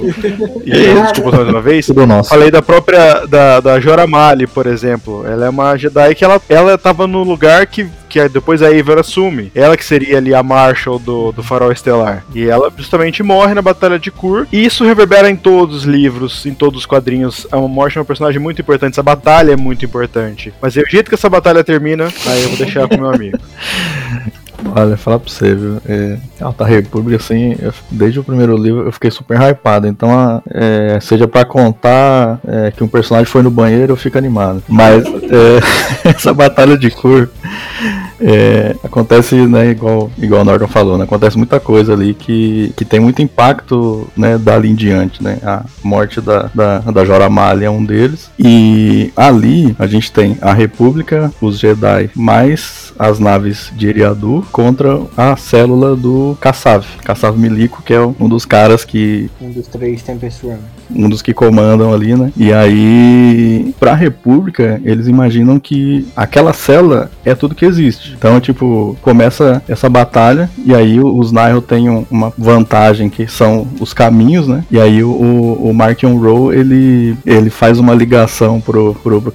e desculpa mais uma vez. Falei da própria. Da, da Jora Mali, por exemplo. Ela é uma Jedi que ela, ela tava no lugar que, que depois a Eivor assume. Ela que seria ali a Marshal do, do Farol Estelar. E ela justamente morre na Batalha de Kur. E isso reverbera em todos os livros, em todos os quadrinhos. É uma morte de uma personagem muito importante. Essa batalha é muito importante. Mas é o jeito que essa batalha termina, aí eu vou deixar com meu amigo. Olha, falar pra você, viu? É, Alta República, assim, eu- desde o primeiro livro eu fiquei super hypado. Então, a- é, seja pra contar é, que um personagem foi no banheiro, eu fico animado. Mas é, essa batalha de cor é, acontece, né, igual, igual o Norton falou, né? Acontece muita coisa ali que, que tem muito impacto, né, dali em diante, né? A morte da, da, da Jora Malha é um deles. E ali a gente tem a República, os Jedi, mais as naves de Eriadu contra a célula do Kassav. Kassav Milico, que é um dos caras que Um dos três Tempest. Um dos que comandam ali, né? E aí, pra República, eles imaginam que aquela célula é tudo que existe. Então, tipo, começa essa batalha e aí os Nihil têm um- uma vantagem que são os caminhos, né? E aí o, o, Mark Rowe, ele, ele faz uma ligação pro, pro, pro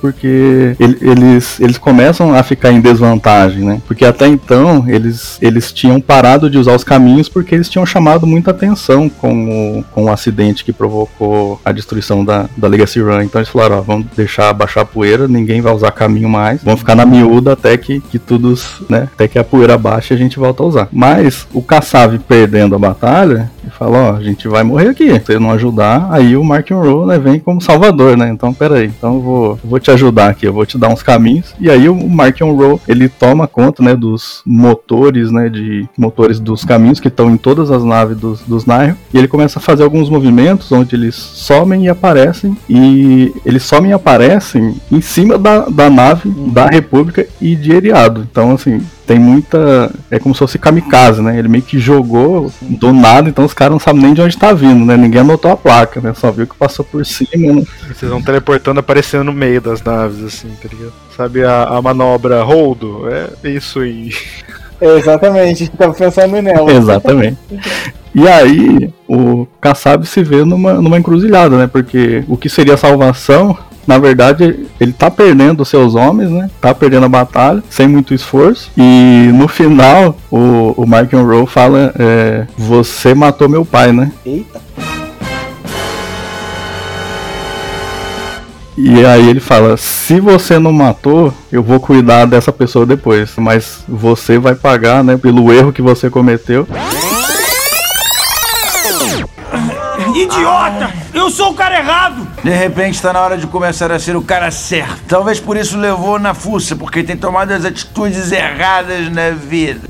porque ele- eles, eles começam a ficar em desvantagem, né? Porque até então eles, eles tinham parado de usar os caminhos porque eles tinham chamado muita atenção com o, com o acidente que provocou a destruição da, da Legacy Run. Então eles falaram, ó, vamos deixar baixar a poeira, ninguém vai usar caminho mais, vamos ficar na miúda até que, que tudo, né, até que a poeira baixe e a gente volta a usar. Mas o Kassav perdendo a batalha, ele fala, ó, a gente vai morrer aqui, se você não ajudar, aí o Mark Rowe, né, vem como salvador, né, então peraí, então eu vou, eu vou te ajudar aqui, eu vou te dar uns caminhos, e aí o Mark Rowe, ele toma conta, né, dos motores, né, de motores dos caminhos que estão em todas as naves dos, dos Nihil, e ele começa a fazer alguns movimentos onde eles somem e aparecem, e eles somem e aparecem em cima da, da nave da República e de Eriado, então assim, tem muita. É como se fosse kamikaze, né? Ele meio que jogou do nada, então os caras não sabem nem de onde tá vindo, né? Ninguém anotou a placa, né? Só viu que passou por cima, né? Vocês vão teleportando aparecendo no meio das naves, assim, tá ligado? Sabe a, a manobra Holdo? É isso aí. É, exatamente, tava pensando nela. Exatamente. E aí, o Kassab se vê numa, numa encruzilhada, né? Porque o que seria salvação, na verdade, ele tá perdendo seus homens, né? Tá perdendo a batalha, sem muito esforço. E no final, o, o Mark Rowe fala: é, Você matou meu pai, né? Eita. E aí ele fala: se você não matou, eu vou cuidar dessa pessoa depois. Mas você vai pagar, né, pelo erro que você cometeu. Idiota! Eu sou o cara errado! De repente tá na hora de começar a ser o cara certo. Talvez por isso levou na fuça, porque tem tomado as atitudes erradas na vida.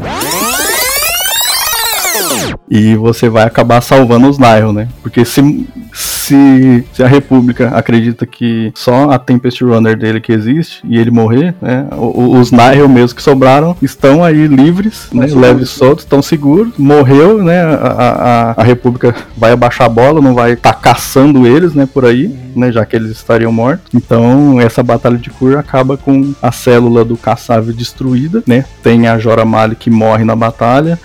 E você vai acabar salvando os Nihil, né? Porque se, se, se a República acredita que só a Tempest Runner dele que existe e ele morrer, né, os Nihil mesmo que sobraram estão aí livres, né, seguros. leves soltos, estão seguros. Morreu, né, a, a, a República vai abaixar a bola, não vai estar caçando eles, né, por aí, né, já que eles estariam mortos. Então, essa batalha de Kur acaba com a célula do caçável destruída, né? Tem a Jora Mali que morre na batalha.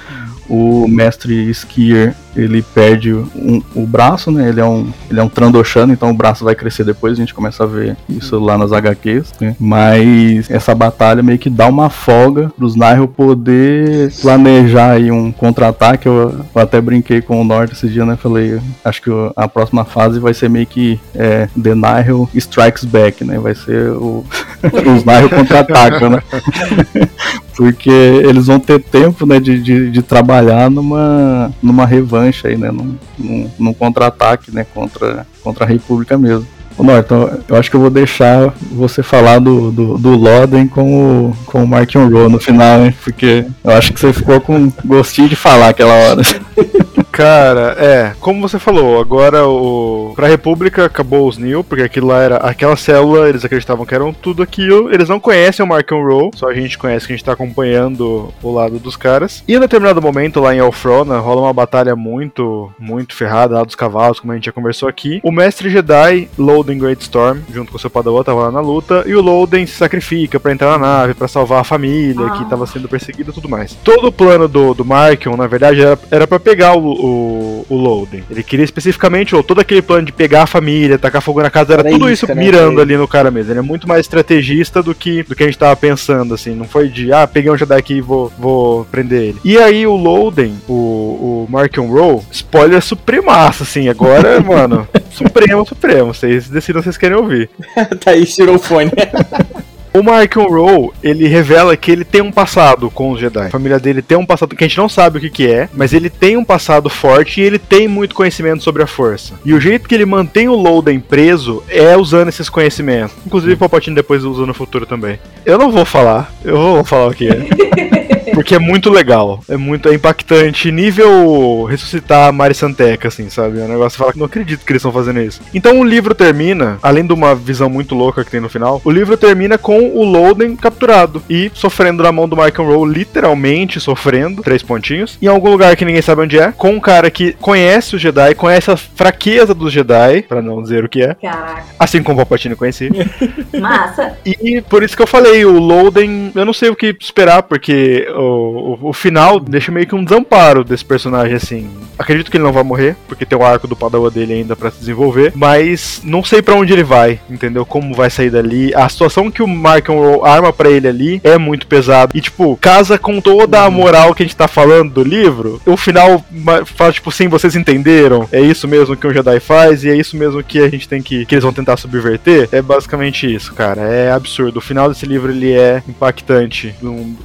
O mestre Skier, ele perde um- o braço, né? Ele é um, ele é um Trandoshano, então o braço vai crescer depois, a gente começa a ver isso lá nas HQs, né? Mas essa batalha meio que dá uma folga pros Nihil poder planejar aí um contra-ataque. Eu, eu até brinquei com o Norte esse dia, né? Falei, acho que a próxima fase vai ser meio que é, The Nihil Strikes Back, né? Vai ser o, os Nihil contra-atacam, né? porque eles vão ter tempo né, de, de, de trabalhar numa, numa revanche aí, né, num, num, num contra-ataque né, contra, contra a República mesmo. Ô Norton, eu acho que eu vou deixar você falar do, do, do Loden com o, com o Mark no final, hein, porque eu acho que você ficou com gostinho de falar aquela hora. Cara, é, como você falou, agora o pra República acabou os Neo, porque aquilo lá era aquela célula, eles acreditavam que eram tudo aquilo. Eles não conhecem o Mark Rowe, só a gente conhece que a gente tá acompanhando o lado dos caras. E em determinado momento lá em Elfrona rola uma batalha muito, muito ferrada lá dos cavalos, como a gente já conversou aqui. O mestre Jedi, Loden Greatstorm, junto com o seu Padawan, tava lá na luta, e o Loden se sacrifica pra entrar na nave, pra salvar a família que tava sendo perseguida e tudo mais. Todo o plano do, do Markion, na verdade, era, era pra pegar o, o, o Loden. Ele queria especificamente, ou todo aquele plano de pegar a família, tacar fogo na casa, era Era tudo isso, isso mirando ali no cara mesmo. Ele é muito mais estrategista do que, do que a gente tava pensando, assim. Não foi de, ah, peguei um Jedi aqui e vou, vou prender ele. E aí o Loden, o, o Markion Rowe, spoiler supremaço, assim. Agora, mano, supremo, supremo. Vocês decidam se vocês querem ouvir. Thaís tirou o fone. O Markion Rowe, ele revela que ele tem um passado com os Jedi. A família dele tem um passado que a gente não sabe o que, que é, mas ele tem um passado forte e ele tem muito conhecimento sobre a força. E o jeito que ele mantém o Loden preso é usando esses conhecimentos. Inclusive o Palpatine depois usa no futuro também. Eu não vou falar, eu vou falar o que é. Porque é muito legal, é muito é impactante, nível ressuscitar a Mari Santeca, assim, sabe? É um negócio que fala que não acredito que eles estão fazendo isso. Então o livro termina, além de uma visão muito louca que tem no final, o livro termina com o Loden capturado e sofrendo na mão do Mark Rowe, literalmente sofrendo, três pontinhos, em algum lugar que ninguém sabe onde é, com um cara que conhece o Jedi, conhece a fraqueza dos Jedi, pra não dizer o que é, Caraca, assim como o Palpatine conhecia. massa. E por isso que eu falei, o Loden, eu não sei o que esperar, porque o, o, o final deixa meio que um desamparo desse personagem, assim. Acredito que ele não vai morrer, porque tem o arco do Padawan dele ainda pra se desenvolver, mas não sei pra onde ele vai, entendeu? Como vai sair dali. A situação que o Mark arma pra ele ali é muito pesado. E, tipo, casa com toda a moral que a gente tá falando do livro. O final fala, tipo, sim, vocês entenderam? É isso mesmo que um Jedi faz e é isso mesmo que a gente tem que. que eles vão tentar subverter. É basicamente isso, cara. É absurdo. O final desse livro ele é impactante.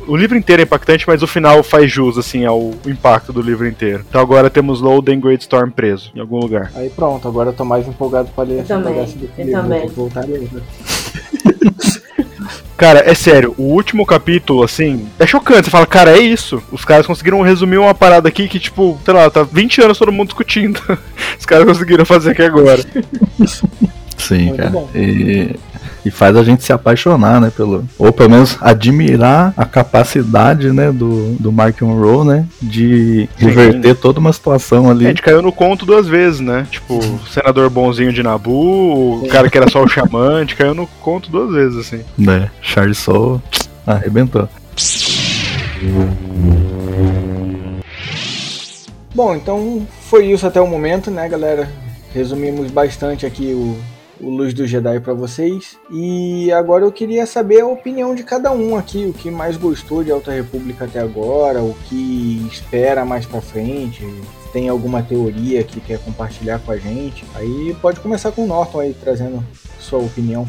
O livro inteiro é impactante, mas o final faz jus, assim, ao impacto do livro inteiro. Então agora temos Loden Greatstorm preso em algum lugar. Aí pronto, agora eu tô mais empolgado pra ler Eu essa também, do eu livro, também. vou voltar a ler, né? Cara, é sério, o último capítulo, assim, é chocante. Você fala, cara, é isso. Os caras conseguiram resumir uma parada aqui que, tipo, sei lá, tá 20 anos todo mundo discutindo. Os caras conseguiram fazer aqui agora. Sim, Muito cara. bom. E, e faz a gente se apaixonar, né? Pelo, ou pelo menos admirar a capacidade, né, do, do Mark Rowe, né? De reverter toda uma situação A ali. gente caiu no conto duas vezes, né? Tipo, o senador bonzinho de Nabu, o cara que era só o xamã, a gente caiu no conto duas vezes, assim. Né? Charles Soule arrebentou. Bom, então foi isso até o momento, né, galera? Resumimos bastante aqui o, o Luz do Jedi pra vocês. E agora eu queria saber a opinião de cada um aqui, o que mais gostou de Alta República até agora, o que espera mais pra frente, tem alguma teoria que quer compartilhar com a gente. Aí pode começar com o Norton aí trazendo sua opinião.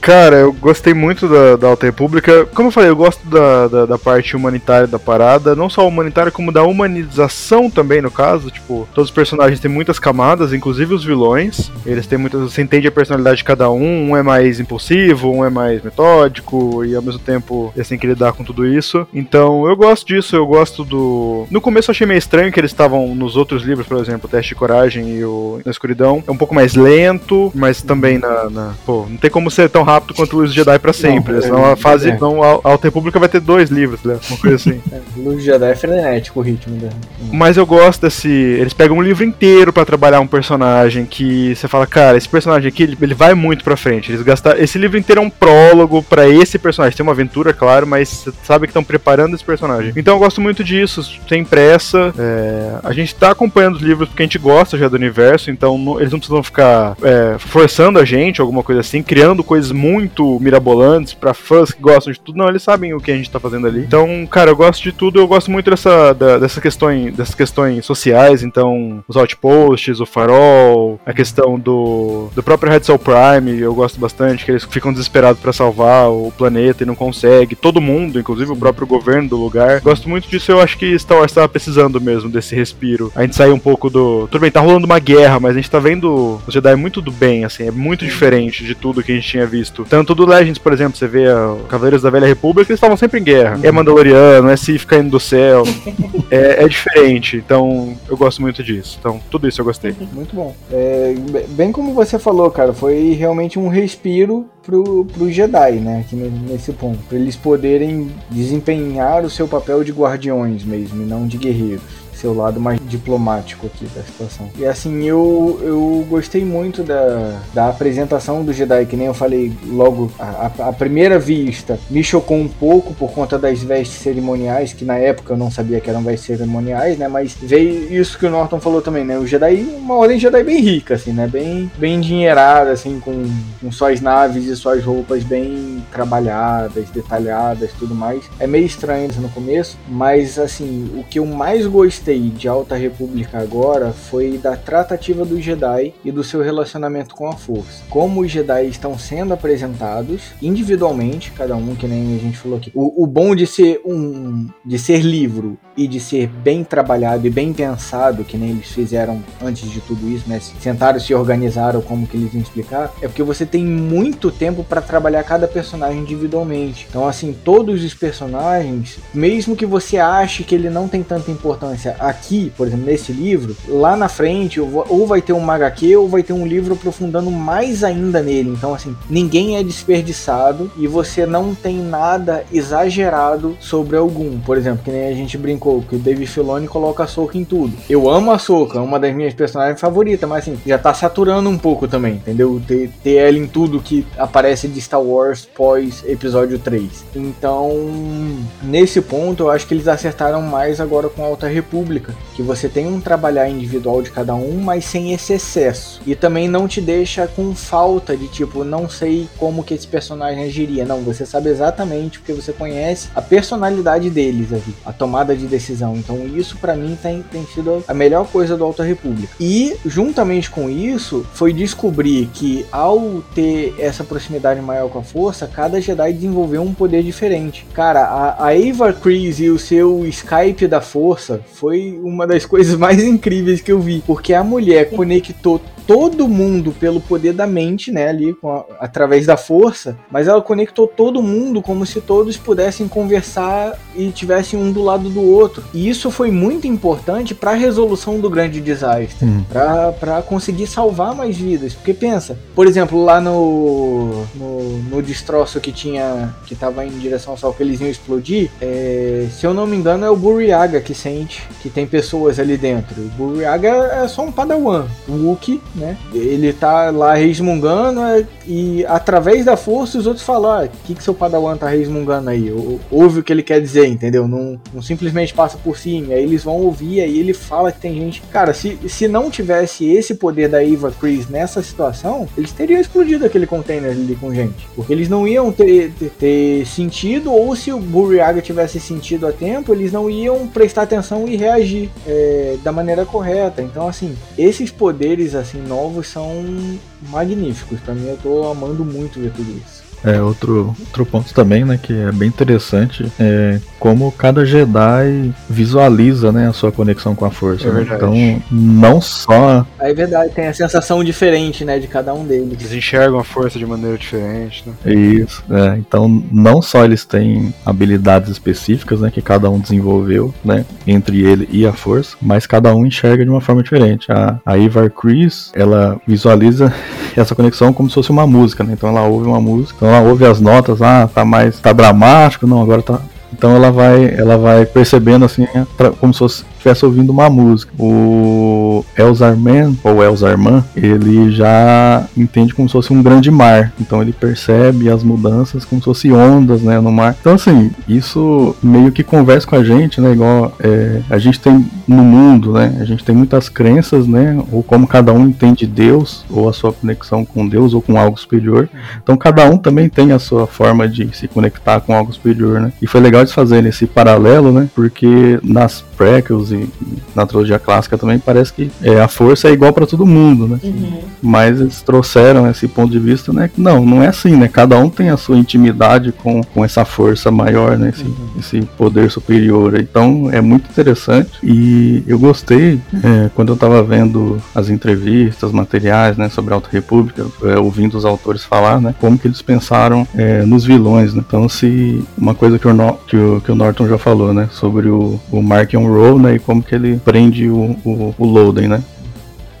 Cara, eu gostei muito da, da Alta República. Como eu falei, eu gosto da, da, da parte humanitária da parada. Não só humanitária, como da humanização também, no caso. Tipo, todos os personagens têm muitas camadas, inclusive os vilões. Eles têm muitas. Você entende a personalidade de cada um. Um é mais impulsivo, um é mais metódico. E ao mesmo tempo eles têm que lidar com tudo isso. Então eu gosto disso, eu gosto do. No começo eu achei meio estranho que eles estavam nos outros livros, por exemplo, Teste de Coragem e o Na Escuridão. É um pouco mais lento, mas também na. na... Pô, não tem como ser tão rápido quanto Luz Jedi pra sempre. Não, senão a fase. é. Não, a Alta República vai ter dois livros, né? Uma coisa assim. Luz Jedi é frenético o ritmo dela. Mas eu gosto desse. Eles pegam um livro inteiro pra trabalhar um personagem que você fala, cara, esse personagem aqui, ele, ele vai muito pra frente. Eles gastaram. Esse livro inteiro é um prólogo pra esse personagem. Tem uma aventura, claro, mas você sabe que estão preparando esse personagem. Então eu gosto muito disso, sem pressa. É, a gente tá acompanhando os livros porque a gente gosta já do universo, então não- eles não precisam ficar é, forçando a gente, alguma coisa assim, criando coisas muito mirabolantes pra fãs que gostam de tudo. Não, eles sabem o que a gente tá fazendo ali. Então, cara, eu gosto de tudo, eu gosto muito dessa, da, dessa questões, dessas questões sociais, então, os outposts, o farol, a questão do, do próprio Red Soul Prime, eu gosto bastante, que eles ficam desesperados pra salvar o planeta e não conseguem. Todo mundo, inclusive o próprio governo do lugar. Gosto muito disso, eu acho que Star Wars tava precisando mesmo desse respiro. A gente sai um pouco do. Tudo bem, tá rolando uma guerra, mas a gente tá vendo os Jedi muito do bem, assim, é muito diferente de tudo que a gente tinha visto. Tanto do Legends, por exemplo, você vê a Cavaleiros da Velha República, eles estavam sempre em guerra. É Mandaloriano, é Sith caindo do céu. é, é diferente, então eu gosto muito disso. Então, tudo isso eu gostei. Muito bom. É, be- bem como você falou, cara, foi realmente um respiro pro, pro Jedi, né? Aqui ne- nesse ponto. Pra eles poderem desempenhar o seu papel de guardiões mesmo, e não de guerreiros. Seu lado mais diplomático aqui da situação. E assim, eu, eu gostei muito da, da apresentação do Jedi, que nem eu falei logo, a primeira vista me chocou um pouco por conta das vestes cerimoniais, que na época eu não sabia que eram vestes cerimoniais, né? Mas veio isso que o Norton falou também, né? O Jedi, uma ordem Jedi bem rica, assim, né? Bem, bem endinheirada, assim, com, com suas naves e suas roupas bem trabalhadas, detalhadas tudo mais. É meio estranho isso no começo, mas assim, o que eu mais gostei de Alta República agora foi da tratativa dos Jedi e do seu relacionamento com a Força. Como os Jedi estão sendo apresentados individualmente, cada um, que nem a gente falou aqui. O, o bom de ser um de ser livro e de ser bem trabalhado e bem pensado, que nem eles fizeram antes de tudo isso, né? Sentaram, se organizaram como que eles iam explicar, é porque você tem muito tempo para trabalhar cada personagem individualmente. Então, assim, todos os personagens, mesmo que você ache que ele não tem tanta importância aqui, por exemplo, nesse livro, lá na frente, ou vai ter um HQ ou vai ter um livro aprofundando mais ainda nele. Então, assim, ninguém é desperdiçado e você não tem nada exagerado sobre algum. Por exemplo, que nem a gente brincou, que o Dave Filoni coloca a Soca em tudo. Eu amo a Soca, é uma das minhas personagens favoritas, mas assim, já tá saturando um pouco também, entendeu? Ter, ter ela em tudo que aparece de Star Wars pós episódio 3. Então, nesse ponto, eu acho que eles acertaram mais agora com Alta República, que você tem um trabalhar individual de cada um, mas sem esse excesso. E também não te deixa com falta de tipo, não sei como que esse personagem agiria. Não, você sabe exatamente porque você conhece a personalidade deles ali, a tomada de decisão. Então isso pra mim tem, tem sido a melhor coisa do Alta República. E juntamente com isso, foi descobrir que ao ter essa proximidade maior com a força, cada Jedi desenvolveu um poder diferente. Cara, a, a Ava Chris e o seu Skype da força foi uma das coisas mais incríveis que eu vi, porque a mulher conectou todo mundo pelo poder da mente, né, ali com a- através da força, mas ela conectou todo mundo como se todos pudessem conversar e tivessem um do lado do outro. E isso foi muito importante para a resolução do grande desastre, Hum. Para conseguir salvar mais vidas. Porque pensa, por exemplo, lá no no, no destroço que tinha que tava em direção ao sol que eles iam explodir, é, se eu não me engano é o Buriaga que sente que tem pessoas ali dentro. O Buriaga é só um padawan, o Wookie, né? Ele tá lá resmungando é, e através da força os outros falam, ah, o que que seu padawan tá resmungando aí? Ou- Ouve o que ele quer dizer, entendeu? Não, não simplesmente passa por cima. Aí eles vão ouvir, aí ele fala que tem gente. Cara, se, se não tivesse esse poder da Eva Chris nessa situação, eles teriam explodido aquele container ali com gente. Porque eles não iam ter, ter, ter sentido, ou se o Buriaga tivesse sentido a tempo, eles não iam prestar atenção e reagir é, da maneira correta. Então, assim, esses poderes assim novos são magníficos. Pra mim, eu tô amando muito ver tudo isso. É, outro, outro ponto também, né, que é bem interessante, é como cada Jedi visualiza, né, a sua conexão com a força. É né? Então, não só Aí é verdade, tem a sensação diferente, né, de cada um deles. Eles enxergam a força de maneira diferente, né? Isso, é, então não só eles têm habilidades específicas, né, que cada um desenvolveu, né, entre ele e a força, mas cada um enxerga de uma forma diferente. A, a Ivar Chris, ela visualiza essa conexão como se fosse uma música, né, então ela ouve uma música, então ela ouve as notas, ah, tá mais, tá dramático, não, agora tá... Então ela vai, ela vai percebendo assim, pra- como se fosse estivesse ouvindo uma música. O Elzarman, ou Elzarman, ele já entende como se fosse um grande mar. Então ele percebe as mudanças como se fossem ondas, né, no mar. Então assim, isso meio que conversa com a gente, né, igual é, a gente tem no mundo, né, a gente tem muitas crenças, né, ou como cada um entende Deus, ou a sua conexão com Deus, ou com algo superior. Então cada um também tem a sua forma de se conectar com algo superior, né. E foi legal de fazer esse paralelo, né, porque nas prequels e na trilogia clássica também parece que é, a força é igual para todo mundo, né? Mas eles trouxeram esse ponto de vista, né? Não, não é assim, né? Cada um tem a sua intimidade com, com essa força maior, né? Esse, esse poder superior. Então é muito interessante e eu gostei é, quando eu tava vendo as entrevistas, materiais, né? Sobre a Alta República, é, ouvindo os autores falar, né? Como que eles pensaram é, nos vilões, né? Então se uma coisa que o, que o, que o Norton já falou, né? Sobre o, o Mark and Roll, né? E como que ele prende o, o, o Loden, né?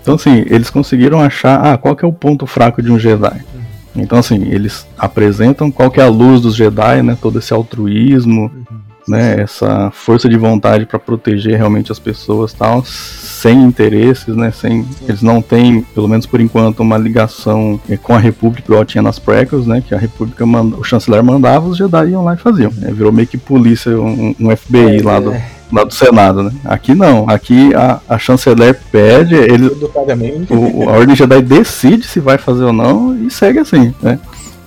Então, assim, eles conseguiram achar, ah, qual que é o ponto fraco de um Jedi. Então, assim, eles apresentam qual que é a luz dos Jedi, né? Todo esse altruísmo, né? Essa força de vontade para proteger realmente as pessoas, tal, sem interesses, né? Sem, eles não têm, pelo menos por enquanto, uma ligação eh, com a República igual tinha nas prequels, né? Que a República, manda, o chanceler mandava, os Jedi iam lá e faziam. né, virou meio que polícia, um, um FBI lá do lá do Senado, né? Aqui não. Aqui a, a chanceler pede, ele, o- a Ordem Jedi decide se vai fazer ou não e segue assim, né?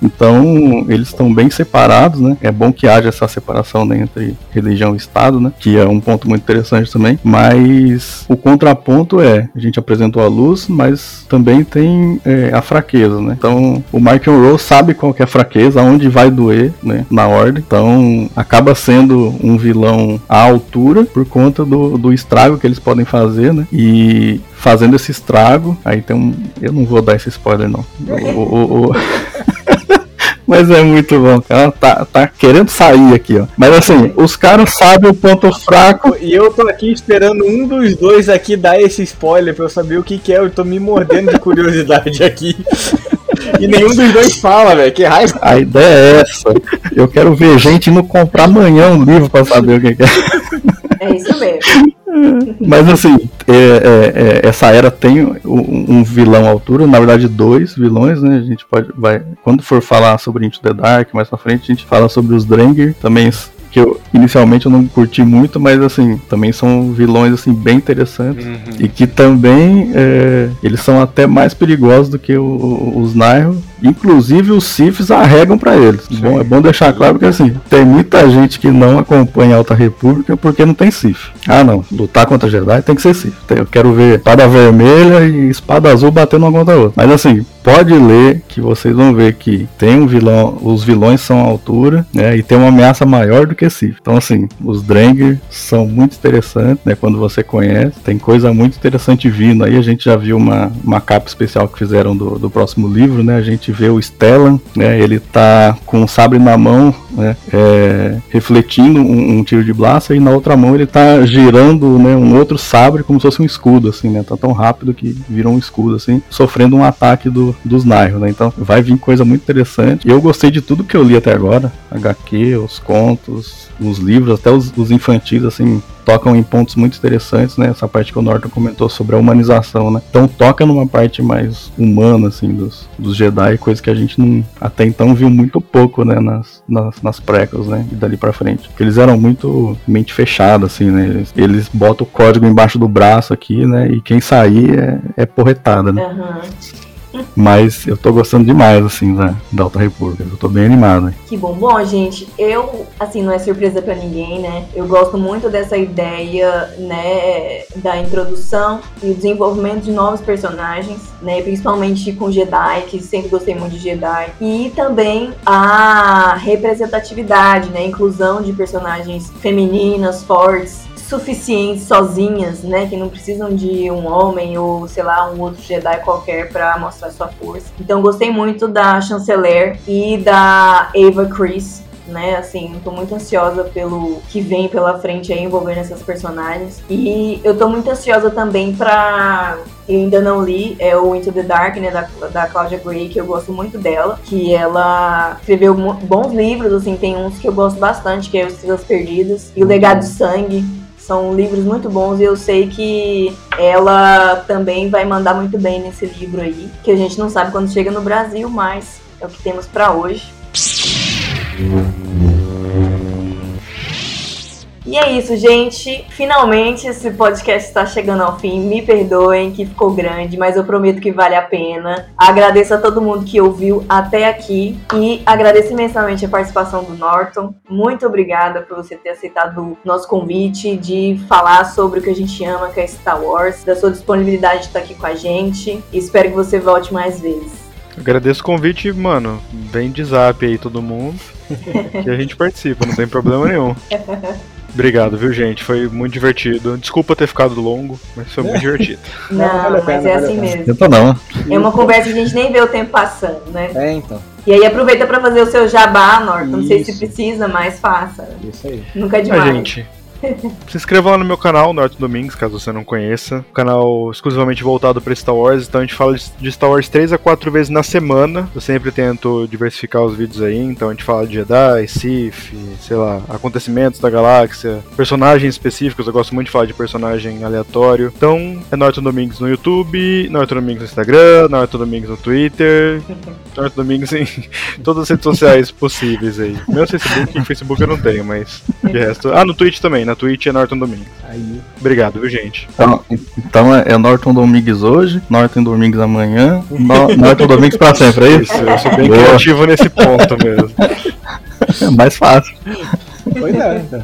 Então, eles estão bem separados, né? É bom que haja essa separação né, entre religião e Estado, né? Que é um ponto muito interessante também. Mas o contraponto é, a gente apresentou a luz, mas também tem é, a fraqueza, né? Então, o Mark Rowe sabe qual que é a fraqueza, aonde vai doer, né? Na ordem. Então, acaba sendo um vilão à altura por conta do, do estrago que eles podem fazer, né? E fazendo esse estrago, aí tem um. Eu não vou dar esse spoiler, não. O- o- o- Mas é muito bom, cara. Tá, tá querendo sair aqui, ó. Mas assim, os caras sabem o ponto fraco. E eu tô aqui esperando um dos dois aqui dar esse spoiler pra eu saber o que, que é. Eu tô me mordendo de curiosidade aqui. E nenhum dos dois fala, velho. Que raiva. A ideia é essa. Eu quero ver gente indo comprar amanhã um livro pra saber o que, que é. É isso mesmo. Mas assim, é, é, é, essa era tem um, um vilão à altura, na verdade dois vilões, né? A gente pode vai quando for falar sobre Into the Dark mais pra frente, a gente fala sobre os Drengir, também que eu inicialmente eu não curti muito, mas assim, também são vilões assim bem interessantes e que também é, eles são até mais perigosos do que o- o- os Nairo. Inclusive os Siths arregam pra eles. Bom, é bom deixar claro que assim, tem muita gente que não acompanha a Alta República porque não tem Sith. Ah não, lutar contra Jedi tem que ser. Tem- Eu quero ver espada vermelha e espada azul batendo uma contra a outra. Mas assim, pode ler que vocês vão ver que tem um vilão, os vilões são à altura, né? E tem uma ameaça maior do que Então assim, os Drengir são muito interessantes, né? Quando você conhece, tem coisa muito interessante vindo aí. A gente já viu uma, uma capa especial que fizeram do, do próximo livro, né? A gente vê o Stellan, né? Ele tá com o sabre na mão, né? É, refletindo um, um tiro de blaster e na outra mão ele tá girando, né? Um outro sabre como se fosse um escudo, assim, né? Tá tão rápido que virou um escudo, assim, sofrendo um ataque do, dos Nairo, né? Então vai vir coisa muito interessante. Eu gostei de tudo que eu li até agora, HQ, os contos, os livros, até os, os infantis, assim, tocam em pontos muito interessantes, né? Essa parte que o Norton comentou sobre a humanização, né? Então toca numa parte mais humana, assim, dos, dos Jedi, coisa que a gente não, até então viu muito pouco, né? Nas, nas, nas prequels, né? E dali pra frente. Porque eles eram muito mente fechada, assim, né? Eles, eles botam o código embaixo do braço aqui, né? E quem sair é, é porretada, né? Aham. Mas eu tô gostando demais, assim, da, da Alta República. Eu tô bem animado. hein? Que bom. Bom, gente, eu, assim, não é surpresa pra ninguém, né? Eu gosto muito dessa ideia, né, da introdução e o desenvolvimento de novos personagens, né? Principalmente com Jedi, que sempre gostei muito de Jedi. E também a representatividade, né? Inclusão de personagens femininas, fortes, suficientes sozinhas, né, que não precisam de um homem ou sei lá um outro Jedi qualquer para mostrar sua força. Então gostei muito da Chanceler e da Ava Chris. Né, assim, tô muito ansiosa pelo que vem pela frente aí envolvendo essas personagens. E eu tô muito ansiosa também pra. Eu ainda não li, é o Into the Dark, né, da, da Claudia Gray, que eu gosto muito dela. Que ela escreveu bons livros, assim, tem uns que eu gosto bastante, que é Os Estrelas Perdidas e O Legado de Sangue. São livros muito bons e eu sei que ela também vai mandar muito bem nesse livro aí, que a gente não sabe quando chega no Brasil, mas é o que temos pra hoje. E é isso, gente. Finalmente esse podcast está chegando ao fim. Me perdoem que ficou grande, mas eu prometo que vale a pena. Agradeço a todo mundo que ouviu até aqui e agradeço imensamente a participação do Norton. Muito obrigada por você ter aceitado o nosso convite de falar sobre o que a gente ama, que é Star Wars, da sua disponibilidade de estar aqui com a gente. E espero que você volte mais vezes. Agradeço o convite, mano. Vem de zap aí todo mundo. que a gente participa, não tem problema nenhum. Obrigado, viu, gente? Foi muito divertido. Desculpa ter ficado longo, mas foi muito divertido. Não, pena, mas é assim pena. mesmo. Tenta não. É uma conversa que a gente nem vê o tempo passando, né? É, então. E aí aproveita pra fazer o seu jabá, Norton. Não sei se precisa, mas faça. Isso aí. Nunca é Ah, demais. gente. Se inscreva lá no meu canal, Norton Domingos, caso você não conheça. Um canal exclusivamente voltado para Star Wars. Então a gente fala de Star Wars 3 a 4 vezes na semana. Eu sempre tento diversificar os vídeos aí. Então a gente fala de Jedi, Sith, sei lá, acontecimentos da galáxia, personagens específicos. Eu gosto muito de falar de personagem aleatório. Então é Norton Domingos no YouTube, Norton Domingos no Instagram, Norton Domingos no Twitter, Norton Domingos em todas as redes sociais possíveis aí. Meu Facebook, Facebook eu não tenho, mas de resto. Ah, no Twitch também. Na Twitch é Norton Domingos. Aí. Obrigado, viu, gente? Então, então é é Norton Domingues hoje, Norton Domingues amanhã, No- Norton Domingues pra sempre, é isso? Isso, eu sou bem Boa. criativo nesse ponto mesmo. É mais fácil. Pois é, então.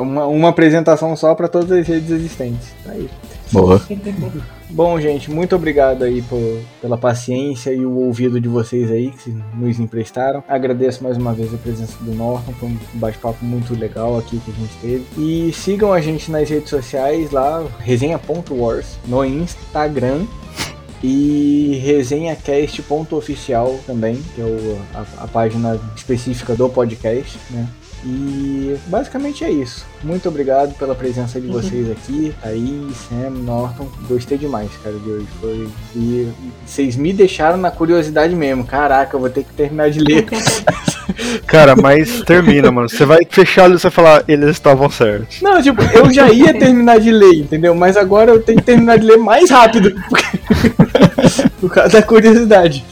Uma, uma apresentação só para todas as redes existentes. Tá aí. Boa. Bom, gente, muito obrigado aí por- pela paciência e o ouvido de vocês aí que nos emprestaram. Agradeço mais uma vez a presença do Norton, foi um bate-papo muito legal aqui que a gente teve. E sigam a gente nas redes sociais lá, resenha.wars, no Instagram. E resenhacast.oficial também, que é a, a página específica do podcast, né? E basicamente é isso. Muito obrigado pela presença de vocês aqui, Thaís, Sam, Norton. Gostei demais, cara, de hoje. Foi. E vocês me deixaram na curiosidade mesmo. Caraca, eu vou ter que terminar de ler. Cara, mas termina, mano. Você vai fechar e você vai falar, eles estavam certos. Não, tipo, eu já ia terminar de ler, entendeu? Mas agora eu tenho que terminar de ler mais rápido. Por causa da curiosidade.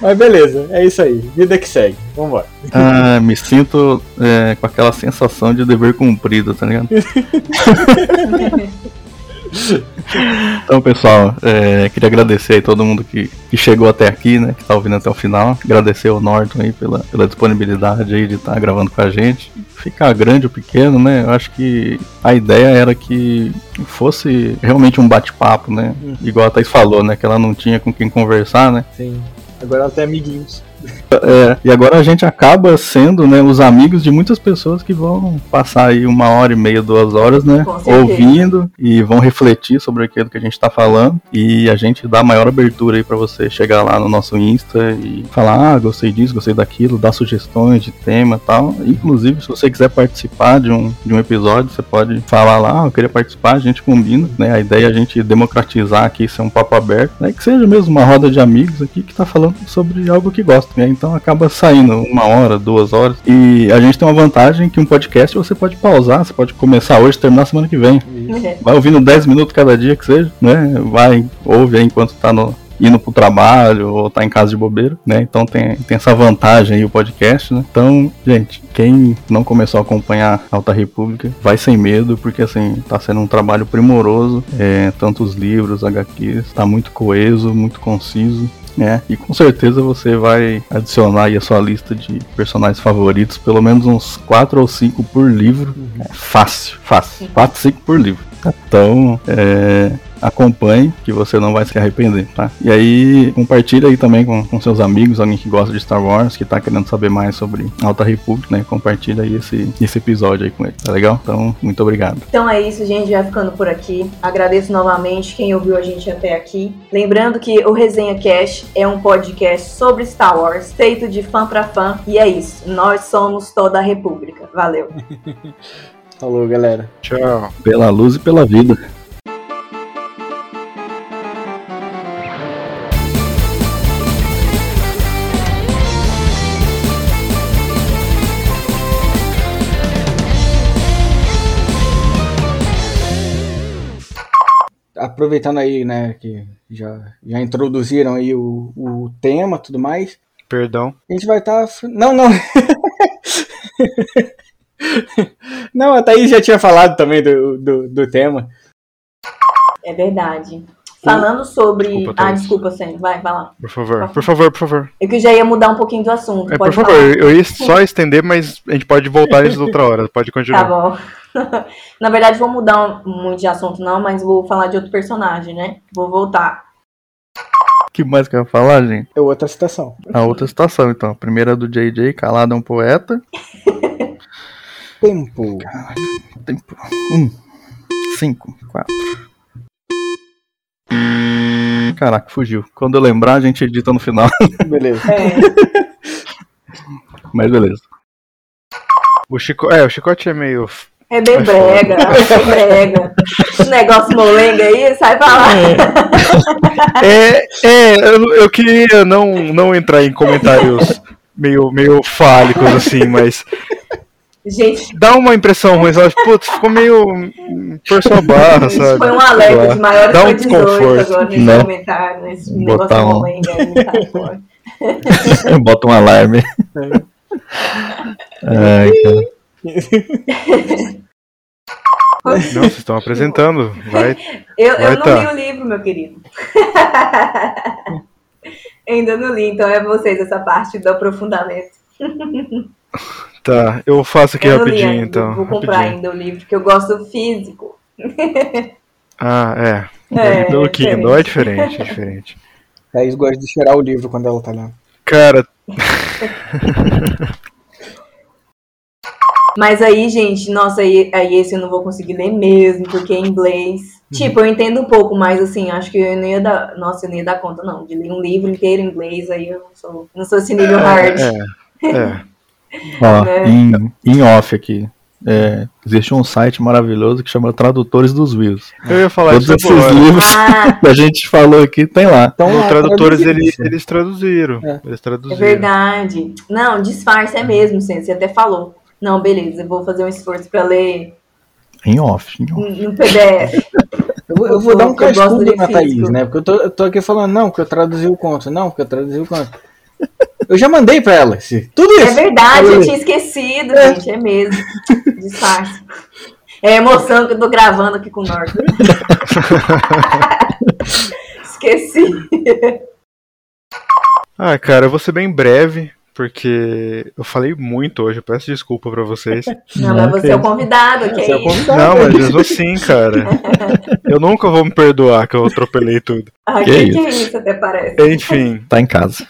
Mas beleza, é isso aí. Vida que segue. Vambora. Ah, me sinto é, com aquela sensação de dever cumprido, tá ligado? Então, pessoal, é, queria agradecer aí todo mundo que, que chegou até aqui, né? Que tá ouvindo até o final. Agradecer ao Norton aí pela, pela disponibilidade aí de estar gravando com a gente. Ficar grande ou pequeno, né? Eu acho que a ideia era que fosse realmente um bate-papo, né? Igual a Thaís falou, né? Que ela não tinha com quem conversar, né? Sim. Agora ela tem amiguinhos. É, e agora a gente acaba sendo, né, os amigos de muitas pessoas que vão passar aí uma hora e meia, duas horas, né, ouvindo e vão refletir sobre aquilo que a gente tá falando. E a gente dá a maior abertura aí pra você chegar lá no nosso Insta e falar, ah, gostei disso, gostei daquilo, dar sugestões de tema e tal. Inclusive, se você quiser participar de um, de um episódio, você pode falar lá, ah, eu queria participar, a gente combina, né? A ideia é a gente democratizar aqui, ser um papo aberto, né? Que seja mesmo uma roda de amigos aqui que tá falando sobre algo que gosta, né? Então acaba saindo uma hora, duas horas. E a gente tem uma vantagem que um podcast você pode pausar, você pode começar hoje e terminar semana que vem. Vai ouvindo 10 minutos cada dia que seja, né? Vai, ouve aí enquanto tá no, indo pro trabalho ou tá em casa de bobeira, né? Então tem, tem essa vantagem aí o podcast, né? Então, gente, quem não começou a acompanhar Alta República, vai sem medo, porque assim, tá sendo um trabalho primoroso, é, tanto os livros, HQs, tá muito coeso, muito conciso, né? E com certeza você vai adicionar aí a sua lista de personagens favoritos, pelo menos uns 4 ou 5 por livro. É fácil, fácil. 4, 5 por livro. Então, é, acompanhe, que você não vai se arrepender, tá? E aí, compartilha aí também com, com seus amigos, alguém que gosta de Star Wars, que tá querendo saber mais sobre Alta República, né? Compartilha aí esse, esse episódio aí com ele, tá legal? Então, muito obrigado. Então é isso, gente. Vai ficando por aqui. Agradeço novamente quem ouviu a gente até aqui. Lembrando que o Resenha Cash é um podcast sobre Star Wars, feito de fã pra fã. E é isso. Nós somos toda a República. Valeu. Falou, galera. Tchau. Pela luz e pela vida. Aproveitando aí, né, que já, já introduziram aí o, o tema e tudo mais, Perdão. a gente vai estar. Não, não. não, a Thaís já tinha falado também do, do, do tema. É verdade. Falando sobre. Desculpa, ah, desculpa, Sam. Vai, vai lá. Por favor, por favor, por favor. Eu que já ia mudar um pouquinho do assunto. É, Pode por falar. favor, eu ia só estender, mas a gente pode voltar nisso outra hora. Pode continuar. Tá bom. Na verdade, vou mudar muito de assunto, não, mas vou falar de outro personagem, né? Vou voltar. O que mais que eu ia falar, gente? É outra citação. A outra citação, então. A primeira é do JJ, Calado é um poeta. Tempo. Tempo. Um, cinco, quatro. Caraca, fugiu. Quando eu lembrar, a gente edita no final. Beleza. É. Mas beleza. O chico... É, o chicote é meio. É bem É brega, é brega. Esse negócio molenga aí, sai pra lá. É, é eu, eu queria não, não entrar em comentários meio, meio fálicos, assim, mas Gente, dá uma impressão ruim, sabe? Putz, ficou meio. por sua barra, isso sabe? foi um alerta de maior Dá um de 18 desconforto, agora nesse né? comentário, nesse Botar negócio um- sai fora. Bota um alarme. Ai, cara. Não, vocês estão apresentando. Vai. Eu, eu Vai não tá. li o livro, meu querido. Ainda não li, então é vocês essa parte do aprofundamento. Tá, eu faço aqui eu rapidinho, ainda, então. Vou comprar rapidinho. ainda o livro, porque eu gosto físico. Ah, é. É, Pelo é Kindle é diferente, é diferente. Thaís gosta de cheirar o livro quando ela tá lendo. Cara, Mas aí, gente, nossa, aí, aí esse eu não vou conseguir ler mesmo, porque é em inglês. Tipo, eu entendo um pouco, mas assim, acho que eu não ia dar. Nossa, eu não ia dar conta, não. De ler um livro inteiro em inglês, aí eu não sou, não sou esse nível hard. é. É. Ó, Né? em, em off aqui. É, existe um site maravilhoso que chama Tradutores dos Wills. Eu ia falar Todos isso esses agora. livros Ah, que a gente falou aqui tem lá. Então, Os lá, tradutores, eles, eles traduziram. É. Eles é traduziram. verdade. Não, disfarce é mesmo, você até falou. Não, beleza, eu vou fazer um esforço pra ler Em off. Em off. no PDF. Eu vou, eu vou dar um Eu gosto cascudo de na Thaís, físico. né? Porque eu tô, eu tô aqui falando, não, que eu traduzi o conto, não, que eu traduzi o conto. Eu já mandei pra ela esse- tudo É isso. verdade, eu Falei. tinha esquecido, gente, é mesmo. Disfarce. É a emoção que eu tô gravando aqui com o Norton. Esqueci. Ah, cara, eu vou ser bem breve, porque eu falei muito hoje. Eu peço desculpa pra vocês. Não, mas você é o convidado, que Você é é o isso. convidado. Não, mas mesmo assim, cara. Eu nunca vou me perdoar que eu atropelei tudo. Ah, Que que, que é isso, até parece. Enfim, Tá em casa.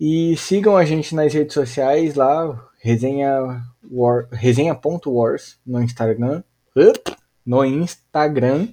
E sigam a gente nas redes sociais lá, resenha war, resenha.wars no Instagram. No Instagram.